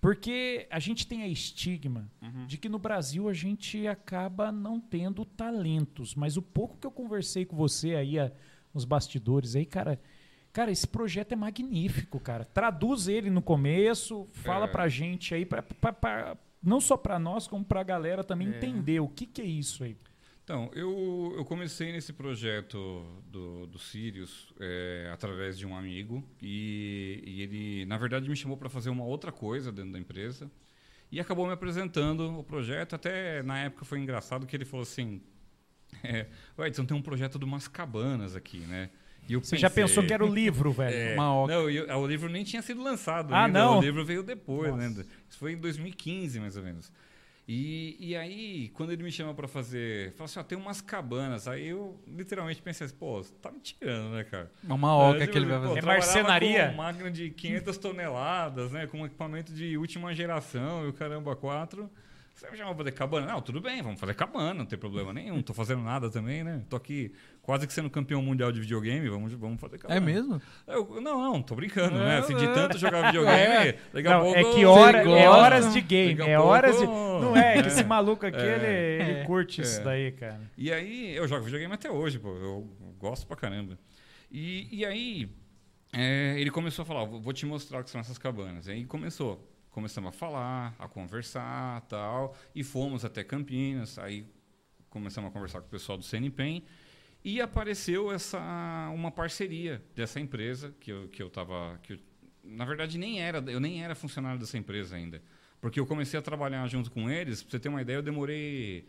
Porque a gente tem a estigma Uhum. de que no Brasil a gente acaba não tendo talentos. Mas o pouco que eu conversei com você aí a- nos bastidores aí, cara. Cara, esse projeto é magnífico, cara. Traduz ele no começo, fala É. pra gente aí, pra, pra- pra- não só pra nós, como pra galera também É. entender o que, que é isso aí. Então, eu, eu comecei nesse projeto do, do Sirius é, através de um amigo e, e ele, na verdade, me chamou para fazer uma outra coisa dentro da empresa e acabou me apresentando o projeto. Até na época foi engraçado que ele falou assim: é, "Ué, Edson, tem um projeto de umas cabanas aqui, né? E eu Você já pensei- pensou que era o livro, velho? É, Uma não, e o, o livro nem tinha sido lançado Ah, ainda. não? O livro veio depois, Nossa. né? Isso foi em 2015, mais ou menos. E, e aí, quando ele me chama para fazer, falou assim, ó, tem umas cabanas. Aí eu literalmente pensei assim, pô, você tá me tirando, né, cara? É uma oca É, que ele vai pô, fazer. É marcenaria? Com máquina de 500 toneladas, né? Com equipamento de última geração e o caramba 4. Você me chamou pra fazer cabana? Não, tudo bem, vamos fazer cabana, não tem problema nenhum. Não tô fazendo nada também, né? Tô aqui quase que sendo campeão mundial de videogame, vamos, vamos fazer cabana. É mesmo? Eu- não, não, tô brincando, É, né? Assim, de é. tanto jogar videogame, [laughs] É. daqui a Não, pouco... é que hora, é gosta? horas de game, é pouco- horas de... Não é, que [laughs] É. esse maluco aqui, É. ele, ele É. curte isso É. daí, cara. E aí, eu jogo videogame até hoje, pô. Eu gosto pra caramba. E, e aí, é, ele começou a falar, "Vou- vou te mostrar o que são essas cabanas. E aí começou. Começamos a falar, a conversar tal. E fomos até Campinas. Aí começamos a conversar com o pessoal do CNPEM. E apareceu essa uma parceria dessa empresa que eu, que eu tava... Que eu, na verdade, nem era, eu nem era funcionário dessa empresa ainda. Porque eu comecei a trabalhar junto com eles. Pra você ter uma ideia, eu demorei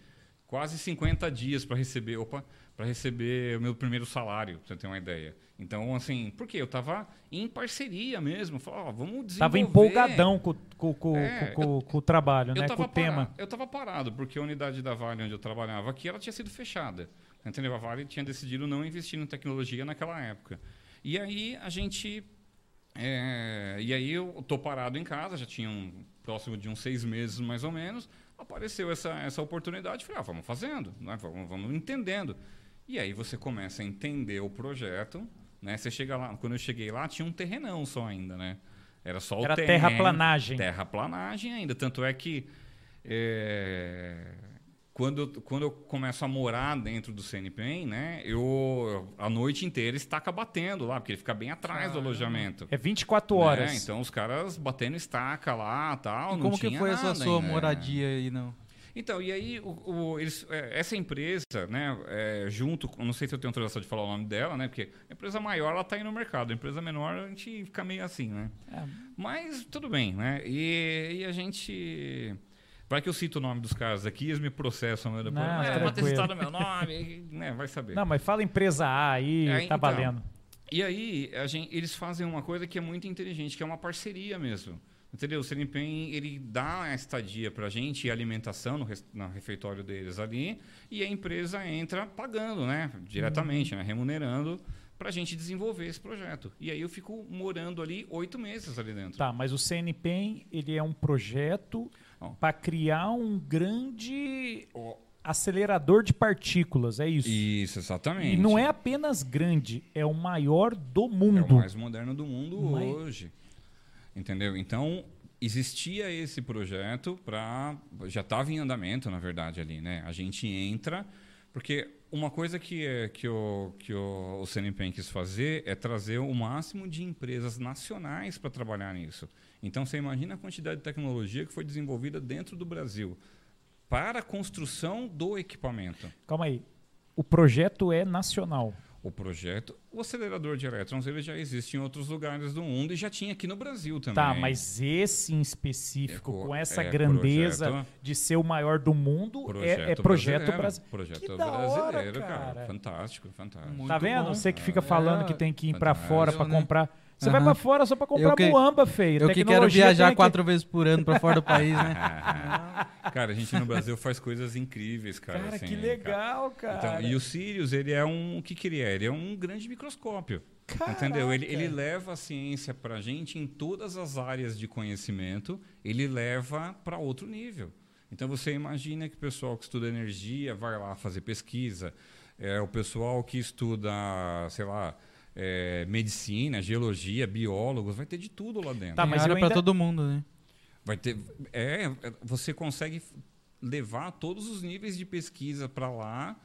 quase 50 dias para receber, opa, para receber o meu primeiro salário, pra você ter uma ideia. Então, assim, porque eu tava em parceria mesmo, falava, ó, vamos desenvolver. Tava empolgadão com, com, com, É, com- com o trabalho, Eu né? Com o tema. parado, eu tava parado, porque a unidade da Vale onde eu trabalhava aqui, ela tinha sido fechada. Entendeu? A Vale tinha decidido não investir em tecnologia naquela época. E aí a gente é, e aí eu tô parado em casa, já tinha um próximo de uns seis meses mais ou menos, apareceu essa, essa oportunidade, falei, ah, vamos fazendo, né? vamos, vamos entendendo. E aí você começa a entender o projeto, né? Você chega lá, quando eu cheguei lá tinha um terrenão só ainda, né? Era só o Era terreno, terraplanagem. Terraplanagem ainda, tanto é que é, quando, eu- quando eu começo a morar dentro do CNPEM, né, eu a noite inteira estaca batendo lá, porque ele fica bem atrás do Caramba. alojamento. É 24 né? horas. Então os caras batendo estaca lá tal. E não como que foi essa sua ainda. moradia aí, não? Então, e aí, o, o- eles, é, essa empresa, né, é, junto, não sei se eu tenho autorização de falar o nome dela, né, porque a empresa maior, ela está aí no mercado, a empresa menor, a gente fica meio assim, né. É, Mas tudo bem, né, e, e a gente... Vai que eu cito o nome dos caras aqui, eles me processam, né, depois, Não, é, pode ter citado meu nome, [laughs] né, vai saber. Não, mas fala empresa A aí, É, tá então. valendo. E aí, a gente- eles fazem uma coisa que é muito inteligente, que é uma parceria mesmo. Entendeu? O Serimpen, ele dá a estadia pra gente e a alimentação no, no refeitório deles ali, e a empresa entra pagando, né? Diretamente, né? Remunerando pra gente desenvolver esse projeto. E aí eu fico morando ali oito meses ali dentro. Tá, mas o CNPEM, ele é um projeto. Para criar um grande acelerador de partículas, é isso? Isso, exatamente. E não é apenas grande, é o maior do É mundo. o mais moderno do mundo Mas- hoje. Entendeu? Então, existia esse projeto para. Já estava em andamento, na verdade, ali, né? A gente entra. Porque uma coisa que, é, que, o, que o, o CNPEM quis fazer é trazer o máximo de empresas nacionais para trabalhar nisso. Então, você imagina a quantidade de tecnologia que foi desenvolvida dentro do Brasil para a construção do equipamento. Calma aí. O projeto é nacional. O projeto, o acelerador de elétrons, ele já existe em outros lugares do mundo e já tinha aqui no Brasil também. Tá, mas esse em específico, É co- com essa é grandeza projeto- de ser o maior do mundo, é, é projeto brasileiro. Projeto Que da hora, brasileiro, cara. Fantástico, fantástico. Muito Tá vendo? bom. Você que fica falando É, que tem que ir pra fantástico, fora pra né? Você vai Aham. pra fora só pra comprar que- muamba, feio. Eu que quero viajar quatro vezes por ano pra fora do país, né? [laughs] cara, a gente no Brasil faz coisas incríveis, cara. Cara, assim, que legal, cara. Então, e o Sirius, ele é um. O que, que ele é? Ele é um grande microscópio. Caraca. Entendeu? Ele, ele leva a ciência para a gente em todas as áreas de conhecimento, ele leva para outro nível. Então você imagina que o pessoal que estuda energia vai lá fazer pesquisa, é, o pessoal que estuda, sei lá, é, medicina, geologia, biólogos, vai ter de tudo lá dentro. Tá, mas eu pra ainda- todo mundo, né? Vai ter, é, é, você consegue levar todos os níveis de pesquisa para lá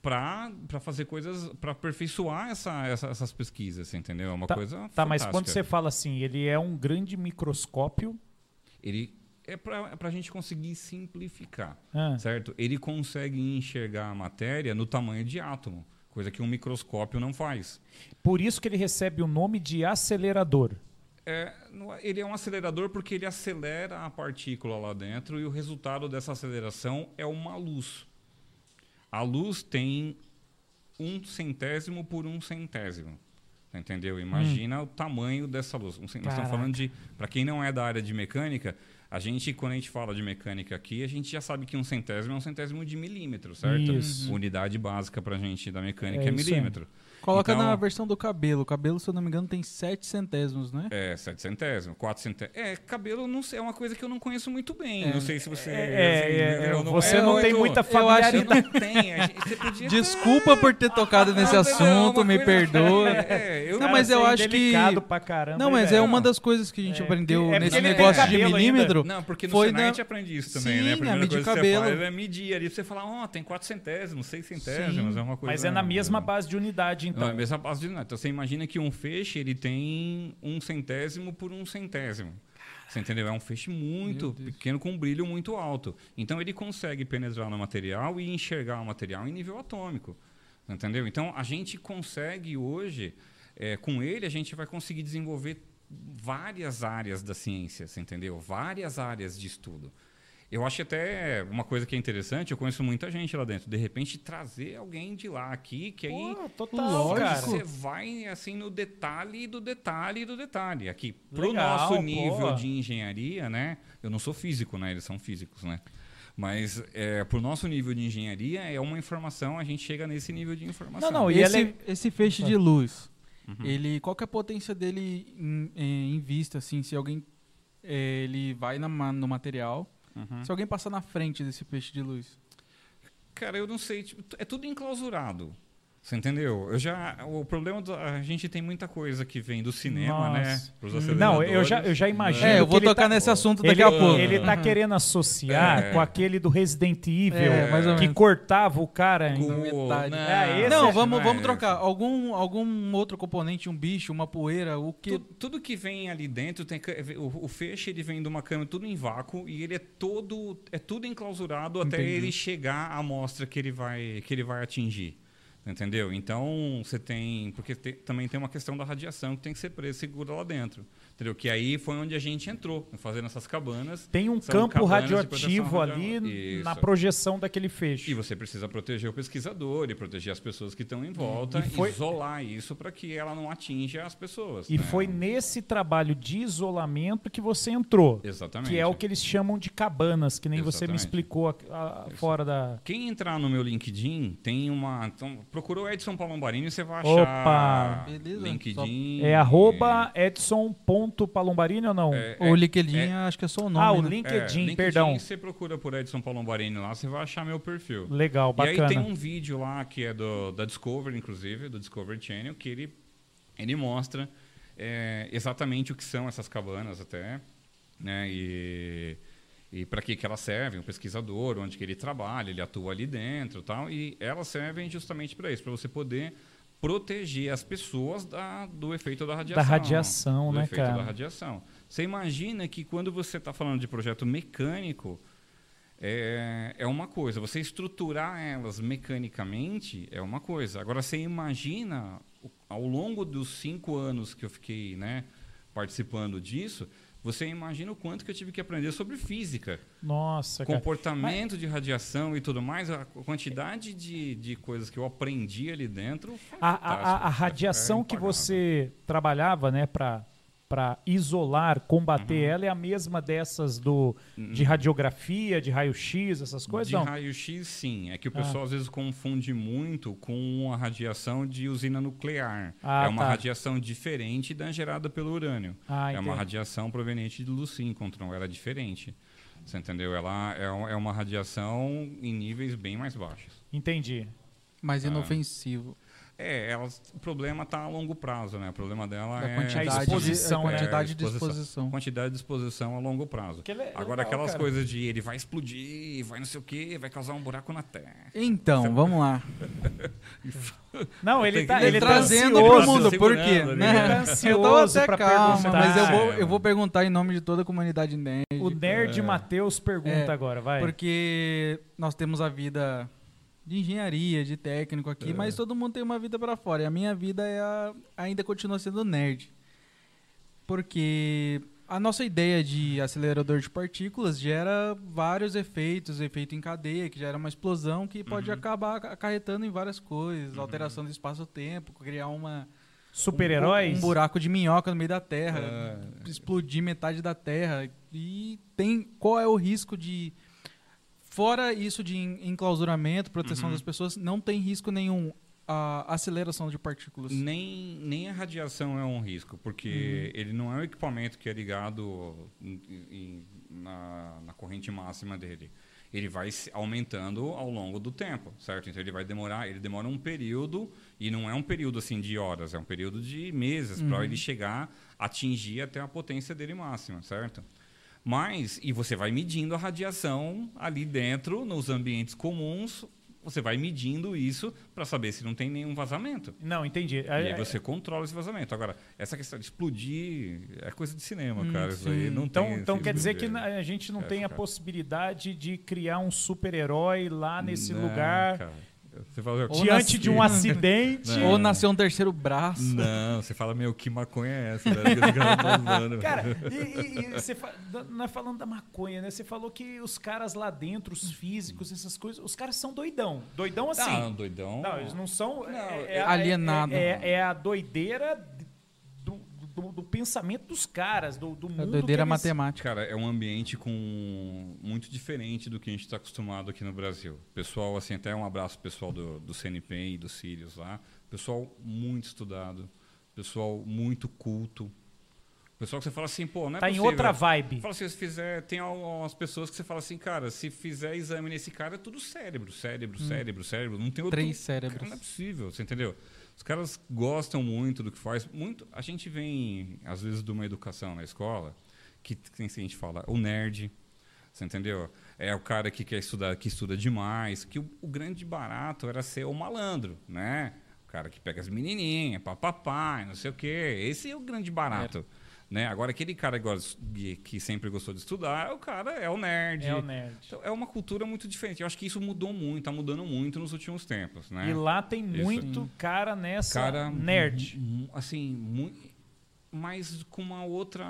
para fazer coisas, para aperfeiçoar essa, essa- essas pesquisas, entendeu? É uma Tá- coisa Tá, mas quando fantástica. você fala assim, ele é um grande microscópio. Ele é para a gente conseguir simplificar, Ah, certo? Ele consegue enxergar a matéria no tamanho de átomo, coisa que um microscópio não faz. por isso que ele recebe o nome de acelerador. É, no- ele é um acelerador porque ele acelera a partícula lá dentro e o resultado dessa aceleração é uma luz. A luz tem um centésimo por um centésimo. Entendeu? Imagina o tamanho dessa luz. Nós estamos falando de. Para quem não é da área de mecânica, a gente, quando a gente fala de mecânica aqui, a gente já sabe que um centésimo é um centésimo de milímetro, certo? Isso. Unidade básica para a gente da mecânica É é, isso milímetro. Coloca Então- na versão do cabelo. O cabelo, se eu não me engano, tem 7 centésimos, né? É, sete centésimos, quatro centésimos. É, cabelo não sei, é uma coisa que eu não conheço muito bem. É. Não sei se você. É, é, é, você é, não eu tem tô- muita eu acho- familiaridade. Eu não tenho. Você Desculpa por ter tocado nesse Não, não, assunto, me coisa- perdoa. [laughs] É, eu, Não, mas eu Você é acho que- pra caramba, Não, mas é uma das coisas que a gente É, aprendeu é nesse tem negócio de milímetro. Não, porque no Foi Senai na- a gente aprende isso também, Sim, né? a A primeira medir coisa que cabelo. você faz é medir ali, pra você falar, ó, tem quatro centésimos, seis centésimos, Sim. é uma coisa... Mas é na mesma base de unidade, Então. então. É a mesma base de. Então você imagina que um feixe ele tem um centésimo por um centésimo. Você entendeu? É um feixe muito pequeno com um brilho muito alto. Então ele consegue penetrar no material e enxergar o material em nível atômico. Entendeu? Então a gente consegue hoje, é, com ele, a gente vai conseguir desenvolver várias áreas da ciência, entendeu? Várias áreas de estudo. Eu acho até uma coisa que é interessante, eu conheço muita gente lá dentro. De repente, trazer alguém de lá aqui, que aí Pô, total, cara. você vai assim no detalhe do detalhe do detalhe. Aqui, pro Legal, nosso pô. nível de engenharia, né? Eu não sou físico, né? Eles são físicos, né? Mas é, pro nosso nível de engenharia, é uma informação, a gente chega nesse nível de informação. Não, não, e esse, ele- esse feixe de luz, Uhum. ele, qual que é a potência dele em, em- vista, assim, se alguém eh, ele vai na no material, Uhum. se alguém passar na frente desse feixe de luz? Cara, eu não sei. tipo, é tudo enclausurado. Você entendeu? Eu já, o problema do, a gente tem muita coisa que vem do cinema, Nossa. né? Pros Não, eu já, eu já imagino. É, eu que vou ele tocar tá- nesse assunto Ele, daqui a pouco. ele tá querendo associar É. com aquele do Resident Evil, É, mais ou que cortava o cara. em- metade. É, esse não, é- vamos, não é vamos esse. trocar. Algum, algum outro componente, um bicho, uma poeira, o que. Tu- tudo que vem ali dentro tem o, o feixe ele vem de uma câmera tudo em vácuo e ele é todo é tudo enclausurado até Entendi. ele chegar à amostra que ele vai que ele vai atingir entendeu? Então você tem porque também tem uma questão da radiação que tem que ser presa segura lá dentro entendeu que aí foi onde a gente entrou fazendo essas cabanas Tem um campo radioativo ali radio- na projeção daquele e feixe. você precisa proteger o pesquisador e proteger as pessoas que estão em volta E foi- isolar isso para que ela não atinja as pessoas E né? foi nesse trabalho de isolamento que você entrou. exatamente Que é o que eles chamam de cabanas, que nem você me Exatamente. explicou a- a- fora da. Quem entrar no meu LinkedIn tem uma. Então, procurou Edson Palombarini e você vai Opa! achar. Beleza. LinkedIn. É arroba edson.palombarini ou não? É, o LinkedIn, é- acho que é só o nome. ah, o né? LinkedIn, é, perdão. Você procura por Edson Palombarini lá, você vai achar meu perfil. Legal, E aí bacana. tem um vídeo lá que é do, da Discovery, inclusive, do Discovery Channel, que ele, ele mostra é, exatamente o que são essas cabanas até, né? E, e para que, que elas servem, o pesquisador, onde que ele trabalha, ele atua ali dentro tal, e elas servem justamente para isso, para você poder proteger as pessoas da, do efeito da radiação. radiação, do né, efeito cara? da radiação. Você imagina que quando você está falando de projeto mecânico, é, é uma coisa. Você estruturar elas mecanicamente é uma coisa. Agora, você imagina, ao longo dos cinco anos que eu fiquei né, participando disso, você imagina o quanto que eu tive que aprender sobre física, Nossa, cara. comportamento de radiação e tudo mais, a quantidade de, de coisas que eu aprendi ali dentro. A, a- a- a radiação É que você trabalhava, né, para para isolar, combater Uhum. ela é a mesma dessas do de radiografia, de raio-x, essas coisas, de raio-x, sim. É que o Ah. pessoal às vezes confunde muito com a radiação de usina nuclear. Ah, é uma tá. radiação diferente da gerada pelo urânio. Ah, é uma entendi. radiação proveniente do síncrontron. Ela é diferente. Você entendeu? Ela é, é uma radiação em níveis bem mais baixos. Entendi. Mas Ah. inofensivo. É, ela, o problema está a longo prazo, né? O problema dela Da é quantidade, a exposição, de, né? a quantidade É, de exposição. Quantidade de exposição a longo prazo. Que le- Agora, legal, aquelas cara. coisas de ele vai explodir, vai não sei o quê, vai causar um buraco na Terra. Então, vamos lá. [laughs] Não, ele tá, que- ele tá Trazendo ansioso. pro mundo, por quê? Né? Ele tá Eu tô até pra calma, perguntar. mas eu vou, É. eu vou perguntar em nome de toda a comunidade nerd. O nerd Matheus pergunta É, agora, vai. Porque nós temos a vida de engenharia, de técnico É. aqui, mas todo mundo tem uma vida pra fora. E a minha vida é a- ainda continua sendo nerd. Porque a nossa ideia de acelerador de partículas gera vários efeitos, efeito em cadeia, que gera uma explosão que pode Uhum. acabar acarretando em várias coisas, alteração do espaço-tempo, criar uma Super-heróis? um, um buraco de minhoca no meio da Terra, É. explodir metade da Terra. E tem qual é o risco de fora isso de en- enclausuramento, proteção Uhum. das pessoas, não tem risco nenhum a aceleração de partículas. Nem, nem a radiação é um risco, porque Uhum. ele não é um equipamento que é ligado em- em- na, na corrente máxima dele. Ele vai aumentando ao longo do tempo, certo? Então ele vai demorar, ele demora um período e não é um período assim de horas, é um período de meses para Uhum. ele chegar, atingir até a potência dele máxima, certo? Mas e você vai medindo a radiação ali dentro nos ambientes comuns, você vai medindo isso para saber se não tem nenhum vazamento. Não, entendi. E É- aí é- você controla esse vazamento. Agora, essa questão de explodir é coisa de cinema, Hum, cara. Isso aí não Então, tem. então quer dizer que a gente não É, tem a cara. possibilidade de criar um super-herói lá nesse Não, lugar, cara. Você fala, Ou diante nascer- de um [laughs] acidente. Não. Ou nascer um terceiro braço. Não, você fala, meu, que maconha é essa? esse [laughs] cara e, e- e você fa- da- nós falando da maconha, né? Você falou que os caras lá dentro, os físicos, essas coisas, os caras são doidão. Doidão assim. Não, doidão. Não, eles não são. Não, é, é, alienado. É, é- é a doideira do, do- pensamento dos caras, do, do mundo. A que doideira eles- matemática. Cara, é um ambiente com muito diferente do que a gente está acostumado aqui no Brasil. Pessoal, assim, até um abraço pro pessoal do, do CNP e do Sirius lá. Pessoal muito estudado, pessoal muito culto, pessoal que você fala assim, pô, não é Tá em possível. outra vibe. Fala assim, se fizer, tem algumas pessoas que você fala assim, cara, se fizer exame nesse cara, é tudo cérebro, cérebro, cérebro, cérebro. Não tem outro. Três Cara, cérebros. não é possível, você entendeu? Os caras gostam muito do que faz. Muito, a gente vem, às vezes, de uma educação na escola que a gente fala, o nerd, você entendeu? É o cara que quer estudar, que estuda demais, que o, o grande barato era ser o malandro, né? O cara que pega as menininhas, papapá, não sei o quê. Esse é o grande barato. Né? Agora, aquele cara que, que sempre gostou de estudar, o cara é o nerd. É o nerd. Então, é uma cultura muito diferente. Eu acho que isso mudou muito, está mudando muito nos últimos tempos, né? E lá tem Isso. muito cara nessa cara nerd. assim, mu- mas com uma outra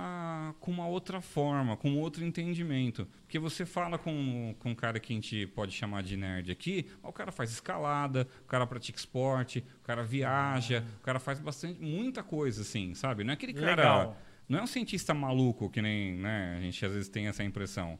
com uma outra forma, com outro entendimento. Porque você fala com, com um cara que a gente pode chamar de nerd aqui, o cara faz escalada, o cara pratica esporte, o cara viaja, o cara faz bastante muita coisa assim, sabe? Não é aquele cara Legal. Não é um cientista maluco que nem, né, a gente às vezes tem essa impressão.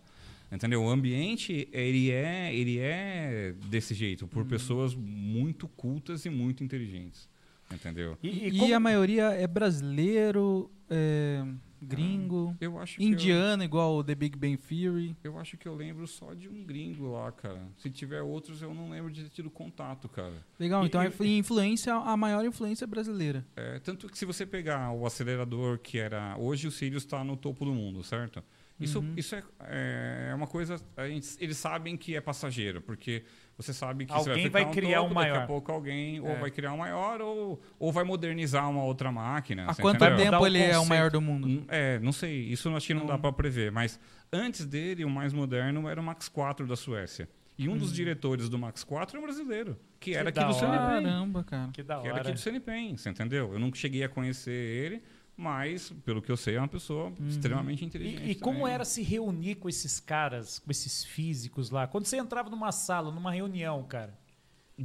Entendeu? O ambiente, ele é, ele é desse jeito, por Uhum. pessoas muito cultas e muito inteligentes. Entendeu? E, E, e como- a maioria é brasileiro, é, gringo, Eu acho indiano, igual o The Big Bang Theory. Eu, eu acho que eu lembro só de um gringo lá, cara. Se tiver outros, eu não lembro de ter tido contato, cara. Legal, E- então influência, a maior influência é brasileira. É, tanto que se você pegar o acelerador que era. Hoje o Sirius está no topo do mundo, certo? Isso, Uhum. isso é, é uma coisa. gente- eles sabem que é passageiro, porque você sabe que você Alguém vai, ficar vai criar um topo, Daqui maior. a pouco alguém ou É. vai criar um maior ou, ou vai modernizar uma outra máquina. Há quanto entendeu? Tempo um ele é o conceito. maior do mundo? Hum, É, não sei. Isso acho que não dá Não. para prever. Mas antes dele, o mais moderno era o Max 4 da Suécia. E um dos diretores do Max 4 é um brasileiro, que, Que era aqui da do hora. Sanipen. Caramba, cara. Que da Que era aqui hora. do Sanipen, você entendeu? Eu nunca cheguei a conhecer ele, mas, pelo que eu sei, é uma pessoa extremamente inteligente. E, e como era se reunir com esses caras, com esses físicos lá? Quando você entrava numa sala, numa reunião, cara,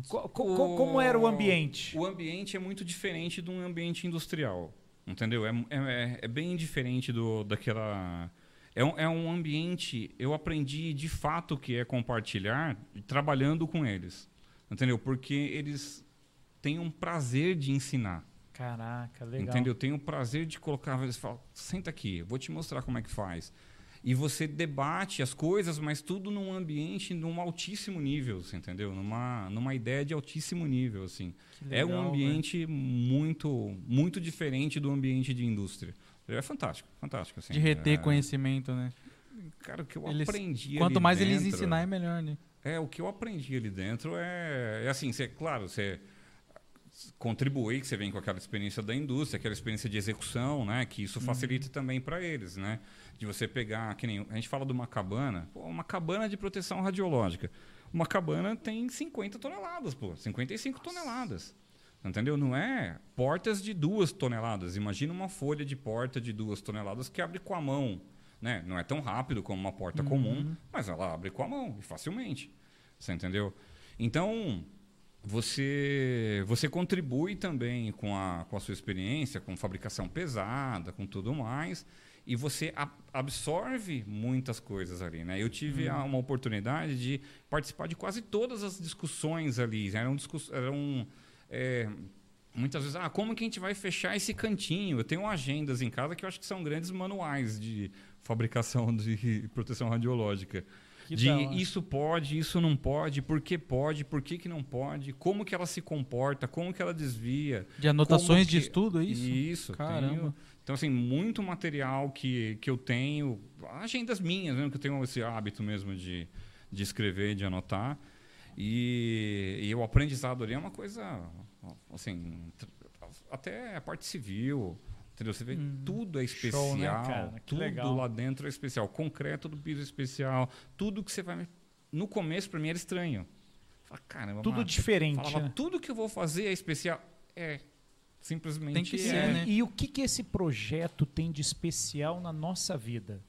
co- co- co- como era o ambiente? O ambiente é muito diferente de um ambiente industrial, entendeu? É, é, é bem diferente do daquela... É um, é um ambiente... Eu aprendi de fato o que é compartilhar trabalhando com eles, entendeu? Porque eles têm um prazer de ensinar. Caraca, legal. Entendeu? Tem o prazer de colocar, eles falam, senta aqui, eu vou te mostrar como é que faz. E você debate as coisas, mas tudo num ambiente num altíssimo nível, você entendeu? Numa, numa ideia de altíssimo nível, assim. Que é um legal, ambiente muito muito diferente do ambiente de indústria. É fantástico, fantástico. Assim. De reter é, conhecimento, né? Cara, o que eu Eles- aprendi Quanto mais eles dentro- ensinar, é melhor, né? é, o que eu aprendi ali dentro é, é assim, você, claro, você contribui, que você vem com aquela experiência da indústria, aquela experiência de execução, né, que isso facilita também para eles, né, de você pegar, que nem a gente fala de uma cabana, pô, uma cabana de proteção radiológica, uma cabana tem 50 toneladas, pô, 55 toneladas. Entendeu? Não é portas de duas toneladas. Imagina uma folha de porta de duas toneladas que abre com a mão. Né? Não é tão rápido como uma porta comum, mas ela abre com a mão e facilmente. Você entendeu? Então, você, você contribui também com a, com a sua experiência, com fabricação pesada, com tudo mais, e você a- absorve muitas coisas ali. Né? Eu tive a- uma oportunidade de participar de quase todas as discussões ali. Eram, discuss, eram é, muitas vezes, ah, como que a gente vai fechar esse cantinho? Eu tenho agendas em casa que eu acho que são grandes manuais de fabricação de [laughs] proteção radiológica. Que de hora. isso pode, isso não pode, por que pode, por que, que não pode, como que ela se comporta, como que ela desvia. De anotações como de que- estudo, é isso? Isso, Caramba. tenho. Então, assim, muito material que, que eu tenho, agendas minhas, mesmo, que eu tenho esse hábito mesmo de, de escrever, de anotar. E, e o aprendizado ali é uma coisa, assim, até a parte civil, entendeu? Você vê tudo é especial, Show, né, tudo legal. lá dentro é especial. Concreto do piso é especial, tudo que você vai... No começo, para mim, era estranho. Fala, caramba, Tudo mas- diferente. Falava, né? tudo que eu vou fazer é especial. É, simplesmente Tem que é. ser, né? E o que, que esse projeto tem de especial na nossa vida?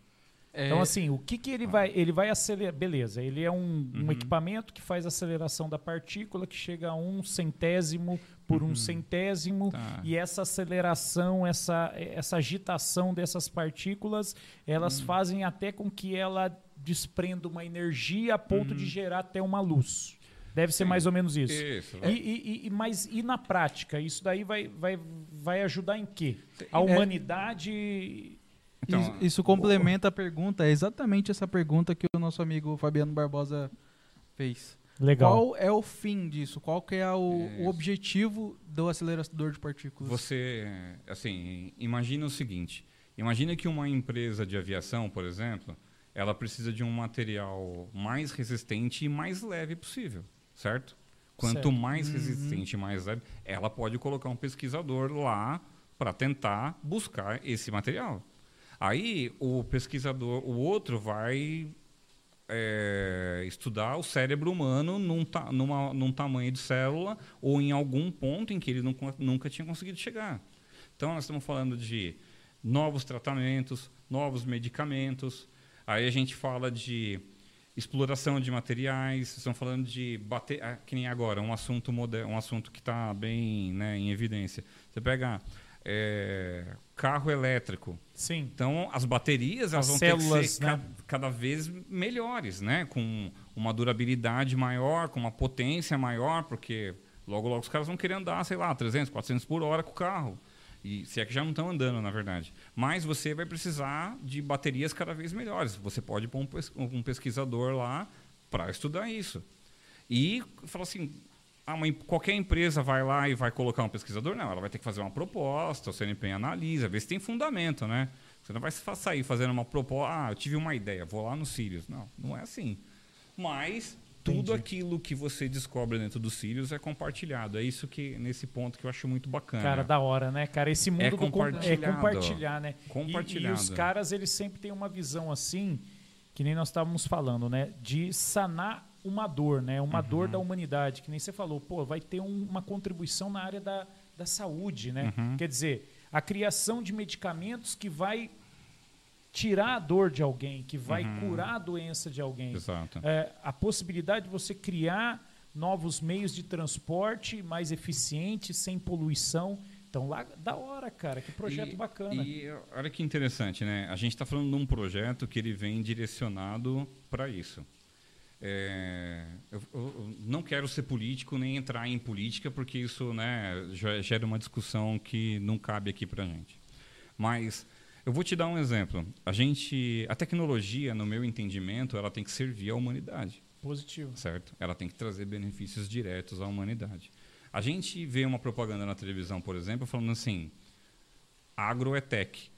É, Então, assim, o que, que ele vai. Ele vai acelerar. Beleza, ele é um, um Uhum. equipamento que faz aceleração da partícula, que chega a um centésimo por um centésimo. Uhum. Tá. E essa aceleração, essa, essa agitação dessas partículas, elas Hum. fazem até com que ela desprenda uma energia a ponto de gerar até uma luz. Deve ser Uhum. Sim. mais ou menos isso. Isso. E, e- e- mas e na prática? Isso daí vai, vai, vai ajudar em quê? A É- humanidade Então, isso, isso complementa a pergunta, é exatamente essa pergunta que o nosso amigo Fabiano Barbosa fez. Legal. Qual é o fim disso? Qual que é o, o Isso. objetivo do acelerador de partículas? Você, assim, imagina o seguinte: imagina que uma empresa de aviação, por exemplo, ela precisa de um material mais resistente e mais leve possível, certo? Quanto Certo. mais Uhum. resistente e mais leve, ela pode colocar um pesquisador lá para tentar buscar esse material. Aí o pesquisador, o outro vai é, estudar o cérebro humano num, ta- numa- num tamanho de célula ou em algum ponto em que ele nunca, nunca tinha conseguido chegar. Então, nós estamos falando de novos tratamentos, novos medicamentos. Aí a gente fala de exploração de materiais. Estamos falando de bater, ah, que nem agora, um assunto moderno, um assunto que está bem né, em evidência. Você pega é, carro elétrico. Sim. Então, as baterias elas As vão ter que células, ser né? ca- cada vez melhores, né? Com uma durabilidade maior, com uma potência maior, porque logo, logo os caras vão querer andar, sei lá, 300, 400 por hora com o carro. E se é que já não estão andando, na verdade. Mas você vai precisar de baterias cada vez melhores. Você pode pôr um, um pesquisador lá para estudar isso. E fala assim, ah, uma qualquer empresa vai lá e vai colocar um pesquisador? Não, ela vai ter que fazer uma proposta, o CNPq analisa, vê se tem fundamento, né? Você não vai sair fazendo uma proposta, ah, eu tive uma ideia, vou lá no Sirius. Não, não é assim. Mas tudo Entendi. aquilo que você descobre dentro do Sirius é compartilhado. É isso que, nesse ponto que eu acho muito bacana. Cara, da hora, né, cara? Esse mundo É do com- é compartilhado. compartilhar, né? E- E, Compartilhado. os caras, eles sempre têm uma visão assim, que nem nós estávamos falando, né? De sanar uma dor, né? Uma Uhum. dor da humanidade, que nem você falou, pô, vai ter um- uma contribuição na área da, da saúde, né? Uhum. Quer dizer, a criação de medicamentos que vai tirar a dor de alguém, que vai Uhum. curar a doença de alguém. Exato. É, a possibilidade de você criar novos meios de transporte mais eficientes, sem poluição. Então, lá, da hora, cara. Que projeto E- bacana. E olha que interessante, né? A gente está falando de um projeto que ele vem direcionado para isso. É, eu, eu- não quero ser político nem entrar em política porque isso, né, gera uma discussão que não cabe aqui para gente. Mas eu vou te dar um exemplo. A gente, a tecnologia, no meu entendimento, ela tem que servir à humanidade Positivo. certo? Ela tem que trazer benefícios diretos à humanidade. A gente vê uma propaganda na televisão, por exemplo, falando assim: agro é tech.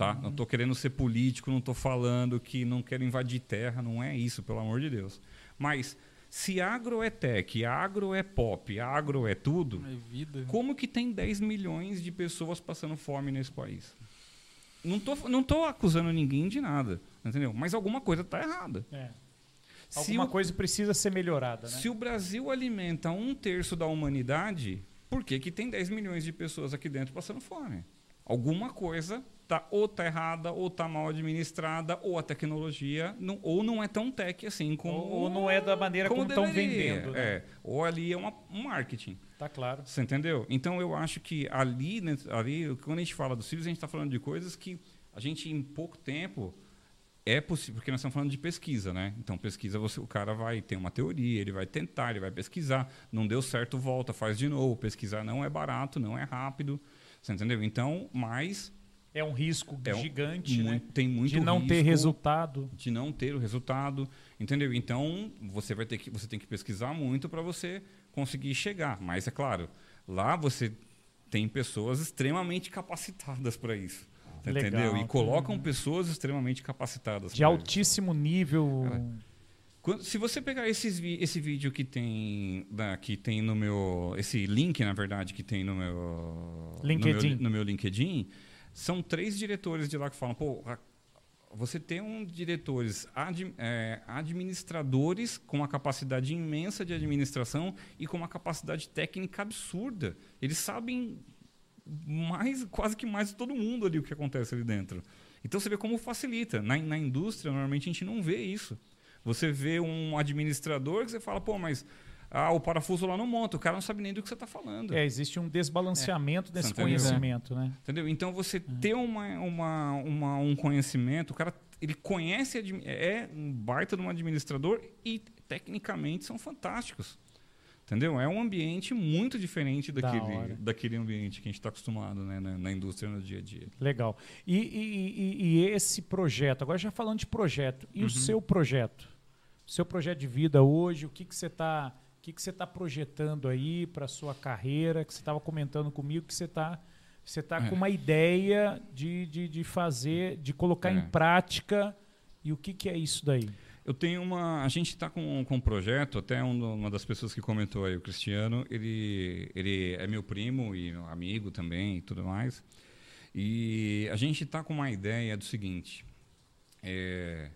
Tá? Não estou querendo ser político, não estou falando que não quero invadir terra, não é isso, pelo amor de Deus. Mas se agro é tech, agro é pop, agro é tudo, É como que tem 10 milhões de pessoas passando fome nesse país? Não tô, não tô acusando ninguém de nada, entendeu? Mas alguma coisa está errada. É. Se Alguma o- coisa precisa ser melhorada, né? se o Brasil alimenta um terço da humanidade, por que, que tem 10 milhões de pessoas aqui dentro passando fome? Alguma coisa tá ou tá errada, ou tá mal administrada, ou a tecnologia não, ou não é tão tech assim como Ou, ou não é da maneira como estão vendendo. Né? É, ou ali é uma, um marketing. Tá claro. Você entendeu? Então eu acho que ali, né, ali, quando a gente fala dos filhos, a gente está falando de coisas que a gente em pouco tempo é possível, porque nós estamos falando de pesquisa, né? Então pesquisa, você, o cara vai ter uma teoria, ele vai tentar, ele vai pesquisar, não deu certo, volta, faz de novo. Pesquisar não é barato, não é rápido, você entendeu? Então, mas É um risco É um- gigante, né? tem muito De não ter risco resultado. de não ter o resultado, entendeu? Então você vai ter que você tem que pesquisar muito para você conseguir chegar. Mas é claro, lá você tem pessoas extremamente capacitadas para isso, tá Legal, entendeu? E tá. colocam pessoas extremamente capacitadas. De pra isso. altíssimo nível. Quando- se você pegar esses esse vídeo que tem da, que tem no meu esse link na verdade que tem no meu LinkedIn. no meu, no meu LinkedIn são três diretores de lá que falam pô você tem um diretores é, administradores com uma capacidade imensa de administração e com uma capacidade técnica absurda. Eles sabem mais quase que mais de todo mundo ali o que acontece ali dentro. Então você vê como facilita. Na, na indústria normalmente a gente não vê isso. Você vê um administrador que você fala, pô, mas ah, o parafuso lá não monta, o cara não sabe nem do que você está falando. É, existe um desbalanceamento desse Você entendeu? conhecimento, né? Entendeu? Então você ter uma, uma, uma- um conhecimento, o cara ele conhece, é um baita de um administrador e tecnicamente são fantásticos. Entendeu? É um ambiente muito diferente Da daquele, hora. daquele ambiente que a gente está acostumado né, na, na indústria no dia a dia. Legal. E, e- e- e esse projeto, agora já falando de projeto, e o seu projeto? Seu projeto de vida hoje, o que, que você está o que, que você tá projetando aí para sua carreira, que você estava comentando comigo, que você está você tá com uma ideia de, de, de fazer, de colocar É. em prática. E o que, que é isso daí? Eu tenho uma. A gente está com, com um projeto, até um- uma das pessoas que comentou aí, o Cristiano, ele, ele é meu primo e meu amigo também e tudo mais. E a gente está com uma ideia do seguinte. é,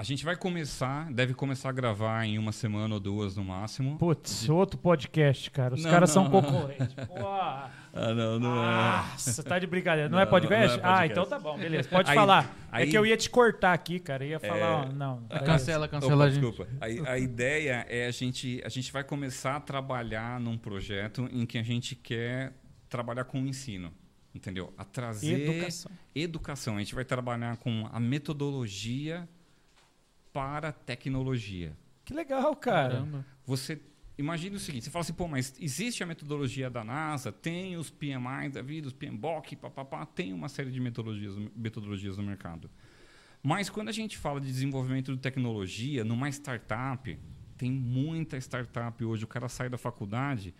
a gente vai começar, deve começar a gravar em uma semana ou duas no máximo. Putz, outro podcast, cara. Os Não, caras são não. concorrentes. [laughs] Pô, Ah, não, não Nossa, tá de brincadeira. Não, é Não, podcast? não é podcast. Ah, então tá bom, beleza. Pode Aí- falar. é aí- que eu ia te cortar aqui, cara. Eu ia falar, ó, não. Ah, beleza. Cancela, cancela Opa, a gente. desculpa. A, a ideia é a gente, a gente vai começar a trabalhar num projeto em que a gente quer trabalhar com o ensino, entendeu? A trazer Educação. educação. A gente vai trabalhar com a metodologia para a tecnologia. Que legal, cara. Caramba. Você imagina o seguinte, você fala assim, pô, mas existe a metodologia da NASA, tem os PMI da vida, os PMBOK, papapá, tem uma série de metodologias, metodologias no mercado. Mas quando a gente fala de desenvolvimento de tecnologia numa startup, tem muita startup hoje, o cara sai da faculdade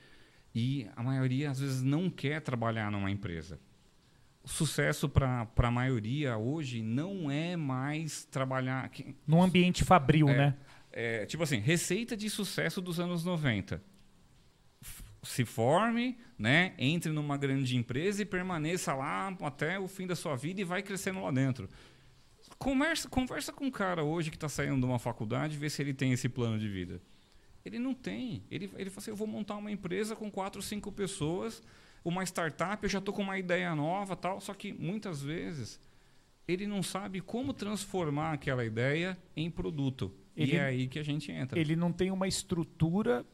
e a maioria às vezes não quer trabalhar numa empresa. Sucesso para a maioria hoje não é mais trabalhar. que- Num ambiente fabril, É. né? é, tipo assim, receita de sucesso dos anos 90. F- Se forme, né, entre numa grande empresa e permaneça lá até o fim da sua vida e vai crescendo lá dentro. Conversa, conversa com um cara hoje que está saindo de uma faculdade e vê se ele tem esse plano de vida. Ele não tem. Ele, ele fala assim, eu vou montar uma empresa com quatro, cinco pessoas, uma startup, eu já estou com uma ideia nova tal. Só que muitas vezes ele não sabe como transformar aquela ideia em produto. Ele- e é aí que a gente entra. Ele não tem uma estrutura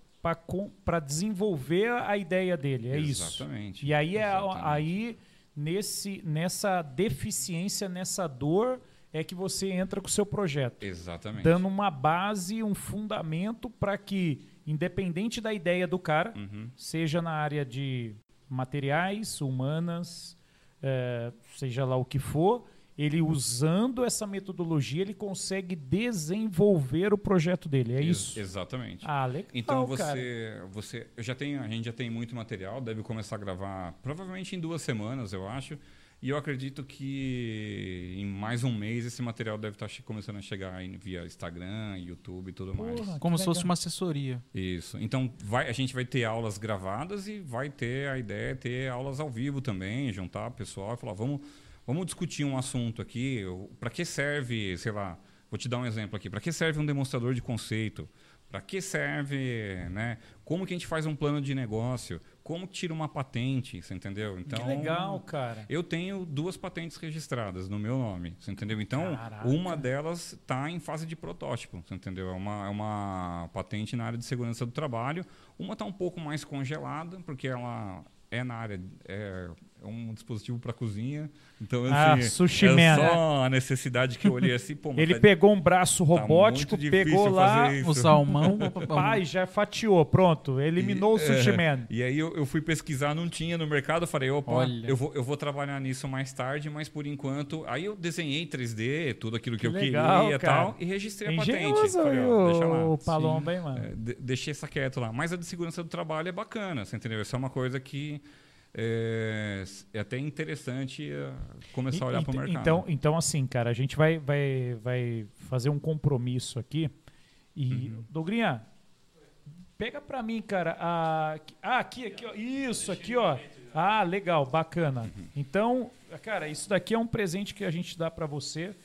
para desenvolver a ideia dele. É isso. Exatamente. E aí, é, aí nesse, nessa deficiência, nessa dor, é que você entra com o seu projeto. Exatamente. Dando uma base, um fundamento para que, independente da ideia do cara, Uhum. seja na área de materiais, humanas, eh, seja lá o que for, ele usando essa metodologia, ele consegue desenvolver o projeto dele. É isso? Exatamente. Ah, legal, Então cara. você, você, eu já tenho, a gente já tem muito material, deve começar a gravar provavelmente em duas semanas, eu acho. E eu acredito que em mais um mês esse material deve estar che- começando a chegar via Instagram, YouTube e tudo mais. Porra, Como se fosse uma assessoria. Isso. Então vai, a gente vai ter aulas gravadas e vai ter a ideia de ter aulas ao vivo também, juntar o pessoal e falar, vamos, vamos discutir um assunto aqui. Para que serve, sei lá, vou te dar um exemplo aqui. Para que serve um demonstrador de conceito? Para que serve, né? Como que a gente faz um plano de negócio? Como que tira uma patente, você entendeu? Então, Que legal, cara. eu tenho duas patentes registradas no meu nome, você entendeu? Então, Caraca. uma delas está em fase de protótipo, você entendeu? É uma, é uma patente na área de segurança do trabalho. Uma está um pouco mais congelada, porque ela é na área... É, é um dispositivo para cozinha. Então, Ah, assim, sushi é man, só a necessidade que eu olhei assim, pô, mas Ele tá- pegou um braço tá robótico, difícil pegou lá. O salmão. pai, já fatiou, pronto, eliminou o sushi é, man. E aí eu, eu fui pesquisar, não tinha no mercado, eu falei, opa, Olha. eu vou, eu vou trabalhar nisso mais tarde, mas por enquanto. Aí eu desenhei 3D, tudo aquilo que, Que eu legal, queria e tal, e registrei a patente. Falei, ó, deixa lá. o, o Palomba, hein, mano? É, de- deixei essa quieto lá. Mas a de segurança do trabalho é bacana, você entendeu? Isso é uma coisa que é, é até interessante é, começar a olhar para o mercado. Então, então, assim, cara, a gente vai, vai, vai fazer um compromisso aqui. E, Uhum. Dogrinha, pega pra mim, cara. A, ah, aqui, aqui, ó. Isso, aqui, ó. Ah, legal, bacana. Uhum. Então, cara, isso daqui é um presente que a gente dá pra você.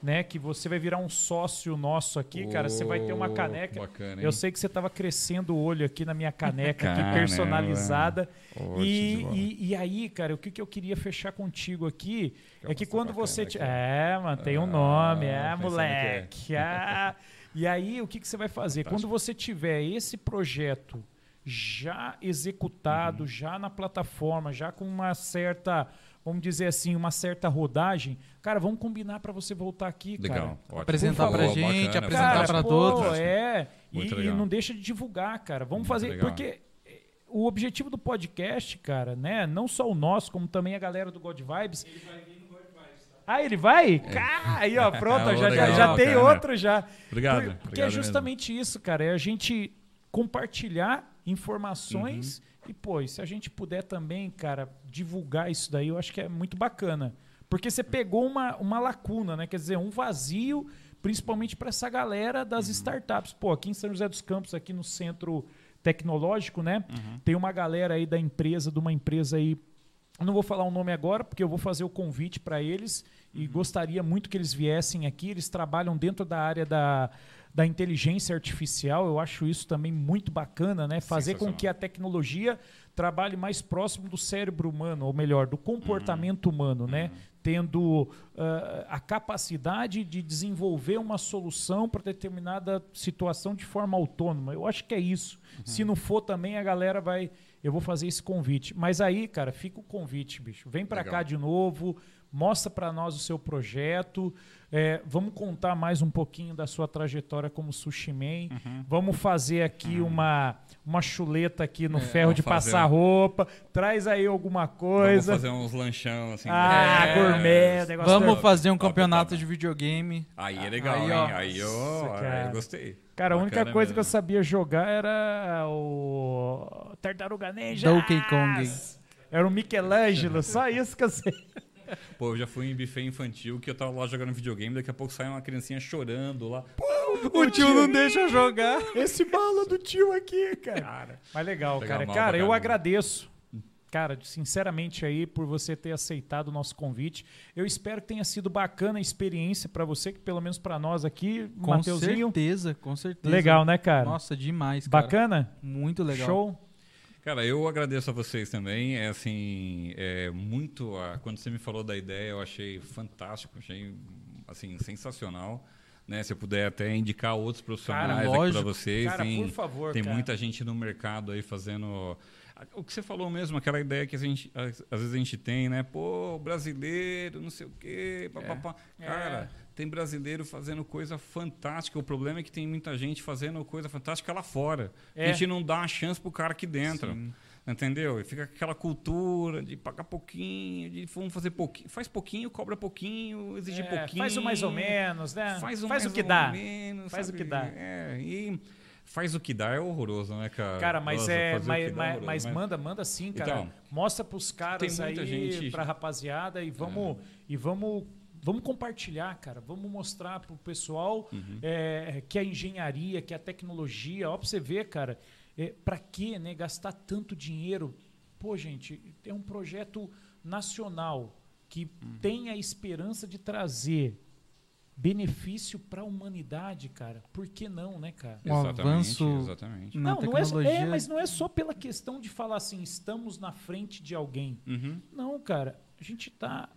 Né, que você vai virar um sócio nosso aqui, cara. Você vai ter uma caneca. bacana, Eu sei que você tava crescendo o olho aqui na minha caneca, aqui, personalizada. Ô, E, e, e aí, cara, o que, que eu queria fechar contigo aqui Quer é que mostrar quando você. Te... É, mano, tem um Ah, nome, é, pensando que é. moleque. Ah. E aí, o que, que você vai fazer? Quando você tiver esse projeto já executado, Uhum. já na plataforma, já com uma certa vamos dizer assim, uma certa rodagem, cara, vamos combinar para você voltar aqui, Legal. cara. Ótimo. Apresentar favor, gente, bacana, apresentar pô, todos. É, e, e não deixa de divulgar, cara. Vamos Muito fazer, legal. porque eh, o objetivo do podcast, cara, né, não só o nosso, como também a galera do God Vibes. Ah, ele vai? Cara, aí, ó, [laughs] pronto, Ah, já, já, legal, já tem outro já. Obrigado. Por- Porque obrigado é justamente isso, cara. É a gente compartilhar informações Uhum. e, pô, e se a gente puder também, cara, divulgar isso daí, eu acho que é muito bacana. Porque você pegou uma, uma lacuna, né? Quer dizer, um vazio, principalmente para essa galera das Uhum. startups. Pô, aqui em São José dos Campos, aqui no centro tecnológico, né? Uhum. Tem uma galera aí da empresa, de uma empresa aí não vou falar o nome agora, porque eu vou fazer o convite para eles e Uhum. gostaria muito que eles viessem aqui. Eles trabalham dentro da área da, da inteligência artificial. Eu acho isso também muito bacana, né? Fazer com que a tecnologia trabalhe mais próximo do cérebro humano, ou melhor, do comportamento humano, né? Tendo ah, a capacidade de desenvolver uma solução para determinada situação de forma autônoma. Eu acho que é isso. Se não for também, a galera vai. Eu vou fazer esse convite. Mas aí, cara, fica o convite, bicho. Vem para cá de novo, mostra para nós o seu projeto. É, vamos contar mais um pouquinho da sua trajetória como sushi man. Uhum. Vamos fazer aqui uma, uma chuleta aqui no É, ferro de vamos fazer. passar roupa. Traz aí alguma Vamos coisa. fazer uns lanchão assim. Ah, é, gourmet, negócio Vamos fazer um Top, campeonato top. de videogame. Aí é legal, Aí, hein? ó. Aí eu, Nossa, aí cara. eu gostei. Cara, a única coisa que eu mesmo. sabia jogar era o Tartaruga Ninja. Donkey Kong. Era o Michelangelo, só isso que eu sei. Pô, eu já fui em buffet infantil que eu tava lá jogando videogame, daqui a pouco sai uma criancinha chorando lá. O tio não deixa jogar. Esse bala do tio aqui, cara. Cara, Mas legal, cara. mal Cara, eu agradeço. Cara, sinceramente aí por você ter aceitado o nosso convite. Eu espero que tenha sido bacana a experiência pra você, que pelo menos pra nós aqui, Com Mateuzinho. certeza, com certeza. Legal, né, cara? Nossa, demais, cara. Bacana? Muito legal. Show? Cara, eu agradeço a vocês também. É assim, é muito. ah, quando você me falou da ideia, eu achei fantástico, achei assim sensacional. Né? Se eu puder até indicar outros profissionais aqui para vocês, Cara, tem, por favor, tem cara. muita gente no mercado aí fazendo o que você falou mesmo, aquela ideia que a gente, às às vezes a gente tem, né? Pô, brasileiro, não sei o quê, papapá. Cara, tem brasileiro fazendo coisa fantástica. O problema é que tem muita gente fazendo coisa fantástica lá fora. É. A gente não dá a chance pro cara aqui dentro. Sim. Entendeu? E fica aquela cultura de pagar pouquinho, de vamos fazer pouquinho. Faz pouquinho, cobra pouquinho, exige É, pouquinho. faz o mais ou menos, né? Faz o, faz mais o que ou dá. menos, Faz o sabe? que dá. É, e faz o que dá é horroroso, né, cara? Cara, mas Nossa, é, o mas, é mas, mas manda, manda sim, cara. Então, Mostra pros caras aí, gente- É. pra rapaziada e vamos e vamos vamos compartilhar, cara. Vamos mostrar pro pessoal Uhum. é, que a engenharia, que a tecnologia, ó, pra você ver, cara, é, para que, né, gastar tanto dinheiro? Pô, gente, é um projeto nacional que Uhum. tem a esperança de trazer benefício para a humanidade, cara. Por que não, né, cara? Um Exatamente, avanço exatamente. na não, não é, tecnologia. é, mas não é só pela questão de falar assim, estamos na frente de alguém. Uhum. Não, cara, a gente está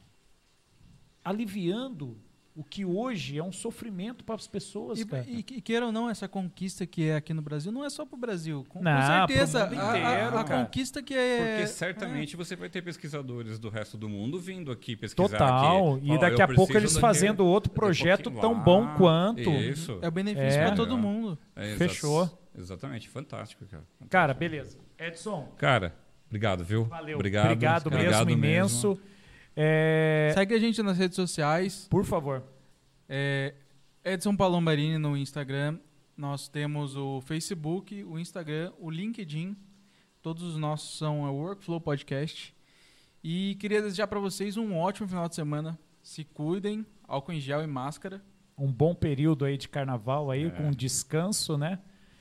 aliviando o que hoje é um sofrimento para as pessoas, E, cara. e, e queira ou não, essa conquista que é aqui no Brasil não é só pro Brasil. Com, com Não, certeza, pro mundo a- a, inteiro, a conquista que é. Porque certamente você vai ter pesquisadores do resto do mundo vindo aqui pesquisar. Total. aqui. E Ó, daqui a pouco eles fazendo outro daqui a projeto pouquinho tão bom quanto. Isso. É o benefício É. pra todo mundo. É, exa- Fechou. Exatamente, fantástico, cara. Cara, beleza. Edson, Cara, obrigado, viu? valeu. Obrigado, Obrigado, mesmo, obrigado imenso. É, Segue a gente nas redes sociais. Por favor. É, Edson Palombarini no Instagram. Nós temos o Facebook, o Instagram, o LinkedIn. Todos os nossos são a Workflow Podcast. E queria desejar para vocês um ótimo final de semana. Se cuidem, álcool em gel e máscara. Um bom período aí de carnaval aí, É. com descanso, né?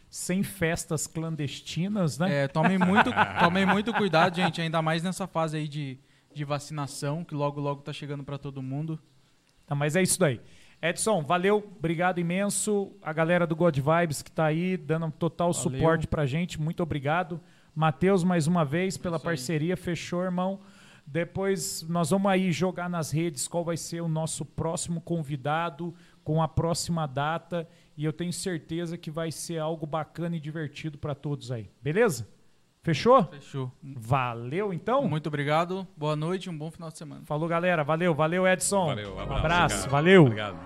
Sem festas clandestinas, né? É, tomem, muito, tomem muito cuidado, gente, ainda mais nessa fase aí de, de vacinação, que logo logo tá chegando para todo mundo. Tá, mas é isso daí. Edson, valeu, obrigado imenso. A galera do God Vibes que tá aí dando um total Valeu. suporte pra gente, muito obrigado. Matheus, mais uma vez, pela aí. parceria, fechou, irmão. Depois nós vamos aí jogar nas redes qual vai ser o nosso próximo convidado com a próxima data e eu tenho certeza que vai ser algo bacana e divertido para todos aí. Beleza? Fechou? Fechou. Valeu, então. Muito obrigado. Boa noite e um bom final de semana. Falou, galera. Valeu, valeu, Edson. Valeu, um abraço. Um abraço valeu. Obrigado.